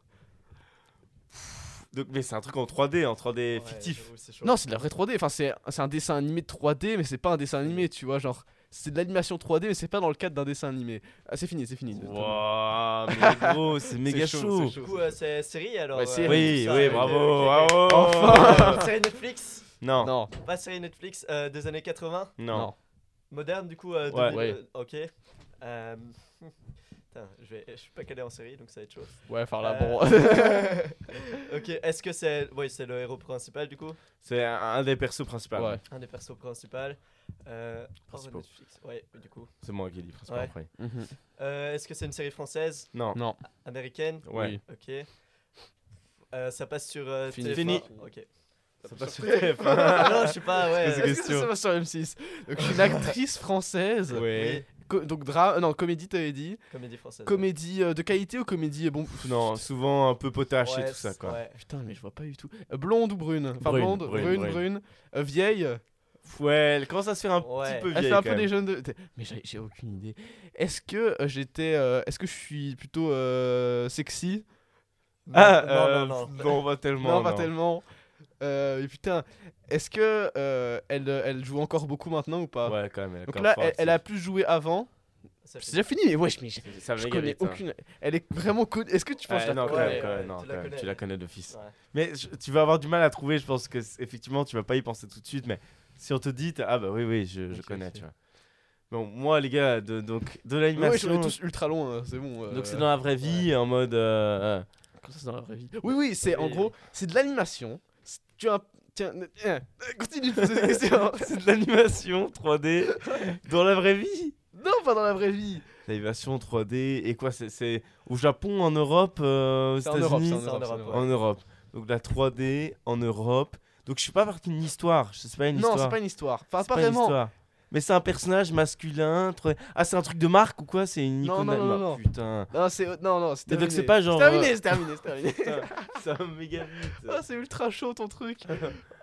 Donc, Mais c'est un truc en 3D, en 3D Ouais, fictif. Non, c'est de la vraie 3D. Enfin, c'est c'est un dessin animé de 3D, mais c'est pas un dessin animé, tu vois. Genre, c'est de l'animation 3D, mais c'est pas dans le cadre d'un dessin animé. Ah, c'est fini, c'est fini. Waouh, mais gros, c'est méga chaud, chaud. c'est Du coup, euh, c'est série alors Ouais, euh, série. Oui, ça, oui, bravo, bravo. Enfin. série Netflix Non, non, Non, Pas série Netflix euh, des années 80 non. Moderne du coup euh, Ouais. 2000, Ouais. euh, Ok. Euh, Putain, je, vais, je suis pas calé en série donc ça va être chaud. Ouais, enfin là, Euh, bon. ok, est-ce que c'est. Oui, c'est le héros principal du coup? C'est un, un des persos principaux. Ouais. Un des persos principaux. Euh, hors. Netflix. Ouais, du coup. C'est moi qui ai dit principal Ouais. après. Mhm. Euh, est-ce que c'est une série française? Non, Non. Américaine? Ouais. Oui. Ok. Euh, ça passe sur euh, Fini. TF1. Fini. Ok. Ça passe sur TF1. Ah non, je sais pas, ouais. Est-ce que ça va sur M6 Donc, je suis une actrice française. Ouais. Co- donc, drame. non, comédie, t'avais dit. Comédie française. Comédie euh, de qualité ou comédie. euh, Bon. Non, souvent un peu potache et Ouais, tout ça quoi. ouais. Putain, mais je vois pas du tout. Euh, blonde ou brune? Enfin, Brune, blonde, brune, brune, brune. brune. Euh, vieille? Ouais, elle commence à se faire un Ouais. petit peu Elle vieille fait un peu des jeunes de. Mais j'ai aucune idée. Est-ce que euh, j'étais. euh, Est-ce que je suis plutôt euh, sexy? Ah, non, euh, non, non. non, pas tellement. Non, pas tellement. Euh, putain, est-ce que euh, elle, elle joue encore beaucoup maintenant ou pas? Ouais, quand même. elle est Donc là, elle, elle a plus joué avant. C'est déjà fini, mais wesh, mais je, je connais vite, hein. aucune. Elle est vraiment connue. Est-ce que tu penses Ouais, la non, quand même, quand ouais, même, non, tu quand la même, connais. tu la connais d'office. Ouais. Mais je- tu vas avoir du mal à trouver, je pense que effectivement tu vas pas y penser tout de suite, mais si on te dit, ah bah oui, oui, je, connais, tu vois. Bon, moi les gars, de, donc de Ouais, je l'animation, tous ultra long, euh, c'est bon. euh, donc c'est dans la vraie vie, en mode. euh, euh, Comment ça, c'est dans la vraie vie? Oui, oui, c'est en gros, c'est de l'animation. C'est- Tu as. Tiens, euh, euh, continue de poser des questions. c'est de l'animation 3D dans la vraie vie. non, pas dans la vraie vie. L'animation 3D et quoi c'est- C'est au Japon, en Europe, euh, aux C'est en Europe, c'est États-Unis, en C'est en Europe. c'est en Europe. Donc la 3D en Europe. Donc je suis pas parti d'une histoire, sais pas une Non, histoire. c'est pas une histoire. Enfin, C'est pas une vraiment. histoire. Mais c'est un personnage masculin. trop- Ah, c'est un truc de marque ou quoi? C'est une Non, icône non, non, d'Allemagne. non. Putain. Non, c'est non, non, c'est Et donc terminé. c'est pas genre, C'est terminé, euh, c'est terminé, c'est terminé. Ça va méga vite. Ah, c'est ultra chaud ton truc.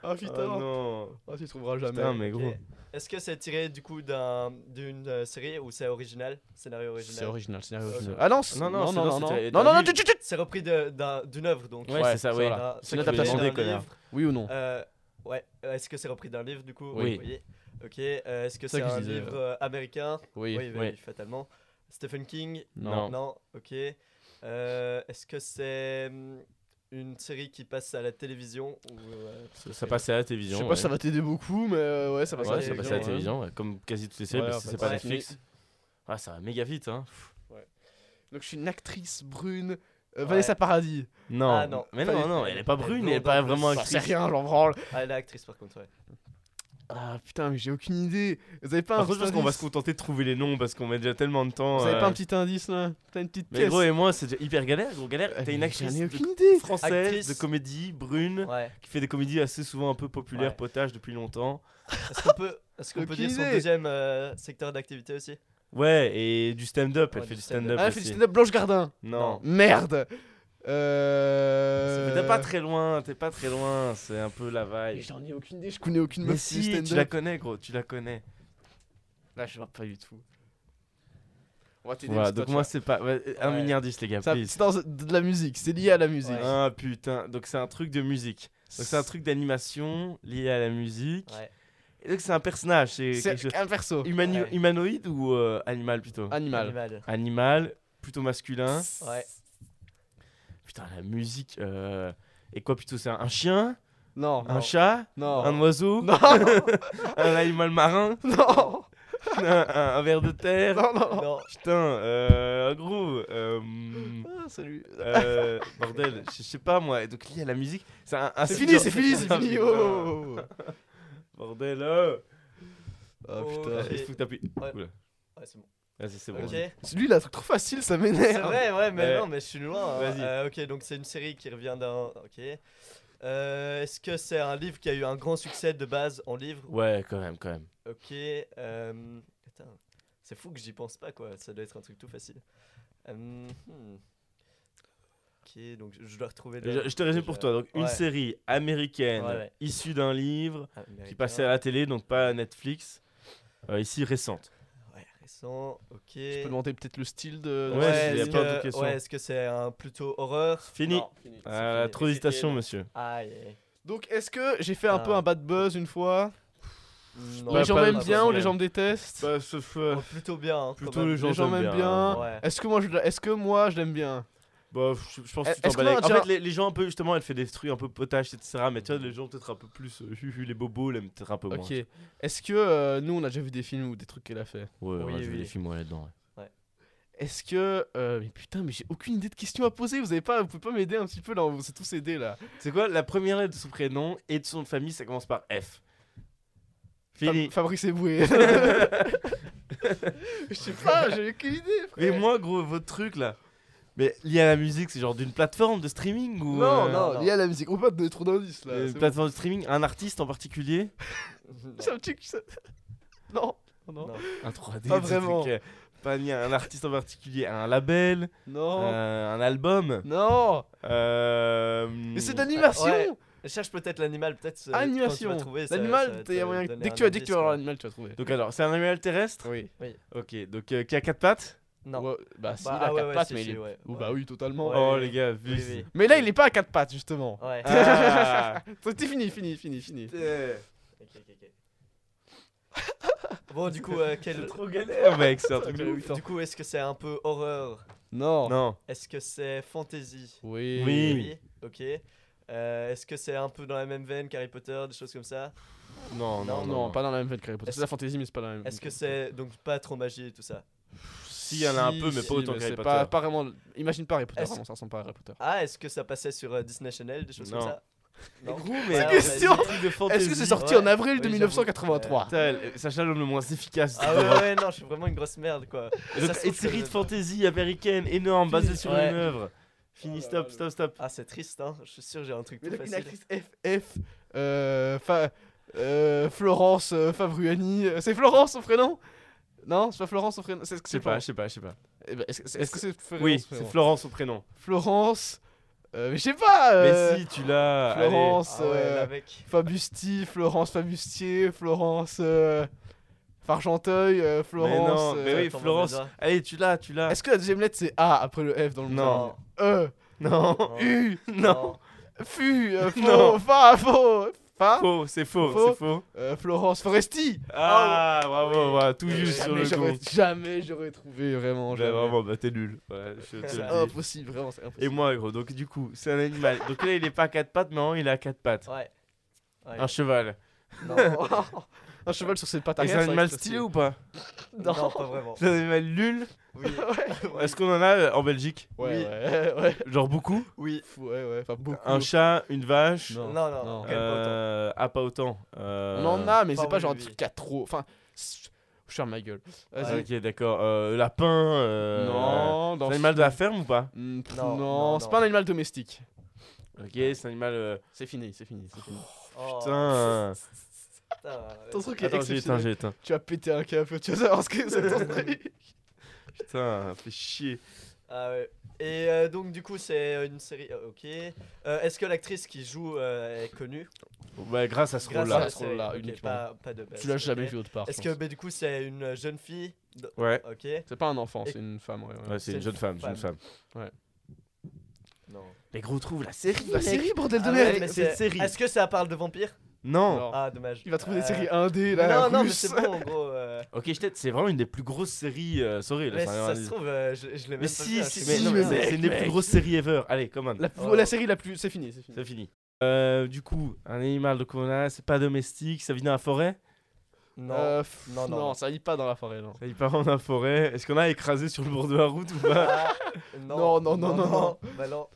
Ah putain. Oh non. Ah, tu trouveras jamais. Putain, mais gros. Est-ce que c'est tiré du coup d'un- d'une euh, série ou c'est original? Scénario C'est original original, scénario original. Ah non, c'est- Non, non, non, c'est- non, non, non, non, non, non, non. C'est repris de- d'un- d'une œuvre donc. Ouais, c'est ça, ouais. C'est une adaptation. d'un des connards. livre. Oui ou non? Euh, ouais. Est-ce que c'est repris d'un livre du coup? Oui. Ok. Euh, Est-ce que C'est c'est je un disais, livre euh, américain? Oui. Oui, oui. oui, fatalement. Stephen King? Non. Non. Ok. Euh, Est-ce que c'est hum, une série qui passe à la télévision ou euh, Ça, ça passait à la Je télévision. sais pas ouais. si ça va t'aider beaucoup, mais euh, ouais, ça passe à Ouais, la ça télévision, passait à la ouais. télévision, ouais, comme quasi toutes les séries, Ouais, parce que c'est pas ouais. Netflix. Ah, ça va méga vite, hein. Donc je suis une actrice brune. Euh, Ouais. Vanessa Paradis. Non, Ah, non. mais non, non, elle est pas brune, elle est pas vraiment actrice. rien, j'en branle. Ah, elle est actrice par contre, ouais. Ah putain, mais j'ai aucune idée. Vous avez pas Par un contre, je pense qu'on va se contenter de trouver les noms parce qu'on met déjà tellement de temps. Vous avez euh, pas un petit indice là? T'as une petite Mais pièce? gros, et moi, c'est déjà hyper galère. Gros, galère. Ah, T'as une actrice J'en ai de- aucune idée. française Actrice. de comédie, brune, Ouais. qui fait des comédies assez souvent un peu populaires, Ouais. potage depuis longtemps. Est-ce qu'on peut, est-ce qu'on peut dire son deuxième euh, secteur d'activité aussi? Ouais, et du stand-up. Elle Ouais, fait du du stand-up. stand-up. Ah, elle fait du stand-up Blanche Gardin. Non. Merde. Euh. Mais T'es pas très loin, t'es pas très loin. C'est un peu la Mais vibe. J'en ai aucune idée, je connais aucune Mais meuf du si, tu la connais, gros, tu la connais. Là, je vois pas du tout. On va t'aider. Voilà, donc toi, moi, c'est pas. ouais, Un Ouais. milliardiste, les gars. C'est dans de la musique, c'est lié à la musique. Ouais. Ah putain, donc c'est un truc de musique. Donc c'est un truc d'animation lié à la musique. Ouais. Et donc c'est un personnage, c'est quelque C'est chose. un perso. Humano- Ouais. Humanoïde ou euh, animal plutôt? Animal. Animal. Animal, plutôt masculin. Ouais. Putain, la musique. euh, Et quoi plutôt C'est un, un chien Non. Un chat Non. Un oiseau Non. Un animal marin non. un, un- un ver de terre Non, non. Non. Putain, euh, gros. euh, Ah, salut. euh, bordel, je je sais pas moi. Donc lié à la musique, c'est un, un C'est site fini, c'est fini, c'est fini. Oh. Bordel, oh. Ah Oh, putain. Il faut que t'appuies. Ouais. Oula. Ouais, c'est bon. Vas-y, c'est bon. Lui, il a un truc trop facile, ça C'est m'énerve. vrai, ouais, mais Ouais. non, mais je suis loin. hein. Vas-y. Euh, ok, donc c'est une série qui revient d'un. Ok. Euh, Est-ce que c'est un livre qui a eu un grand succès de base en livre? Ouais, quand même, quand même. Ok. euh, Attends, c'est fou que j'y pense pas quoi. Ça doit être un truc tout facile. Euh, hmm. Ok, donc je- dois retrouver. le- Je, je te résume pour toi. Donc, une série américaine Ouais, ouais. issue d'un livre qui passait à la télé, donc pas à Netflix. Euh, ici récente. Ok. Je peux demander peut-être le style de. Ouais, Ouais, il y a est-ce que, questions. ouais, est-ce que c'est un plutôt horreur? Fini. Non, fini. c'est Euh, fini. trop d'hésitation, monsieur. Aïe. Donc, est-ce que j'ai fait un Ah. peu un bad buzz une fois? Non, Les gens m'aiment bien ou les gens me détestent? Bah, euh, Oh, plutôt bien. hein, plutôt quand même. les gens, Les gens j'aime m'aiment bien. Ouais. Est-ce que moi je, est-ce que moi je l'aime bien? Bah, je, je pense que tu Est-ce t'en a En déjà- fait, les, les gens un peu, justement, elle fait des trucs un peu potaches, etc. Mais tu vois, les gens peut-être un peu plus. euh, les bobos l'aiment peut-être un peu moins. Ok. Est-ce que euh, nous on a déjà vu des films ou des trucs qu'elle a fait Ouais, Oui, j'ai vu oui. des films ouais, là-dedans. ouais. Est-ce que euh, mais putain mais j'ai aucune idée de questions à poser. Vous avez pas, vous pouvez pas m'aider un petit peu là On s'est tous aidés là. C'est quoi la première lettre de son prénom et de son nom de famille Ça commence par F. Fini. Fab- Fabrice Eboué. Je sais pas, j'ai aucune idée. Mais frère. moi, gros, votre truc là. Mais lié à la musique, c'est genre d'une plateforme de streaming ou. Non, euh, non, non. lié à la musique. On peut pas te donner trop d'indices là. Une c'est bon. plateforme de streaming Un artiste en particulier C'est un truc. ça- Non, non, Non. Un 3D Pas vraiment. euh, Pas ni un artiste en particulier, un label, non, euh, un album. non. euh, Mais c'est de l'animation. Ouais. Cherche peut-être l'animal, peut-être. euh, Animation. L'animal, Dès que tu vas, dès que tu vas avoir l'animal, tu vas trouver. Donc alors, c'est un animal terrestre Oui. Ok, donc euh, qui a quatre pattes Non. Ouais, bah si, Bah, il a ah ouais, 4 ouais, pattes, mais si, il est. ouais, Oh, ouais. bah oui, totalement. Ouais. Oh les gars, Oui, oui. Mais là, il est pas à 4 pattes, justement. Ouais. Ah. C'est fini, fini, fini, fini. Ok, ok, ok. bon, du coup, euh, quel... trop galère, mec, c'est un truc de du coup, est-ce que c'est un peu horreur? Non. Non, Est-ce que c'est fantasy? Oui. Oui. Ok. Euh, est-ce que c'est un peu dans la même veine qu'Harry Potter, des choses comme ça? Non, non, Non, non. pas dans la même veine que Harry Potter. Est-ce- C'est la fantasy, mais c'est pas la même. Est-ce que c'est donc pas trop magie et tout ça? Si, il y en a un peu, mais Si, pas autant mais qu'Harry c'est Potter. Pas, pas vraiment. Imagine pas Harry Potter, vraiment, ça ressemble pas à Harry Potter. Ah, est-ce que ça passait sur euh, Disney Channel, des choses Non. comme ça Non. Gros, Ouais, mais question. de Est-ce que c'est sorti Ouais. en avril de Oui, 1983 Putain, elle- Sacha l'homme le moins efficace. Ah ouais, ouais, non, je suis vraiment une grosse merde quoi. Une série de fantasy américaine énorme basée sur Ouais. une œuvre. Fini, Oh stop, stop, stop. Ah, c'est triste, hein. Je suis sûr, j'ai un truc Mais plus donc, une facile. actrice FF, euh, fa- euh, Florence euh, Favruani. euh, C'est Florence son prénom? Non, c'est pas Florence son prénom. C'est Je sais pas, je sais pas, je sais pas. Eh ben, Est-ce que est-ce que c'est Florence Oui, c'est Florence? Au prénom. Florence. euh, mais je sais pas. euh, Mais si, tu l'as. allez. Florence. Ah ouais, euh. Fabusti, Florence Fabustier, Florence euh, Fargenteuil, euh, Mais Florence. non, euh, mais oui, attends, Florence. Allez, tu l'as, tu l'as. Est-ce que la deuxième lettre c'est A après le F dans le Non. mot E, Non, Non. U, non, Fu, euh, faux, Non. Fa, faux, Fa, faux, c'est faux, Faux. c'est faux. euh, Florence Foresti. Ah, bravo, voilà, tout Ouais, juste sur jamais le j'aurais, coup. jamais j'aurais trouvé vraiment. Ouais, jamais. vraiment, bah t'es nul. Ouais, C'est le impossible, vraiment, c'est Et impossible. moi, gros, donc du coup, c'est un animal. Donc là, il est pas à quatre pattes, mais non, il est à quatre pattes. Ouais. Ouais. Un cheval. Non. un cheval sur ses pattes Et arrière. c'est un animal stylé ou pas Non, pas vraiment. C'est un animal nul Oui, Ouais, Est-ce qu'on en a euh, en Belgique ouais, ouais, ouais. Genre beaucoup oui. Fou, ouais, ouais, enfin beaucoup. Un chat, une vache Non. Non, non, euh, Ah, pas autant. Euh, On en a, mais Pas c'est pas oui, genre un oui. truc qui a trop. Enfin, je ferme ma gueule. Ah, Vas-y. Ok, d'accord. Euh, lapin. euh, Non, C'est dans un animal de la ferme ou pas Mm, pff, Non, Non, non, c'est non. pas un animal domestique. Ok, c'est un animal. euh, C'est fini, c'est fini, c'est fini. Oh, Putain. putain, Ton truc est Attends, j'ai éteint, exceptionnel. j'ai éteint. Tu vas péter un câble, tu vas savoir ce que c'est ton truc. Putain, fait chier. Ah ouais. Et euh, donc du coup c'est une série. euh, ok. Euh, Est-ce que l'actrice qui joue euh, est connue? Ouais, grâce à ce Grâce rôle-là. à ce ok, uniquement. Pas, pas de base. Tu l'as jamais ok. vu autre part. Est-ce je que pense. bah, du coup c'est une jeune fille? Ouais, Ok. C'est pas un enfant, c'est une femme. Ouais, ouais. ouais c'est C'est une jeune femme, femme. jeune femme. Non. Les gros trouvent la série. La série, bordel de Ah merde mais c'est une c'est-. Est-ce que ça parle de vampires? Non. Non. Ah dommage. Il va trouver des Euh, séries indé là. Non non mais c'est bon en gros. euh, Ok, je t'aide, c'est vraiment une des plus grosses séries. euh, sorry, là, Mais ça ça se trouve euh, je, je l'ai même Mais pas si, vu, si, hein, mais pas. c'est une des plus grosses séries ever. Allez, come on. La, Oh. la série la plus. C'est fini, c'est fini. C'est fini. Euh, du coup, un animal de qu'on a, c'est pas domestique, ça vit dans la forêt? Non. Euh, pff, non, non, non. ça vit pas dans la forêt, non. Ça vit pas dans la forêt. Est-ce qu'on a écrasé sur le bord de la route ou pas? Ah, Non, non, non, non, non. Bah non.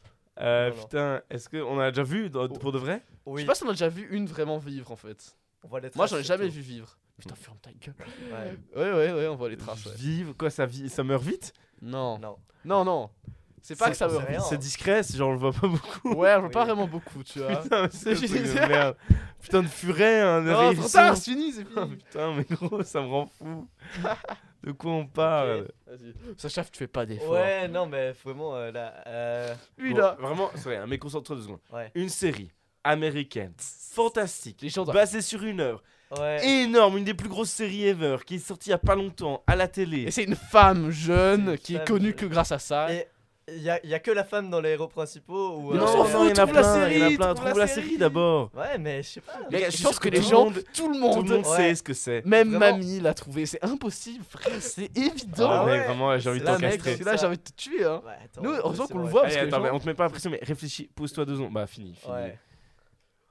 euh, Non, non. Putain, est-ce qu'on a déjà vu dans- pour de vrai? Je Oui. sais pas si on a déjà vu une vraiment vivre en fait. On voit les Moi j'en ai jamais tout. vu vivre. Putain, ferme ta gueule. Ouais. Ouais, ouais, ouais, on voit les traces. Ouais. Vivre, quoi, ça, vit, ça meurt vite? Non, Non. non, non. C'est pas que ça meurt vite. C'est discret, c'est genre on le voit pas beaucoup. Ouais, on voit pas vraiment beaucoup, tu vois. Putain, c'est Je de merde. Putain de furet, un Non, trop tard, c'est fini, c'est fini. Putain, mais gros, ça me rend fou. De quoi on parle Vas-y. Sacha, tu fais pas d'efforts. Ouais, non, mais vraiment, euh, là. euh, Lui Bon, là. Vraiment, c'est rien, mais concentre-toi deux secondes. Ouais. Une série américaine, fantastique, gens basée sur une œuvre Ouais. énorme, une des plus grosses séries ever, qui est sortie il y a pas longtemps à la télé. Et c'est une femme jeune une qui est connue jeune. que grâce à ça. Et il y a, y a que la femme dans les héros principaux ou Mais euh, non, non, il y en a trouve la plein, il y en a série, plein. trouve Trouve la la série série. d'abord. Ouais, mais je sais pas. Mec, je pense que que les tout le gens, monde- tout le Tout monde, le monde Ouais. sait ce que c'est. même Vraiment. mamie l'a trouvé. C'est impossible, frère, c'est évident. Ah, Ah mec, ouais, vraiment, j'ai envie de t'encastrer. là, j'ai envie de te tuer. Hein. Ouais, attends, Nous, heureusement qu'on le voit. parce que mais gens- on te met pas la pression, mais réfléchis, pose-toi deux secondes. Bah, fini, fini.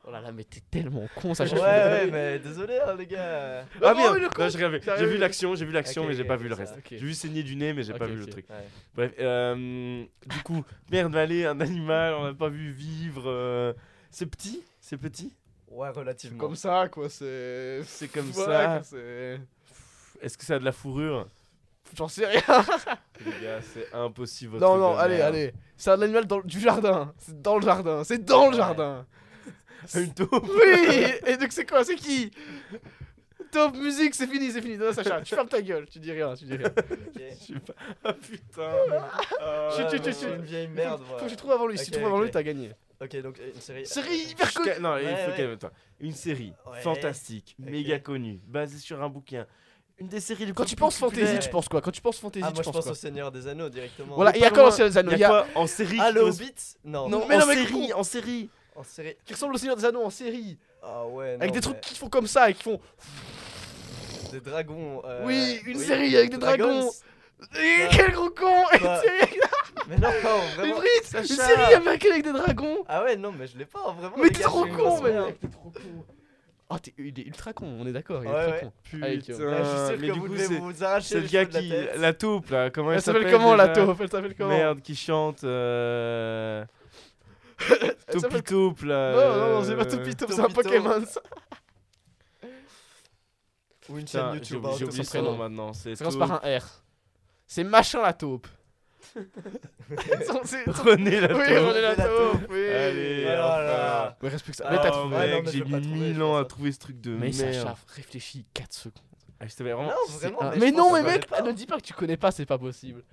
Oh là là, mais t'es tellement con, ça Ouais, ouais, mais désolé, hein, les gars. Ah Oh, bien, non, j'ai rêvé. T'as J'ai vu l'action, j'ai vu l'action, mais j'ai pas vu le reste. J'ai vu saigner du nez, mais j'ai pas vu le truc. Ouais. Bref, euh, du coup, merde, allez, un animal, on n'a pas vu vivre. euh, C'est petit, c'est petit? Ouais, relativement. Comme ça, quoi, c'est. C'est comme Ouais, ça. c'est- Est-ce que ça a de la fourrure? J'en sais rien. Les gars, c'est impossible. votre Non, non, allez, merde. allez. C'est un animal dans, du jardin. C'est dans le jardin. C'est dans le Ouais. jardin. Une taupe. Oui Et donc, c'est quoi C'est qui Top musique, c'est fini, c'est fini. Non, Sacha, tu fermes ta gueule. Tu dis rien, tu dis rien. Ok. Je sais pas. Ah putain. Chut, je suis chut. une vieille merde. Faut voilà. que tu trouves avant lui. Si tu trouves avant lui, t'as gagné. Ok, donc une série. Série euh, hyper Je connue. Non, il faut ouais. calmer-toi. Une série Ouais. fantastique, méga connue, basée sur un bouquin. Une des séries les Quand tu penses fantasy, tu penses quoi? Quand tu penses fantasy, Ah, tu moi je penses pense quoi? au Seigneur des Anneaux directement. Voilà, il y a quoi dans les anneaux Il y a quoi en série en non, mais série, en série. En série. Qui ressemble au Seigneur des Anneaux en série. Ah ouais. Avec des trucs qui font comme ça et qui font. Des dragons. euh, Oui, une série avec des dragons. Eh, Ah. Quel gros con série Mais non, non, vraiment. Brit Une série américaine avec des dragons Ah ouais, non, mais je l'ai pas, vraiment. Mais t'es trop con, mec, t'es trop con. Oh, t'es- il est ultra con, on est d'accord, il est Ouais, ultra ouais. con. Allez, Putain, Kyo. Là, je suis sûr mais que du vous coup, c'est vous arracher le gars qui. la taupe là, comment elle Elle s'appelle s'appelle comment la taupe? Elle s'appelle comment? Merde, qui chante. Euh... Taupe là. Non, non, non, c'est pas euh, Topito, c'est un. Pokémon ça. Ou une chaîne YouTube. hein, j'ai tout oublié son son nom prénom. maintenant. C'est Ça commence par un R. C'est machin la taupe. René la Oui, taupe. on est la taupe, oui. Allez, Voilà. Mais reste plus que ça. Ah, Mais t'as trouvé. Mais j'ai mis trouver, 1000 je ans à hein. trouver ce truc de Mais merde. Sacha, réfléchis 4 secondes. Ah, je savais vraiment. Non, C'est vraiment. un- mais Mais non, mais mec, ne dis pas que tu connais pas, c'est pas possible.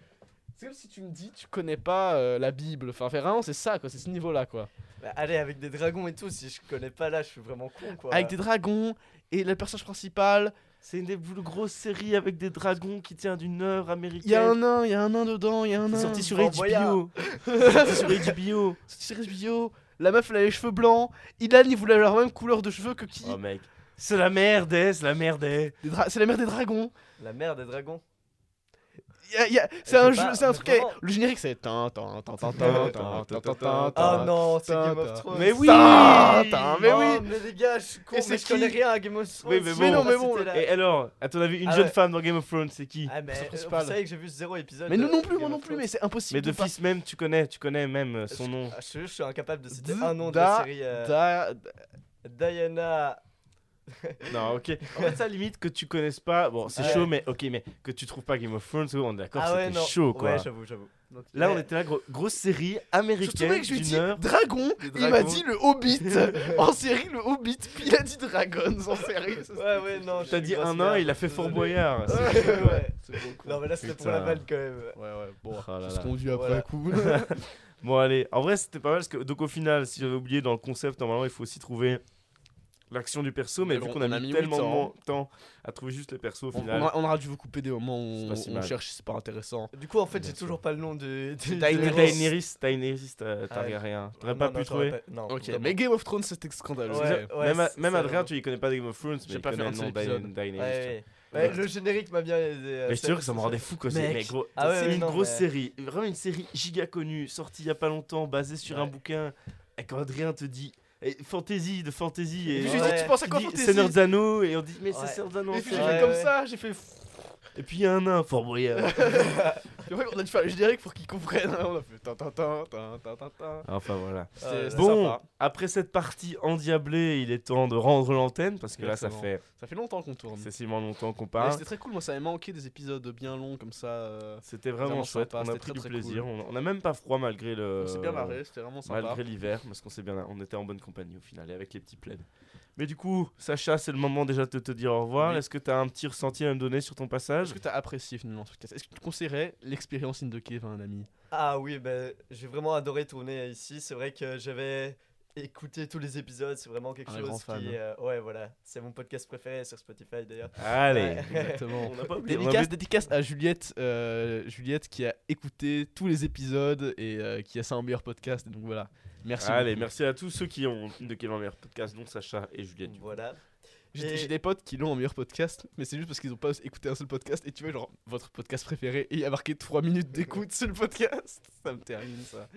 C'est comme si tu me dis tu connais pas euh, la Bible. Enfin, vraiment, c'est ça, quoi. C'est ce niveau-là, quoi. Bah, allez, avec des dragons et tout, si je connais pas là, je suis vraiment con quoi. Avec des dragons et le personnage principal. C'est une des plus grosses séries avec des dragons qui tient d'une œuvre américaine. Il y a un nain, il y a un nain dedans, il y a un nain. C'est sorti sur Boyard. HBO. C'est sorti sur HBO. C'est sur HBO. La meuf, elle a les cheveux blancs. Ilan, il voulait avoir la même couleur de cheveux que qui Oh mec. C'est la merde, eh, c'est la merde. eh. Des dra- C'est la mère des dragons. La mère des dragons c'est un, un truc. Le générique, c'est. Ah non, c'est Game of Thrones. Mais oui Mais oui Mais les gars, je suis mais je connais rien à Game of Thrones. Mais non, mais bon. Et alors, à ton avis, une jeune femme dans Game of Thrones, c'est qui Ah, mais vous savez que j'ai vu zéro épisode. Mais nous non plus, moi non plus, mais c'est impossible. Mais de fils, même, tu connais, tu connais même son nom. Je suis incapable de citer un nom de la série. Diana. Non, ok. En fait, ça limite que tu connaisses pas. Bon, c'est chaud, mais ok, mais que tu trouves pas Game of Thrones, on est d'accord, Ah ouais, c'était chaud quoi. Ouais, j'avoue, j'avoue. Là, on était là, gros- grosse série Surtout, américaine mec, je lui ai d'une dit heure. dragon, il m'a dit le Hobbit. en série, le Hobbit, puis il a dit Dragons en série. Ouais, ouais, non. T'as dit un an, il a fait Fort Boyard. Ouais, c'est- ouais. Non, mais là, c'était pour la vanne quand même. Ouais, ouais, bon, Oh là c'est là. ce qu'on dit après Voilà. coup. Bon, allez. En vrai, c'était pas mal parce que, donc, au final, si j'avais oublié dans le concept, normalement, il faut aussi trouver l'action du perso. Mais Mais vu bon, qu'on a, on a mis tellement de mo- temps à trouver juste les persos au on, final. on a- on aura dû vous couper des moments où on, si on cherche, c'est pas intéressant. Du coup, en fait, j'ai toujours pas le nom de. Daenerys, Daenerys, Targaryen. T'aurais pas pu trouver Non, Ok, mais Game of Thrones, c'était scandaleux. Même, Adrien, tu y connais pas Game of Thrones, mais J'ai il pas fait connaît un le nom Daenerys. Ouais, ouais. Le générique m'a bien aidé. euh, Mais je te c'est- jure que ça me rendait fou quoi. c'est- gros, Ah ouais, c'est une non, grosse mais- série, vraiment une série giga connue, sortie il y a pas longtemps, basée sur un bouquin. Et quand Adrien te dit eh, fantasy de fantasy et Et puis Ouais. dit, tu penses à quoi Fantasy Seigneur Anneaux et on dit mais c'est Ouais. Seigneur des Anneaux. Et puis j'ai fait. comme ça, j'ai fait. Et puis il y a un nain, Fort Boyard. Et ouais, on a dû faire le générique pour qu'ils comprennent. hein. On a fait tin tin tin enfin voilà. C'était Bon, sympa. après cette partie endiablée, il est temps de rendre l'antenne parce que là ça Exactement. fait Ça fait longtemps qu'on tourne. excessivement longtemps qu'on Mais parle. C'était très cool, moi ça m'avait manqué des épisodes bien longs comme ça. euh, C'était vraiment, vraiment chouette, sympa, on a c'était pris très, du très plaisir, cool. on, on a même pas froid malgré le On s'est bien marré, c'était vraiment sympa. malgré l'hiver parce qu'on s'est bien on était en bonne compagnie au final et avec les petits plaids. Mais du coup, Sacha, c'est le moment déjà de te dire au revoir. Oui. Est-ce que tu as un petit ressenti à me donner sur ton passage Est-ce que t'as apprécié finalement ce podcast? Est-ce que tu conseillerais l'expérience Indoke à un ami? Ah oui, ben, j'ai vraiment adoré tourner ici. C'est vrai que j'avais écouté tous les épisodes. C'est vraiment quelque Un chose qui. euh, ouais, voilà. C'est mon podcast préféré sur Spotify d'ailleurs. Allez, Ouais. Exactement. on n'a pas Dédicace, dédicace à Juliette, euh, Juliette qui a écouté tous les épisodes et euh, qui a ça en meilleur podcast. Donc voilà, merci. Allez, beaucoup. merci à tous ceux qui ont de quel meilleur podcast, dont Sacha et Juliette. Voilà. J'ai Et- des potes qui l'ont en meilleur podcast, mais c'est juste parce qu'ils ont pas écouté un seul podcast. Et tu vois, genre, votre podcast préféré, et il y a marqué 3 minutes d'écoute sur le podcast. Ça me termine ça.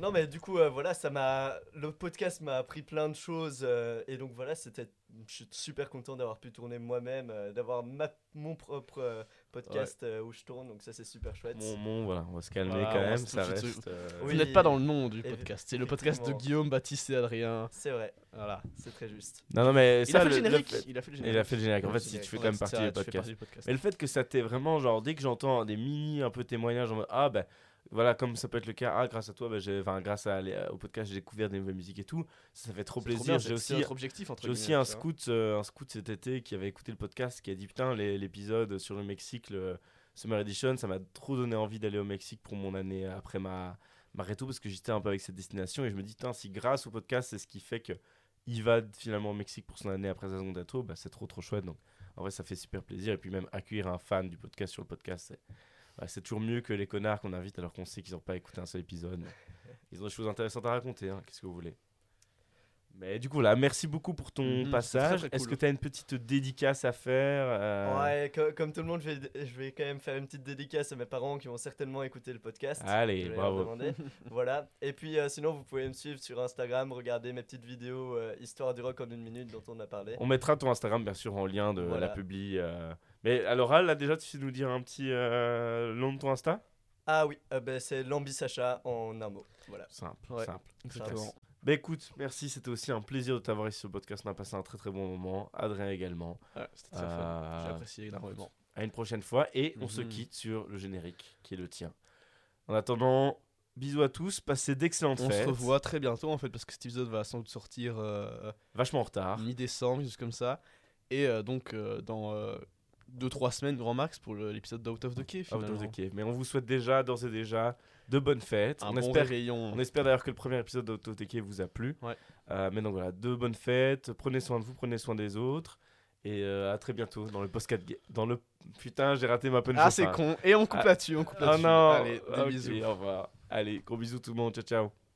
Non, mais du coup, euh, voilà, ça m'a. Le podcast m'a appris plein de choses. euh, et donc voilà, c'était. Je suis super content d'avoir pu tourner moi-même, euh, d'avoir ma... mon propre euh, podcast euh, où je tourne. Donc ça, c'est super chouette. Bon, bon, voilà, on va se calmer Voilà, quand même, ça reste. euh, Oui. Vous n'êtes pas dans le nom du podcast. C'est le podcast de. Guillaume, Baptiste et Adrien. C'est vrai, Voilà. c'est très juste. Non, non, mais Il a fait le le- le générique. fait- Il a fait le générique. Il a fait le générique. En Le fait, si tu fais quand même partie ça, du podcast. partie du podcast. Mais le fait que ça t'ait vraiment, genre, dès que j'entends des mini un peu témoignages en mode Ah, ben voilà, comme ça peut être le cas, ah, grâce à toi, ben, j'ai- enfin, grâce à, les- au podcast, j'ai découvert des nouvelles musiques et tout, ça, ça fait trop plaisir. J'ai aussi, notre objectif entre j'ai aussi un scout, euh, un scout cet été qui avait écouté le podcast, qui a dit Putain, les- l'épisode sur le Mexique, le Summer Edition, ça m'a trop donné envie d'aller au Mexique pour mon année après ma, ma réto, parce que j'étais un peu avec cette destination et je me dis Putain, si grâce au podcast, c'est ce qui fait que il va finalement au Mexique pour son année après sa seconde bah, c'est trop trop chouette. Donc en vrai, ça fait super plaisir. Et puis même accueillir un fan du podcast sur le podcast, c'est ouais, c'est toujours mieux que les connards qu'on invite alors qu'on sait qu'ils n'ont pas écouté un seul épisode. Ils ont des choses intéressantes à raconter, hein, qu'est-ce que vous voulez. Mais du coup, là, merci beaucoup pour ton Mhm, passage. Est-ce cool. que tu as une petite dédicace à faire euh, Ouais, co- comme tout le monde, je vais, je vais quand même faire une petite dédicace à mes parents qui vont certainement écouter le podcast. Allez, bravo. demander. voilà. Et puis euh, sinon, vous pouvez me suivre sur Instagram, regarder mes petites vidéos euh, Histoire du rock en une minute dont on a parlé. On mettra ton Instagram, bien sûr, en lien de Voilà. la publi. euh. Mais alors, là, déjà, tu sais nous dire un petit euh, nom de ton Insta? Ah oui, euh, ben, c'est Lambi Sacha en un mot. Voilà. Simple, Ouais. simple. Exactement. Bah écoute, merci, c'était aussi un plaisir de t'avoir ici sur le podcast. On a passé un très très bon moment. Adrien également. Ouais, C'était très Euh, fun. J'ai apprécié énormément. À une prochaine fois et on se Mhm. quitte sur le générique qui est le tien. En attendant, bisous à tous, passez d'excellentes On fêtes. se revoit très bientôt en fait parce que cet épisode va sans doute sortir euh, Vachement en retard. mi-décembre, juste comme ça. Et euh, donc euh, dans 2-3 semaines grand max pour l'épisode d'Out of the Cave. Out of finalement. the cave. Mais on vous souhaite déjà, d'ores et déjà, de bonnes fêtes. Un on, bon espère, réveillon. on espère d'ailleurs que le premier épisode d'Out of the cave vous a plu. Ouais. Euh, mais donc voilà, de bonnes fêtes. Prenez soin de vous, prenez soin des autres. Et euh, à très bientôt dans le podcast. Dans le. Putain, j'ai raté ma punch Ah c'est con. Et on coupe Ah. là-dessus, on coupe Oh là-dessus. non Allez, des bisous. Au revoir. Allez, gros bisous tout le monde. Ciao, ciao.